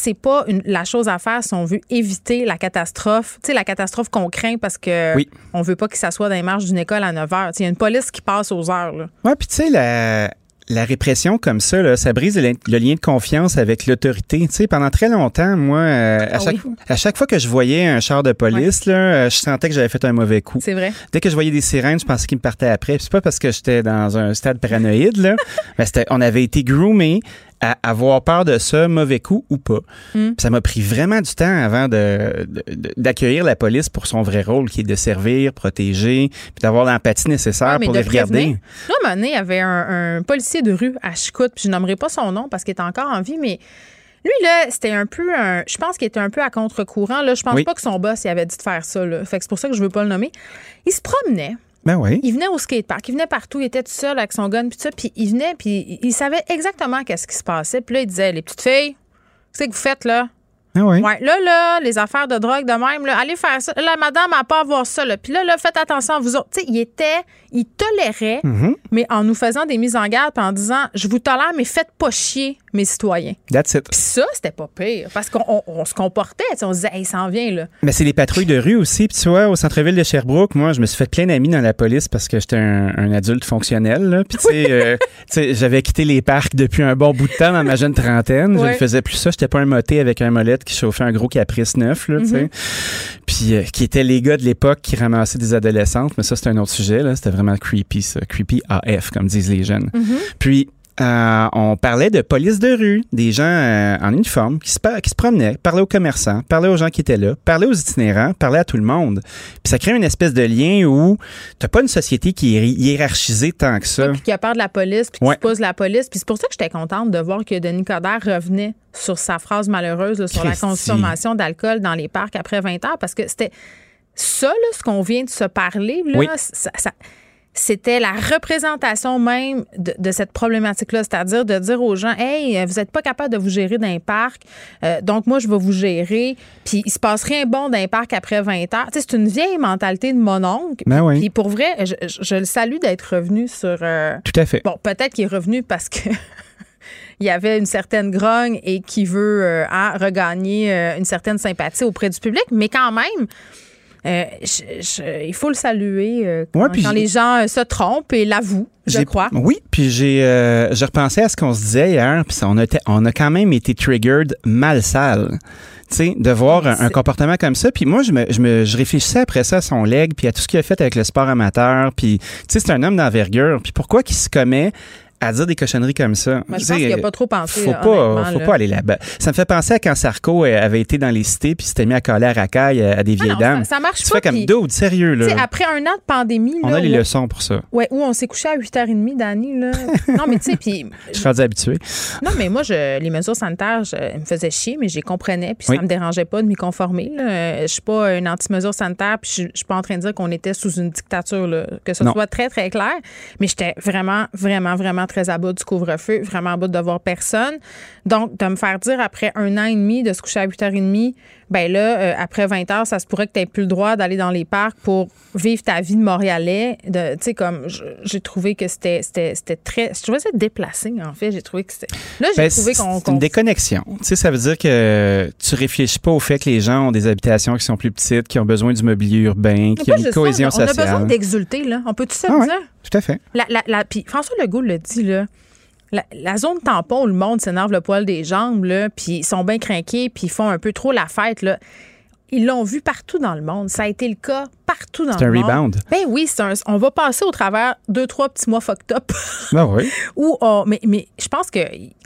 c'est pas une- la chose à faire si on veut éviter la catastrophe. Tu sais, la catastrophe qu'on craint parce que Oui. on veut pas qu'ils s'assoient dans les marches d'une école à 9 heures. Il y a une police qui passe aux heures. Ouais, puis tu sais, la, la répression comme ça, là, ça brise le, le lien de confiance avec l'autorité. Tu sais, pendant très longtemps, moi, euh, à, Ah chaque, oui. à chaque fois que je voyais un char de police, là, euh, je sentais que j'avais fait un mauvais coup. C'est vrai. Dès que je voyais des sirènes, je pensais qu'ils me partaient après. C'est pas parce que j'étais dans un stade paranoïde, là, mais on avait été groomés à avoir peur de ça, mauvais coup ou pas. Mm. Puis Ça m'a pris vraiment du temps avant de, d'accueillir la police pour son vrai rôle, qui est de servir, protéger, puis d'avoir l'empathie nécessaire Ouais, pour les regarder. prévenir. Là, à un moment donné, il y avait un, un policier de rue à Chicoute, puis je nommerai pas son nom parce qu'il est encore en vie, mais lui, là, c'était un peu un. Je pense qu'il était un peu à contre-courant. Là, je pense Oui. pas que son boss il avait dit de faire ça. Là. Fait que c'est pour ça que je veux pas le nommer. Il se promenait. Ben. Il venait au skatepark, il venait partout, il était tout seul avec son gun, puis ça, puis il venait, puis il savait exactement qu'est-ce qui se passait. Puis là, il disait, les petites filles, qu'est-ce que vous faites là? Ah oui. Ouais, là, là, les affaires de drogue de même, là, allez faire ça. Là, madame n'a pas à voir ça. Là. Puis là, là, faites attention à vous autres. Tu sais, il était, il tolérait, Mhm. mais en nous faisant des mises en garde, en disant, je vous tolère, mais faites pas chier mes citoyens. That's it. Puis ça, c'était pas pire, parce qu'on on- on se comportait, on se disait, hey, il s'en vient, là. Mais c'est les patrouilles de rue aussi. Puis tu vois, au centre-ville de Sherbrooke, moi, je me suis fait plein d'amis dans la police parce que j'étais un, un adulte fonctionnel. Là. Puis tu sais, euh, tu sais, j'avais quitté les parcs depuis un bon bout de temps dans ma jeune trentaine. Je ne faisais plus ça. J'étais pas un moté avec un molette qui chauffait un gros caprice neuf. Là, tu sais. Puis euh, qui étaient les gars de l'époque qui ramassaient des adolescentes. Mais ça, c'est un autre sujet. Là. C'était vraiment creepy, ça. Creepy AF, comme disent les jeunes. Puis, euh, on parlait de police de rue, des gens euh, en uniforme qui se, par- qui se promenaient, parlaient aux commerçants, parlaient aux gens qui étaient là, parlaient aux itinérants, parlaient à tout le monde. Puis ça crée une espèce de lien où t'as pas une société qui est hi- hiérarchisée tant que ça. Puis qui a peur de la police, puis qui Ouais. pose la police. Puis c'est pour ça que j'étais contente de voir que Denis Coderre revenait sur sa phrase malheureuse là, sur la consommation d'alcool dans les parcs après 20 heures, parce que c'était ça, là, ce qu'on vient de se parler, là, Oui. ça- ça- c'était la représentation même de, de cette problématique-là, c'est-à-dire de dire aux gens, hey, vous n'êtes pas capable de vous gérer dans un parc, euh, donc moi je vais vous gérer, puis il se passe rien bon dans un parc après 20 heures. Tu sais, c'est une vieille mentalité de mon oncle. Ben oui. Puis pour vrai, je, le salue d'être revenu sur. euh, Tout à fait. Bon, peut-être qu'il est revenu parce que il y avait une certaine grogne et qui veut euh, hein, regagner une certaine sympathie auprès du public, mais quand même. Euh, je- je- il faut le saluer euh, quand, Ouais, les gens euh, se trompent et l'avouent, je crois. Oui, puis j'ai euh, je repensais à ce qu'on se disait hier, puis on, a on a quand même été triggered mal sale. Tu sais, de voir un, comportement comme ça. Puis moi, je me, je me je réfléchissais après ça à son leg, puis à tout ce qu'il a fait avec le sport amateur. Puis, tu sais, c'est un homme d'envergure. Puis pourquoi qu'il se commet à dire des cochonneries comme ça? Moi, je pense qu'il n'a pas trop pensé. faut là, pas, faut là. pas aller là-bas. Ça me fait penser à quand Sarko euh, avait été dans les cités puis s'était mis à coller à racaille à, à des Ah vieilles non, dames. ça, ça marche tu pas. fais comme dude, sérieux là. après un an de pandémie, On là, a les leçons pour ça. Ouais, où on s'est couché à 8h30, Dani, là. non, mais tu sais, puis. Je suis rendu habitué. Non, mais moi, je, les mesures sanitaires, je, elles me faisaient chier, mais j'y comprenais, puis Oui. ça me dérangeait pas de m'y conformer. là. Euh, Je suis pas une anti-mesure sanitaire, puis je, je suis pas en train de dire qu'on était sous une dictature, là. que ce Non. soit très, très clair. Mais j'étais vraiment, vraiment, vraiment très à bout du couvre-feu, vraiment à bout de voir personne. Donc, de me faire dire après un an et demi de se coucher à 8h30, ben là, euh, après 20 heures, ça se pourrait que tu plus le droit d'aller dans les parcs pour vivre ta vie de Montréalais. Tu sais, comme j'ai trouvé que c'était c'était- c'était très. Je trouvais ça déplacé, en fait. J'ai trouvé que c'était. Là, j'ai Ben, trouvé qu'on. c'est une déconnexion. Tu sais, ça veut dire que tu réfléchis pas au fait que les gens ont des habitations qui sont plus petites, qui ont besoin du mobilier urbain, qui ont une juste ça, cohésion on a besoin sociale. d'exulter, là. On peut tout ça Ah ouais. Tout à fait. La, la, la- puis François Legault le dit, là. La, la zone tampon où le monde s'énerve le poil des jambes, là, puis ils sont bien craqués, puis ils font un peu trop la fête, là. Ils l'ont vu partout dans le monde. Ça a été le cas partout dans C'est le un monde. rebound. Ben oui, c'est un- on va passer au travers deux, trois petits mois fucked up. Ben oui. Où on- mais, mais je pense que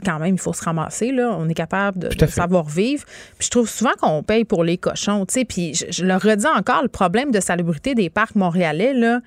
quand même, il faut se ramasser. Là. On est capable de, savoir vivre. Puis je trouve souvent qu'on paye pour les cochons. Puis je, je le redis encore, le problème de salubrité des parcs montréalais, là,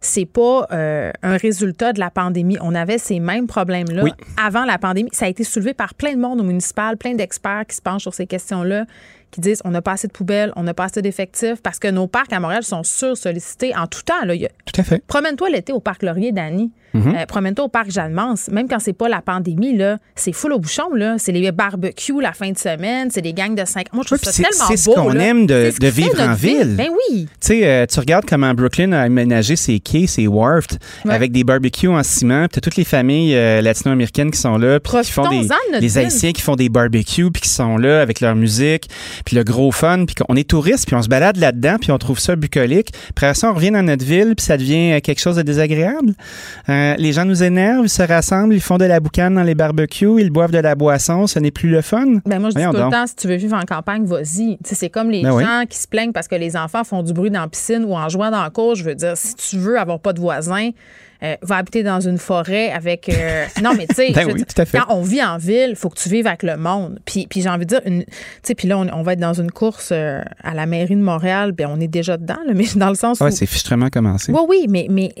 c'est pas euh, un résultat de la pandémie. On avait ces mêmes problèmes-là Oui. avant la pandémie. Ça a été soulevé par plein de monde au municipal, plein d'experts qui se penchent sur ces questions-là, qui disent on n'a pas assez de poubelles, on n'a pas assez d'effectifs parce que nos parcs à Montréal sont sur-sollicités en tout temps. Là. tout à fait. Promène-toi l'été au parc Laurier, Dani. Mhm. Euh, promène-toi au parc Jeanne-Mance. Même quand c'est pas la pandémie, là, c'est full au bouchon. Là. C'est les barbecues la fin de semaine, c'est des gangs de cinq. Moi, je trouve ça tellement beau. C'est ce qu'on aime de, de vivre en ville. Ben oui. Tu sais, euh, tu regardes comment Brooklyn a aménagé ses quais, ses wharfs, avec des barbecues en ciment. Puis toutes les familles euh, latino-américaines qui sont là, puis qui font des, les Haïtiens qui font des barbecues, puis qui sont là avec leur musique, puis le gros fun, puis on est touristes, puis on se balade là-dedans, puis on trouve ça bucolique. Après ça, on revient dans notre ville, puis ça devient quelque chose de désagréable. Les gens nous énervent ils se rassemblent, ils font de la boucane dans les barbecues, ils boivent de la boisson, ce n'est plus le fun. Ben moi, je dis tout le temps, si tu veux vivre en campagne, vas-y. C'est comme les ben gens qui se plaignent parce que les enfants font du bruit dans la piscine ou en jouant dans la cour. Je veux dire, si tu veux avoir pas de voisins, euh, va habiter dans une forêt avec. Euh, non, mais tu sais, ben quand on vit en ville, il faut que tu vives avec le monde. Puis, puis j'ai envie de dire, tu sais, puis là, on, va être dans une course euh, à la mairie de Montréal, bien, on est déjà dedans, mais dans le sens ouais, c'est fichtrement commencé. Oui, oui, mais, mais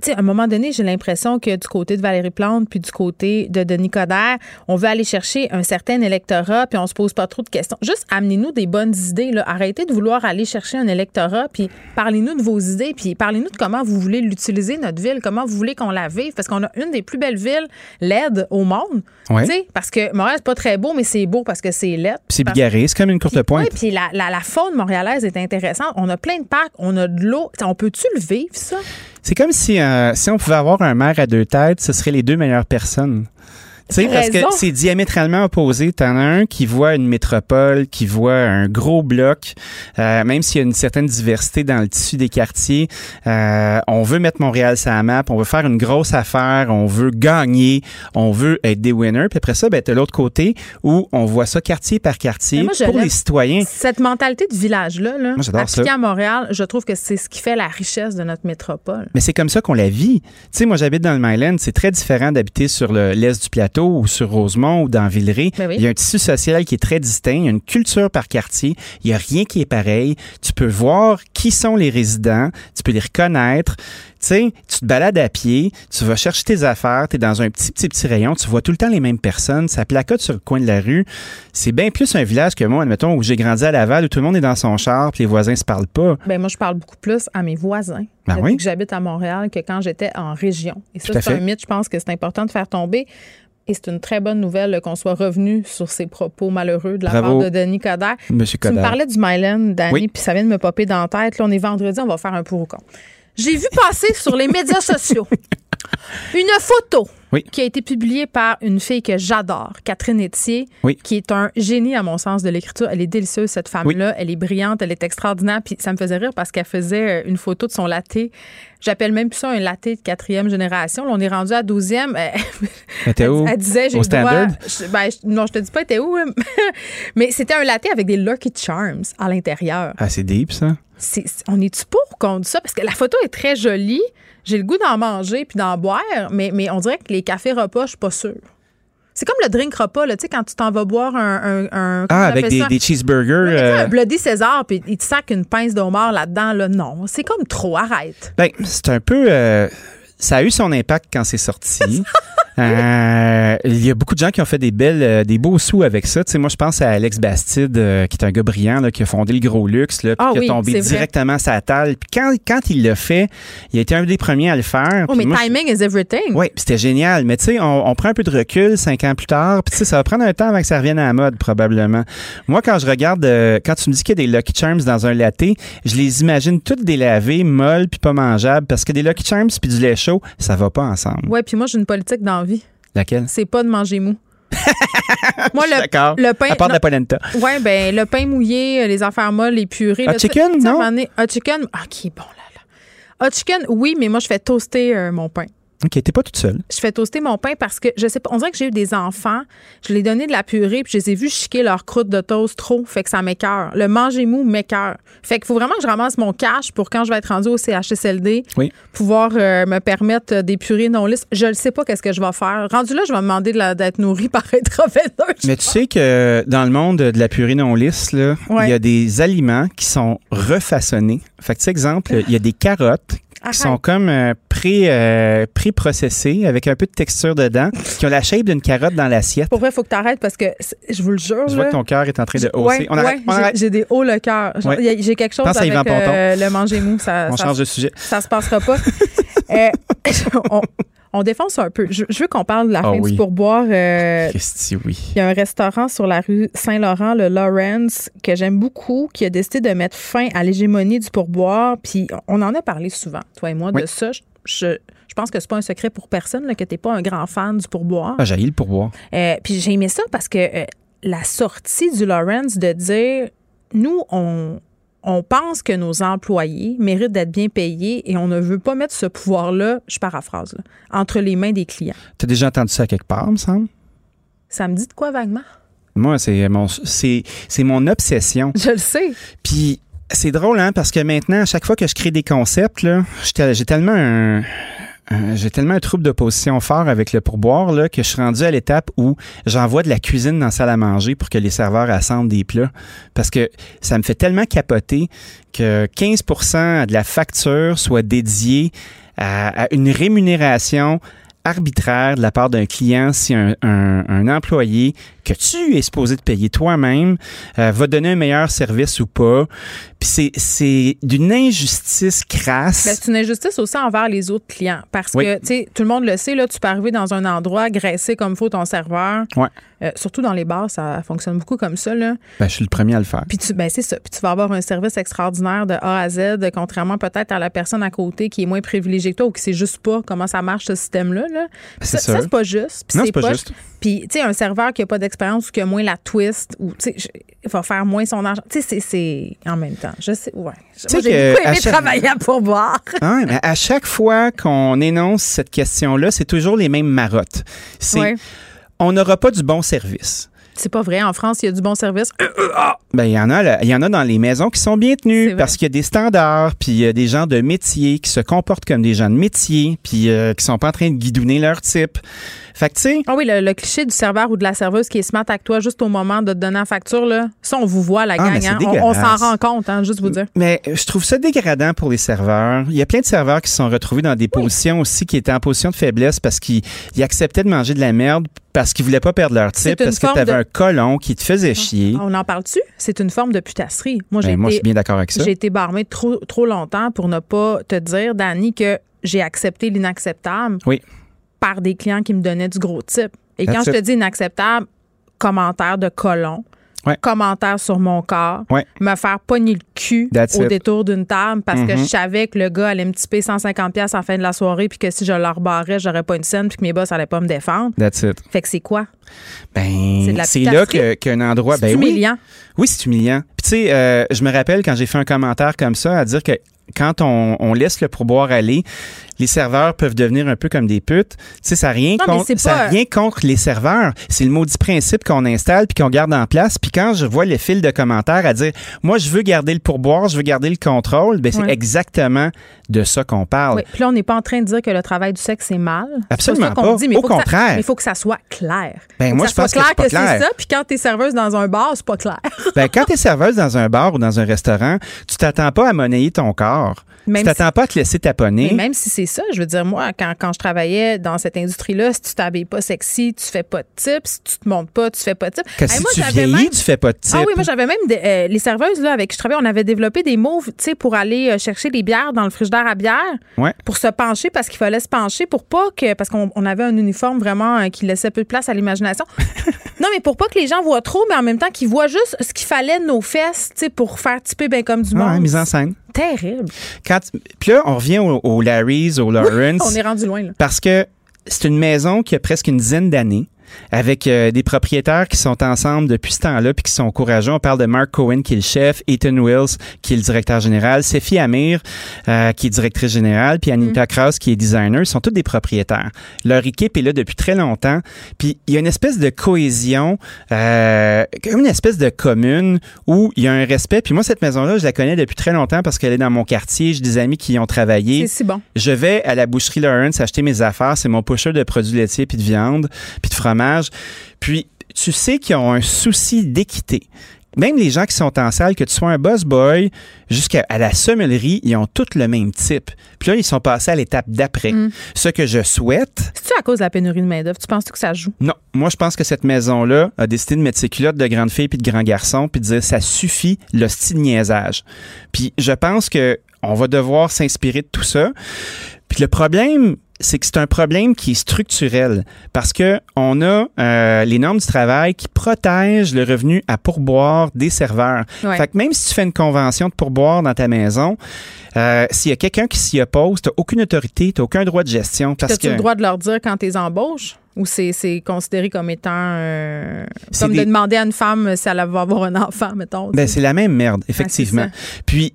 tu sais, à un moment donné, j'ai l'impression que du côté de Valérie Plante puis du côté de Denis Coderre, on veut aller chercher un certain électorat puis on se pose pas trop de questions. Juste amenez-nous des bonnes idées. Là. Arrêtez de vouloir aller chercher un électorat puis parlez-nous de vos idées puis parlez-nous de comment vous voulez l'utiliser, notre ville, comment vous voulez qu'on la vive parce qu'on a une des plus belles villes LED au monde. sais, Parce que Montréal, c'est pas très beau, mais c'est beau parce que c'est LED. c'est bigarré, c'est comme une courte pointe. puis la, la, la faune montréalaise est intéressante. On a plein de parcs, on a de l'eau. On peut-tu le vivre, ça? C'est comme si, euh, si on pouvait avoir un maire à deux têtes, ce seraient les deux meilleures personnes. Tu sais, parce que c'est diamétralement opposé. T'en as un qui voit une métropole, qui voit un gros bloc, euh, même s'il y a une certaine diversité dans le tissu des quartiers. Euh, on veut mettre Montréal sur la map, on veut faire une grosse affaire, on veut gagner, on veut être des winners. Puis après ça, ben, t'as l'autre côté où on voit ça quartier par quartier pour les citoyens. Cette mentalité de village-là, là, appliquée à Montréal, je trouve que c'est ce qui fait la richesse de notre métropole. Mais c'est comme ça qu'on la vit. Tu sais, moi, j'habite dans le Myland. C'est très différent d'habiter sur l'est du plateau ou sur Rosemont ou dans Villeray. Ben il y a un tissu social qui est très distinct. Il y a une culture par quartier. Il n'y a rien qui est pareil. Tu peux voir qui sont les résidents. Tu peux les reconnaître. Tu sais, tu te balades à pied, tu vas chercher tes affaires, tu es dans un petit, petit, petit rayon, tu vois tout le temps les mêmes personnes, ça placote sur le coin de la rue. C'est bien plus un village que moi, admettons, où j'ai grandi à Laval, où tout le monde est dans son char, puis les voisins se parlent pas. Ben moi, je parle beaucoup plus à mes voisins. Ben depuis que j'habite à Montréal que quand j'étais en région. Et ça, c'est un mythe, je pense que c'est important de faire tomber. Et c'est une très bonne nouvelle qu'on soit revenu sur ces propos malheureux de la part de Denis Coderre. Monsieur Tu me parlais du Myland, Danny, puis ça vient de me popper dans la tête. Là, on est vendredi, on va faire un pour ou contre. J'ai vu passer sur les médias sociaux une photo qui a été publiée par une fille que j'adore, Catherine Etier, qui est un génie à mon sens de l'écriture. Elle est délicieuse, cette femme-là. Elle est brillante, elle est extraordinaire. Puis ça me faisait rire parce qu'elle faisait euh, une photo de son latte. J'appelle même plus ça un latte de quatrième génération. Là, on est rendu à douzième. Elle, où? elle disait, j'ai ben, non, je te dis pas, était où? Mais c'était un latte avec des Lucky Charms à l'intérieur. Ah, c'est deep, ça. On est-tu pour qu'on dise ça? Parce que la photo est très jolie. J'ai le goût d'en manger puis d'en boire, mais, mais on dirait que les cafés repas, je suis pas sûre. C'est comme le drink repas, là, tu sais, quand tu t'en vas boire un. un, ah, avec des, des, cheeseburgers. Un euh, Bloody César, puis il te sac une pince d'homard là-dedans, là. Non, c'est comme trop, arrête. Ben, c'est un peu. Euh, ça a eu son impact quand c'est sorti. Euh, il y a beaucoup de gens qui ont fait des belles, euh, des beaux sous avec ça. Tu sais, moi, je pense à Alex Bastide, euh, qui est un gars brillant, là, qui a fondé le Gros Luxe, là, puis ah qui a tombé directement à sa table. Puis quand, quand il l'a fait, il a été un des premiers à le faire. Oh, mais timing is everything. Oui, c'était génial. Mais tu sais, on, prend un peu de recul cinq ans plus tard, puis tu sais, ça va prendre un temps avant que ça revienne à la mode, probablement. Moi, quand je regarde, quand tu me dis qu'il y a des Lucky Charms dans un latte, je les imagine toutes délavées, molles, puis pas mangeables, parce que des Lucky Charms puis du lait chaud, ça va pas ensemble. Ouais, puis moi, j'ai une politique Laquelle? C'est pas de manger mou. Moi, le, le pain. À part de la polenta. Oui, ben, le pain mouillé, les affaires molles, les purées. Hot chicken, non? Hot chicken. Est bon, là, là. Hot chicken, oui, mais moi, je fais toaster euh, mon pain. OK, t'es pas toute seule. Je fais toaster mon pain parce que, je sais pas, on dirait que j'ai eu des enfants, je les ai donné de la purée, puis je les ai vus chiquer leur croûte de toast trop, fait que ça m'écœure. Le manger mou m'écœure. Fait qu'il faut vraiment que je ramasse mon cash pour quand je vais être rendu au CHSLD, oui. pouvoir euh, me permettre euh, des purées non lisses. Je ne sais pas qu'est-ce que je vais faire. Rendu là, je vais me demander d'être nourrie par intraveineuse. Mais tu sais que dans le monde de la purée non lisse, il y a des aliments qui sont refaçonnés. Fait que, tu sais, exemple, il y a des carottes qui sont comme euh, pré, euh, pré-processés avec un peu de texture dedans, qui ont la shape d'une carotte dans l'assiette. Pour vrai, il faut que tu arrêtes parce que je vous le jure. Je vois là, que ton cœur est en train de hausser. Ouais, on arrête, ouais, j'ai- des hauts le cœur. Ouais. J'ai quelque chose Pense avec euh, le manger mou. Ça, On ça, change de sujet. ça se passera pas. Euh, on, on défonce un peu. Je, je veux qu'on parle de la Ah fin oui. du pourboire. euh, Christy, oui. il y a un restaurant sur la rue Saint-Laurent, le Lawrence, que j'aime beaucoup, qui a décidé de mettre fin à l'hégémonie du pourboire. Puis on en a parlé souvent, toi et moi, Oui. de ça. Je, je- je pense que c'est pas un secret pour personne là, que tu n'es pas un grand fan du pourboire. Ah, j'ai le pourboire. Euh, puis j'ai aimé ça parce que la sortie du Lawrence de dire nous, on, on pense que nos employés méritent d'être bien payés et on ne veut pas mettre ce pouvoir-là, je paraphrase, là, entre les mains des clients. T'as déjà entendu ça quelque part, me semble? Ça me dit de quoi vaguement? Moi, c'est mon, c'est, c'est mon obsession. Je le sais. Puis c'est drôle, hein, parce que maintenant, à chaque fois que je crée des concepts, là, j'ai tellement un, un- j'ai tellement un trouble d'opposition fort avec le pourboire là, que je suis rendu à l'étape où j'envoie de la cuisine dans la salle à manger pour que les serveurs assemblent des plats. Parce que ça me fait tellement capoter que 15% de la facture soit dédiée à, une rémunération arbitraire de la part d'un client si un employé que tu es supposé de payer toi-même euh, va donner un meilleur service ou pas. Puis c'est, c'est d'une injustice crasse. Ben, c'est une injustice aussi envers les autres clients. Parce Oui. que, tu sais, tout le monde le sait, là, tu peux arriver dans un endroit, graisser comme faut ton serveur. Ouais. Euh, surtout dans les bars, ça fonctionne beaucoup comme ça, là. Ben, je suis le premier à le faire. Puis tu, ben c'est ça. Puis tu vas avoir un service extraordinaire de A à Z, contrairement peut-être à la personne à côté qui est moins privilégiée que toi ou qui sait juste pas comment ça marche ce système-là. Là. C'est ça, c'est pas juste. Puis Non, c'est pas juste. Puis tu sais, un serveur qui a pas d'expérience ou qui a moins la twist ou tu sais, va faire moins son argent. Tu sais, c'est- en même temps. Je sais, ouais. j'ai beaucoup à aimé chaque- travailler à pourboire. Ah, mais à chaque fois qu'on énonce cette question-là, c'est toujours les mêmes marottes. C'est Ouais. on n'aura pas du bon service. C'est pas vrai. En France, il y a du bon service. Ben, il y en a, il y en a dans les maisons qui sont bien tenues parce qu'il y a des standards, puis il y a des gens de métier qui se comportent comme des gens de métier, puis euh, qui sont pas en train de guidonner leur type. Fait que, tu sais, Ah oui, le, le cliché du serveur ou de la serveuse qui est smart avec toi juste au moment de te donner la facture, là. Ça, on vous voit, la Ah, gang. hein. On, on s'en rend compte, hein, juste vous dire. Mais je trouve ça dégradant pour les serveurs. Il y a plein de serveurs qui se sont retrouvés dans des positions aussi qui étaient en position de faiblesse parce qu'ils ils acceptaient de manger de la merde parce qu'ils voulaient pas perdre leur type, parce que tu avais de- un colon qui te faisait chier. On en parle-tu? C'est une forme de putasserie. Moi, j'ai Ben, moi, je été, suis bien d'accord avec ça. j'ai été barmée trop, trop longtemps pour ne pas te dire, Dani, que j'ai accepté l'inacceptable Oui. Par des clients qui me donnaient du gros type. Et That's quand je te dis inacceptable, commentaire de colon, Ouais. commentaire sur mon corps, Ouais. me faire pogner le cul That's au it. détour d'une table parce que Mhm. je savais que le gars allait me tiper 150$ pièces à la fin de la soirée puis que si je le rebarrais, j'aurais pas une scène puis que mes boss allaient pas me défendre. That's it. Fait que c'est quoi? C'est Ben, c'est là qu'un endroit. C'est Ben oui. humiliant. Oui, c'est humiliant. Puis tu sais, euh, je me rappelle quand j'ai fait un commentaire comme ça à dire que quand on, on laisse le pourboire aller, les serveurs peuvent devenir un peu comme des putes. Tu sais, ça n'a rien, Non, contre- c'est ça a pas- rien contre les serveurs. C'est le maudit principe qu'on installe puis qu'on garde en place. Puis quand je vois le fil de commentaires à dire, moi, je veux garder le pourboire, je veux garder le contrôle, ben c'est exactement de ça qu'on parle. Oui. Puis là, on n'est pas en train de dire que le travail du sexe, c'est mal. Absolument pas. dit, mais Au contraire. il faut que ça soit clair. Ben, moi, je pense que clair c'est que pas clair. c'est ça. Puis quand t'es serveuse dans un bar, c'est pas clair. Ben, quand tu es serveuse dans un bar ou dans un restaurant, tu t'attends pas à monnayer ton corps. Même tu t'attends pas à te laisser taponner. Mais même si c'est ça, je veux dire, moi, quand, quand je travaillais dans cette industrie-là, si tu t'habilles pas sexy, tu fais pas de tips. Si tu te montes pas, tu fais pas de tips. Que Hey, si moi, tu vieillis, même- tu fais pas de type. Ah oui, moi j'avais même des- euh, les serveuses là avec qui je travaillais, on avait développé des sais, pour aller euh, chercher les bières dans le frigidaire à bière, Ouais. pour se pencher parce qu'il fallait se pencher pour pas que parce qu'on on avait un uniforme vraiment euh, qui laissait peu de place à l'imagination. non, mais pour pas que les gens voient trop, mais en même temps qu'ils voient juste ce qu'il fallait de nos fesses, tu sais, pour faire typer bien comme du Ouais, monde. mise en scène. Terrible. Quand, puis là, on revient au, au Larry's, au Lawrence. On est rendu loin là. Parce que c'est une maison qui a presque une dizaine d'années. Avec euh, des propriétaires qui sont ensemble depuis ce temps-là puis qui sont courageux. On parle de Mark Cohen qui est le chef, Ethan Wills qui est le directeur général, Sophie Amir euh, qui est directrice générale, puis Anita Krause qui est designer. Ils sont tous des propriétaires. Leur équipe est là depuis très longtemps. Puis il y a une espèce de cohésion, euh, comme une espèce de commune où il y a un respect. Puis moi, cette maison-là, je la connais depuis très longtemps parce qu'elle est dans mon quartier. J'ai des amis qui y ont travaillé. C'est si bon. Je vais à la boucherie Lawrence acheter mes affaires. C'est mon pusher de produits laitiers, puis de viande, puis de fromage. Puis, tu sais qu'ils ont un souci d'équité. même les gens qui sont en salle, que tu sois un boss boy jusqu'à la sommellerie, ils ont tous le même type. Puis là, ils sont passés à l'étape d'après. Mm. Ce que je souhaite. C'est-tu à cause de la pénurie de main-d'œuvre? Tu penses que ça joue? Non. Moi, je pense que cette maison-là a décidé de mettre ses culottes de grande fille puis de grand garçon puis de dire ça suffit, le style niaisage. Puis je pense que on va devoir s'inspirer de tout ça. Puis le problème, c'est que c'est un problème qui est structurel parce que on a euh, les normes du travail qui protègent le revenu à pourboire des serveurs. Fait que même si tu fais une convention de pourboire dans ta maison, euh, s'il y a quelqu'un qui s'y oppose, tu aucune autorité, tu aucun droit de gestion. Parce tu le droit de leur dire quand tu les embauches? Ou c'est considéré comme étant. Euh, comme de demander à une femme si elle va avoir un enfant, mettons. Ben, c'est la même merde, effectivement. Puis,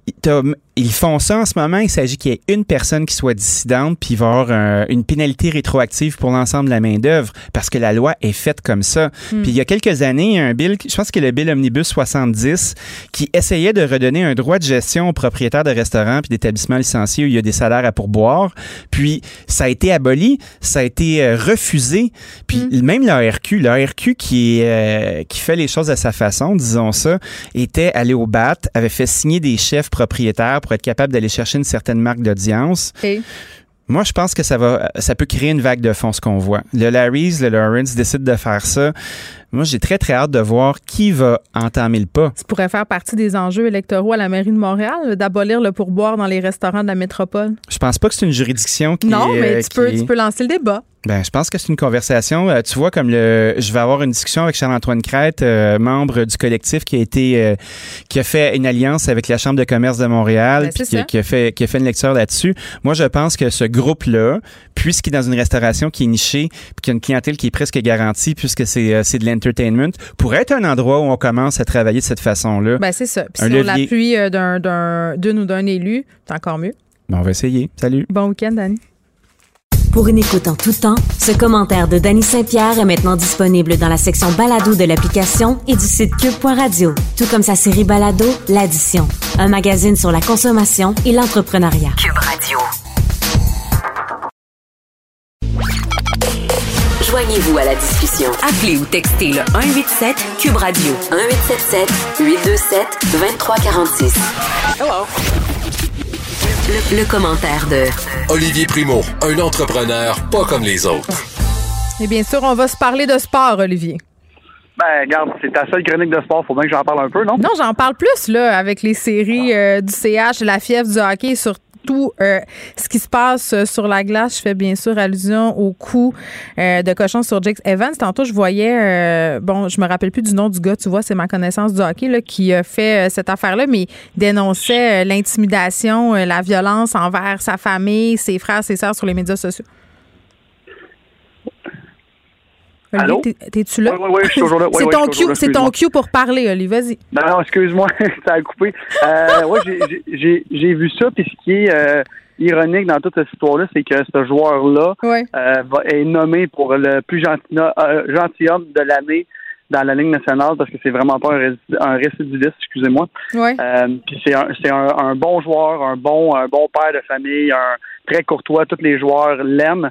ils font ça en ce moment. Il s'agit qu'il y ait une personne qui soit dissidente, puis il va y avoir une pénalité rétroactive pour l'ensemble de la main-d'œuvre, parce que la loi est faite comme ça. Hmm. Puis, il y a quelques années, il y a un bill, je pense que le bill Omnibus 70, qui essayait de redonner un droit de gestion aux propriétaires de restaurants puis d'établissements licenciés où il y a des salaires à pourboire. Puis, ça a été aboli, ça a été euh, refusé puis mm. même l'ARQ, l'ARQ qui, euh, qui fait les choses à sa façon, disons ça, était allé au BAT, avait fait signer des chefs propriétaires pour être capable d'aller chercher une certaine marque d'audience. Moi, je pense que ça va, ça peut créer une vague de fond, ce qu'on voit. Le Larry's, le Lawrence décident de faire ça. Moi, j'ai très, très hâte de voir qui va entamer le pas. Ça pourrait faire partie des enjeux électoraux à la mairie de Montréal, d'abolir le pourboire dans les restaurants de la métropole? Je pense pas que c'est une juridiction qui. Non, mais tu, peux, tu peux lancer le débat. Ben, je pense que c'est une conversation. Euh, tu vois, comme le, je vais avoir une discussion avec Charles-Antoine Crête, euh, membre du collectif qui a été, euh, qui a fait une alliance avec la Chambre de commerce de Montréal, ben, qui, qui, a fait, qui a fait une lecture là-dessus. Moi, je pense que ce groupe-là, puisqu'il est dans une restauration qui est nichée, puis qui a une clientèle qui est presque garantie, puisque c'est, c'est de l'entertainment, pourrait être un endroit où on commence à travailler de cette façon-là. Ben, c'est ça. Puis sur l'appui d'un, d'un, d'une ou d'un élu, c'est encore mieux. Ben, on va essayer. Salut. Bon week-end, Dani. Pour une écoute en tout temps, ce commentaire de Danny Saint-Pierre est maintenant disponible dans la section balado de l'application et du site cube.radio, tout comme sa série balado L'Addition, un magazine sur la consommation et l'entrepreneuriat. Cube Radio. Joignez-vous à la discussion. Appelez ou textez le 187 Cube Radio 1877 827 2346. Hello. Le, commentaire de Olivier Primo, un entrepreneur pas comme les autres. Et bien sûr, on va se parler de sport, Olivier. Ben, regarde, c'est ta seule chronique de sport. Faut bien que j'en parle un peu, non? Non, j'en parle plus, là, avec les séries euh, du CH, la fièvre du hockey, sur tout euh, ce qui se passe euh, sur la glace. Je fais bien sûr allusion au coup euh, de cochon sur Jake Evans. Tantôt, je voyais, bon, je me rappelle plus du nom du gars, tu vois, c'est ma connaissance du hockey, là, qui a fait cette affaire-là, mais dénonçait l'intimidation, la violence envers sa famille, ses frères, ses sœurs sur les médias sociaux. Allô? T'es-tu là? Oui, oui, oui, je suis toujours là. c'est ton, cue, c'est ton cue pour parler, Oli. Vas-y. Non, non, excuse-moi, ça a coupé. Euh, ouais, j'ai vu ça, puis ce qui est euh, ironique dans toute cette histoire-là, c'est que ce joueur-là euh, est nommé pour le plus gentil, gentilhomme de l'année dans la Ligue nationale parce que c'est vraiment pas un, récidiviste, excusez-moi. Ouais. Puis c'est un, un, un, bon joueur, un bon, un bon père de famille, un très courtois. Tous les joueurs l'aiment.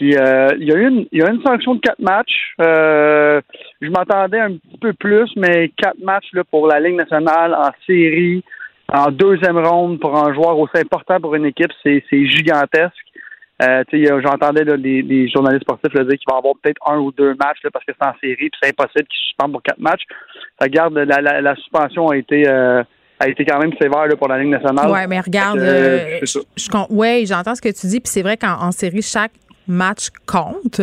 Puis euh, il y a eu une, il y a une sanction de quatre matchs. Euh, je m'attendais un petit peu plus, mais quatre matchs là, pour la Ligue nationale en série, en deuxième ronde pour un joueur aussi important pour une équipe, c'est, gigantesque. Euh, j'entendais les, journalistes sportifs dire qu'il va y avoir peut-être un ou deux matchs parce que c'est en série, puis c'est impossible qu'ils suspendent pour quatre matchs. Regarde, la, la, la suspension a été a été quand même sévère pour la Ligue nationale. Oui, mais regarde, oui, j'entends ce que tu dis, puis c'est vrai qu'en série, chaque matchs compte.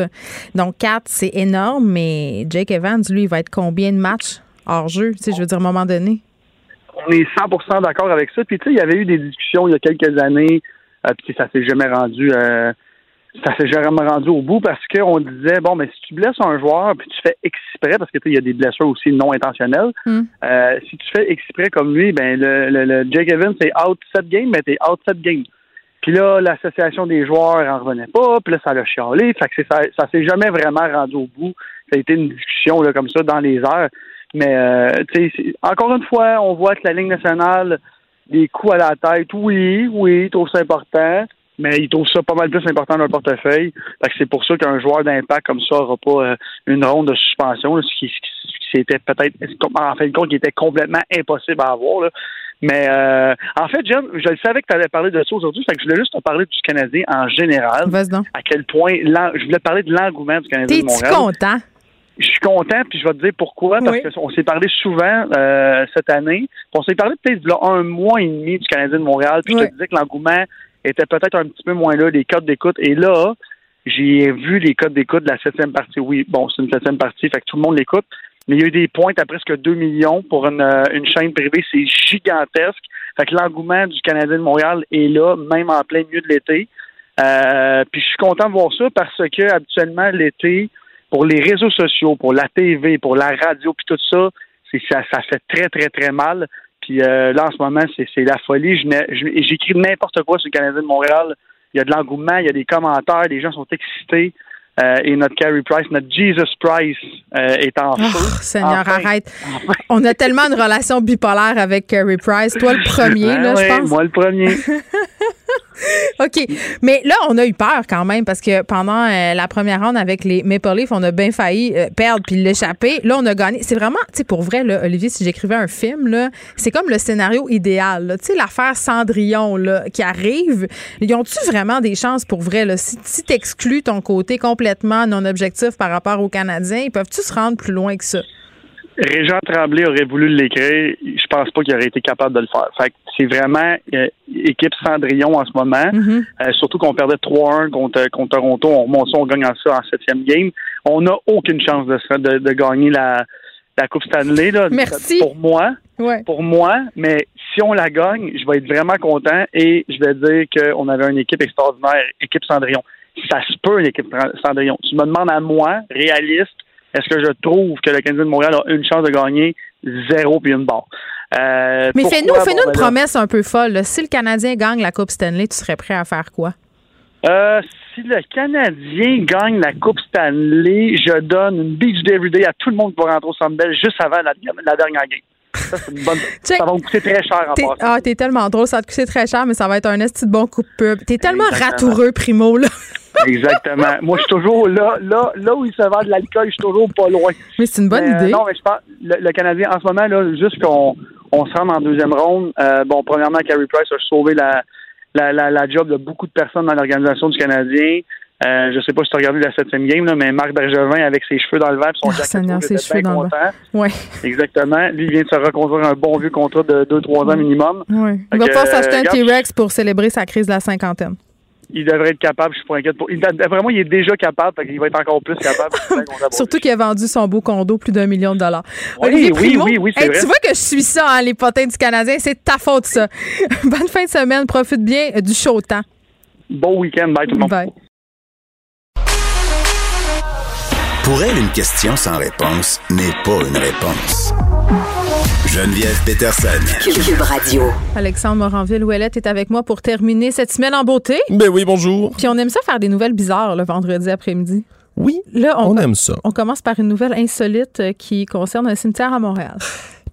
Donc, 4, c'est énorme, mais Jake Evans, lui, il va être combien de matchs hors jeu, tu sais, je veux dire, à un moment donné? On est 100 d'accord avec ça. Puis, tu sais, il y avait eu des discussions il y a quelques années, euh, puis ça s'est jamais rendu. Euh, ça s'est jamais rendu au bout parce qu'on disait bon mais si tu blesses un joueur puis tu fais exprès parce que il y a des blessures aussi non intentionnelles hmm. euh, si tu fais exprès comme lui ben le, le, Jake Evans c'est out set game mais t'es out set game puis là, l'association des joueurs en revenait pas, puis là, ça l'a chialé. Fait que ça, ça s'est jamais vraiment rendu au bout. Ça a été une discussion là, comme ça dans les heures. Mais euh, encore une fois, on voit que la Ligue nationale, des coups à la tête, oui, oui, trop c'est important. mais ils trouvent ça pas mal plus important dans leur portefeuille. Fait que c'est pour ça qu'un joueur d'impact comme ça n'aura pas euh, une ronde de suspension, ce qui, c'était peut-être en fin de compte qui était complètement impossible à avoir. Mais euh, en fait, John, je le savais que tu allais parler de ça aujourd'hui, fait que je voulais juste te parler du Canadien en général. À quel point je voulais parler de l'engouement du Canadien de Montréal. Content? Je suis content, puis je vais te dire pourquoi, parce qu'on s'est parlé souvent euh, cette année. On s'est parlé peut-être de un mois et demi du Canadien de Montréal, puis je te disais que l'engouement était peut-être un petit peu moins là, les codes d'écoute. Et là, j'ai vu les codes d'écoute de la septième partie. Oui, bon, c'est une septième partie, fait que tout le monde l'écoute. Mais il y a eu des pointes à presque 2 millions pour une, euh, une chaîne privée. C'est gigantesque. Fait que l'engouement du Canadien de Montréal est là, même en plein milieu de l'été. Euh, puis je suis content de voir ça parce que habituellement l'été, pour les réseaux sociaux, pour la TV, pour la radio, puis tout ça, c'est ça, fait très très très mal. Puis euh, là en ce moment, c'est la folie. J'écris n'importe quoi sur le Canadien de Montréal. Il y a de l'engouement, il y a des commentaires, les gens sont excités. Euh, et notre Carey Price, notre Jesus Price euh, est en feu. Oh, Seigneur, arrête. On a tellement une relation bipolaire avec Carey Price. Toi, le premier, là, je pense. Moi, le premier. OK. Mais là, on a eu peur quand même parce que pendant euh, la première ronde avec les Maple Leafs, on a bien failli perdre puis l'échapper. Là, on a gagné. C'est vraiment, tu sais, pour vrai, là, Olivier, si j'écrivais un film, là, c'est comme le scénario idéal. Tu sais, l'affaire Cendrillon là, qui arrive. Ils ont-tu vraiment des chances pour vrai? Là? Si, si tu exclus ton côté complètement non objectif par rapport aux Canadiens. Ils peuvent-tu se rendre plus loin que ça? Régent Tremblay aurait voulu l'écrire. Je pense pas qu'il aurait été capable de le faire. Fait c'est vraiment euh, équipe Cendrillon en ce moment. Mm-hmm. Euh, surtout qu'on perdait 3-1 contre, contre Toronto. On remonte ça, on gagne ça en septième game. On n'a aucune chance de, de, de gagner la, la Coupe Stanley. Là, Merci. Pour moi. Pour moi, mais si on la gagne, je vais être vraiment content et je vais dire qu'on avait une équipe extraordinaire, équipe Cendrillon ça se peut, l'équipe Cendrillon. Tu me demandes à moi, réaliste, est-ce que je trouve que le Canadien de Montréal a une chance de gagner zéro puis une barre? Euh, Mais fais-nous fais une ben promesse un peu folle. Si le Canadien gagne la Coupe Stanley, tu serais prêt à faire quoi? Euh, si le Canadien gagne la Coupe Stanley, je donne une Beach Day Everyday à tout le monde qui va rentrer au Centre juste avant la, dernière game. Ça, c'est une bonne... ça va me coûter très cher en passant. Ah, t'es tellement drôle, ça va te coûter très cher, mais ça va être un esti de bon coup de pub. T'es tellement ratoureux, Primo, là. Exactement. Moi, je suis toujours là, là, là où il se vend de l'alcool, je suis toujours pas loin. Mais c'est une bonne euh, idée. non, mais je pense, le, Canadien, en ce moment, là, juste qu'on on se rende en deuxième ronde, euh, bon, premièrement, Carey Price a sauvé la, la, la, job de beaucoup de personnes dans l'organisation du Canadien. Euh, je sais pas si tu as regardé la septième game, là, mais Marc Bergevin avec ses cheveux dans le vent son oh, Seigneur, ses cheveux dans le vent. Ouais. Exactement. Lui vient de se reconduire un bon vieux contrat de 2-3 ans minimum. Ouais. Il va pas s'acheter un T-Rex pour célébrer sa crise de la cinquantaine il devrait être capable, je suis pas inquiète. Pour... Il, vraiment, il est déjà capable, il va être encore plus capable. Surtout qu'il a vendu son beau condo plus d'un million de dollars. Oui, oui, oui, oui, vrai. Tu vois que je suis ça, hein, les potins du Canadien, c'est ta faute, ça. Bonne fin de semaine, profite bien du chaud temps. Bon week-end, bye tout le monde. Bye. Pour elle, une question sans réponse n'est pas une réponse. Geneviève Peterson. Cube Radio. Alexandre Moranville-Ouellette est avec moi pour terminer cette semaine en beauté. Ben oui, bonjour. Puis on aime ça faire des nouvelles bizarres le vendredi après-midi. Oui, là, on, aime ça. On commence par une nouvelle insolite euh, qui concerne un cimetière à Montréal.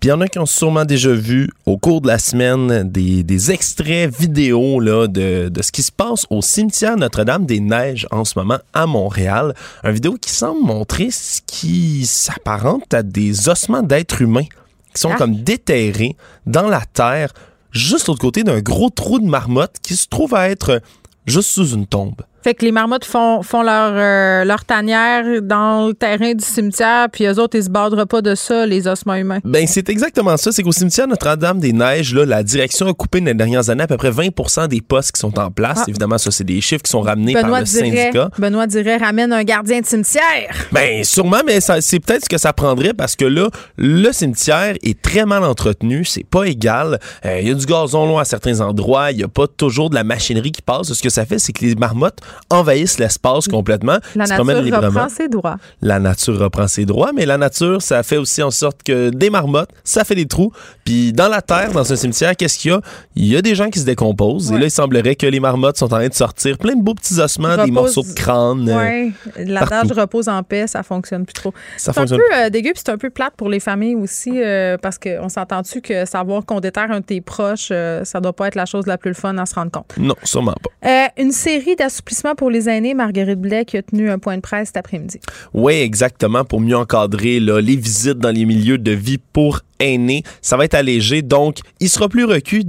Puis il y en a qui ont sûrement déjà vu au cours de la semaine des, extraits vidéo là, de, de, ce qui se passe au cimetière Notre-Dame-des-Neiges en ce moment à Montréal. Un vidéo qui semble montrer ce qui s'apparente à des ossements d'êtres humains qui sont ah. comme déterrés dans la terre, juste l'autre côté d'un gros trou de marmotte qui se trouve à être juste sous une tombe. Fait que les marmottes font, font leur, euh, leur tanière dans le terrain du cimetière, puis eux autres, ils se bordent pas de ça, les ossements humains. Ben, c'est exactement ça. C'est qu'au cimetière Notre-Dame-des-Neiges, là, la direction a coupé dans les dernières années à peu près 20% des postes qui sont en place. Ah. Évidemment, ça, c'est des chiffres qui sont ramenés par le syndicat. Benoît dirait ramène un gardien de cimetière. Ben, sûrement, mais c'est peut-être ce que ça prendrait parce que là, le cimetière est très mal entretenu. C'est pas égal. Euh, il y a du gazon long à certains endroits. Il y a pas toujours de la machinerie qui passe. Ce que ça fait, c'est que les marmottes envahissent l'espace complètement. La nature reprend ses droits. La nature reprend ses droits, mais la nature, ça fait aussi en sorte que des marmottes, ça fait des trous. Puis dans la terre, dans un cimetière, qu'est-ce qu'il y a? Il y a des gens qui se décomposent. Et là, il semblerait que les marmottes sont en train de sortir plein de beaux petits ossements, des morceaux de crâne. Oui, l'adage repose en paix, ça fonctionne plus trop. C'est un peu euh, dégueu, puis c'est un peu plate pour les familles aussi, euh, parce qu'on s'entend-tu que savoir qu'on déterre un de tes proches, euh, ça doit pas être la chose la plus fun à se rendre compte? Non, sûrement pas. une série d'assouplissements pour les aînés, Marguerite Blais qui a tenu un point de presse cet après-midi. Oui, exactement, pour mieux encadrer les visites dans les milieux de vie pour aînés. Ça va être allégé, donc il sera plus requis,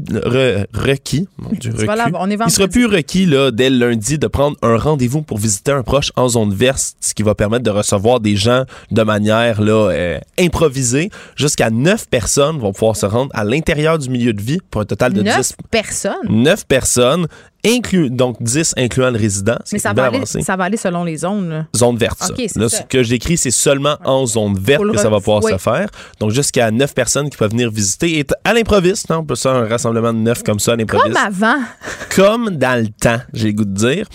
requis, mon Dieu, il sera plus requis là, dès lundi de prendre un rendez-vous pour visiter un proche en zone verte, ce qui va permettre de recevoir des gens de manière là, euh, improvisée. Jusqu'à neuf personnes vont pouvoir se rendre à l'intérieur du milieu de vie pour un total de 10 personnes? 9 personnes donc 10 incluant le résident. Mais ça va, aller, ça va aller selon les zones. Zone verte. là, ce que j'écris, c'est seulement en zone verte que ça va pouvoir se faire. Donc jusqu'à 9 personnes qui peuvent venir visiter. Et à l'improviste, hein, on peut faire un rassemblement de 9 comme ça à l'improviste. Comme avant. Comme dans le temps, j'ai le goût de dire.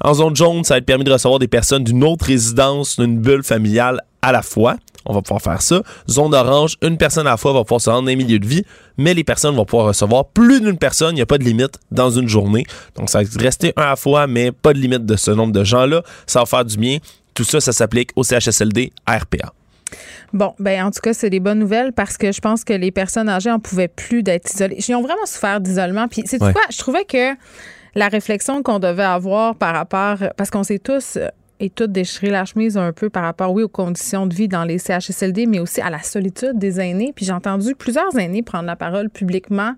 En zone jaune, ça va être permis de recevoir des personnes d'une autre résidence, d'une bulle familiale à la fois. On va pouvoir faire ça. Zone orange, une personne à la fois va pouvoir se rendre dans un milieu de vie, mais les personnes vont pouvoir recevoir plus d'une personne. Il n'y a pas de limite dans une journée. Donc, ça va rester un à la fois, mais pas de limite de ce nombre de gens-là. Ça va faire du bien. Tout ça, ça s'applique au CHSLD RPA. Bon, ben en tout cas, c'est des bonnes nouvelles parce que je pense que les personnes âgées en pouvaient plus d'être isolées. Ils ont vraiment souffert d'isolement. Puis, c'est quoi? Je trouvais que la réflexion qu'on devait avoir par rapport, parce qu'on s'est tous et tout déchirer la chemise un peu par rapport, oui, aux conditions de vie dans les CHSLD, mais aussi à la solitude des aînés. Puis j'ai entendu plusieurs aînés prendre la parole publiquement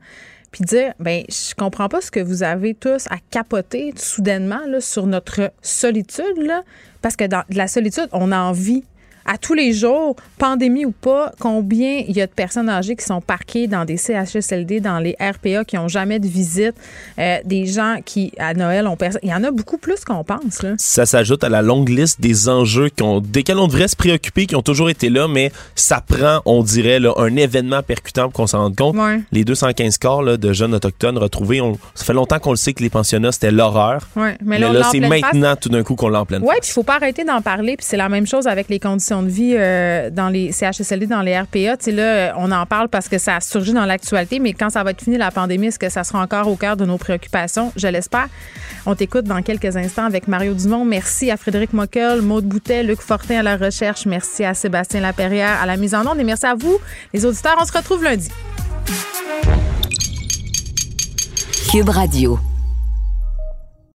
puis dire, ben je comprends pas ce que vous avez tous à capoter soudainement là, sur notre solitude, là, parce que dans la solitude, on a envie à tous les jours, pandémie ou pas, combien il y a de personnes âgées qui sont parquées dans des CHSLD, dans les RPA, qui n'ont jamais de visite, euh, des gens qui, à Noël, ont personne. Il y en a beaucoup plus qu'on pense. Là. Ça s'ajoute à la longue liste des enjeux qui ont, desquels on devrait se préoccuper, qui ont toujours été là, mais ça prend, on dirait, là, un événement percutant pour qu'on s'en rende compte. Les 215 corps là, de jeunes autochtones retrouvés, on, ça fait longtemps qu'on le sait que les pensionnats, c'était l'horreur. Ouais, mais, là, c'est maintenant tout d'un coup qu'on l'a en pleine Oui, puis il faut pas arrêter d'en parler, puis c'est la même chose avec les de vie euh, dans les CHSLD, dans les RPA. Tu sais, là, on en parle parce que ça a surgi dans l'actualité, mais quand ça va être fini, la pandémie, est-ce que ça sera encore au cœur de nos préoccupations? Je l'espère. On t'écoute dans quelques instants avec Mario Dumont. Merci à Frédéric Mockel, Maude Boutet, Luc Fortin à la recherche. Merci à Sébastien Laperrière à la mise en onde et merci à vous, les auditeurs. On se retrouve lundi. Cube Radio.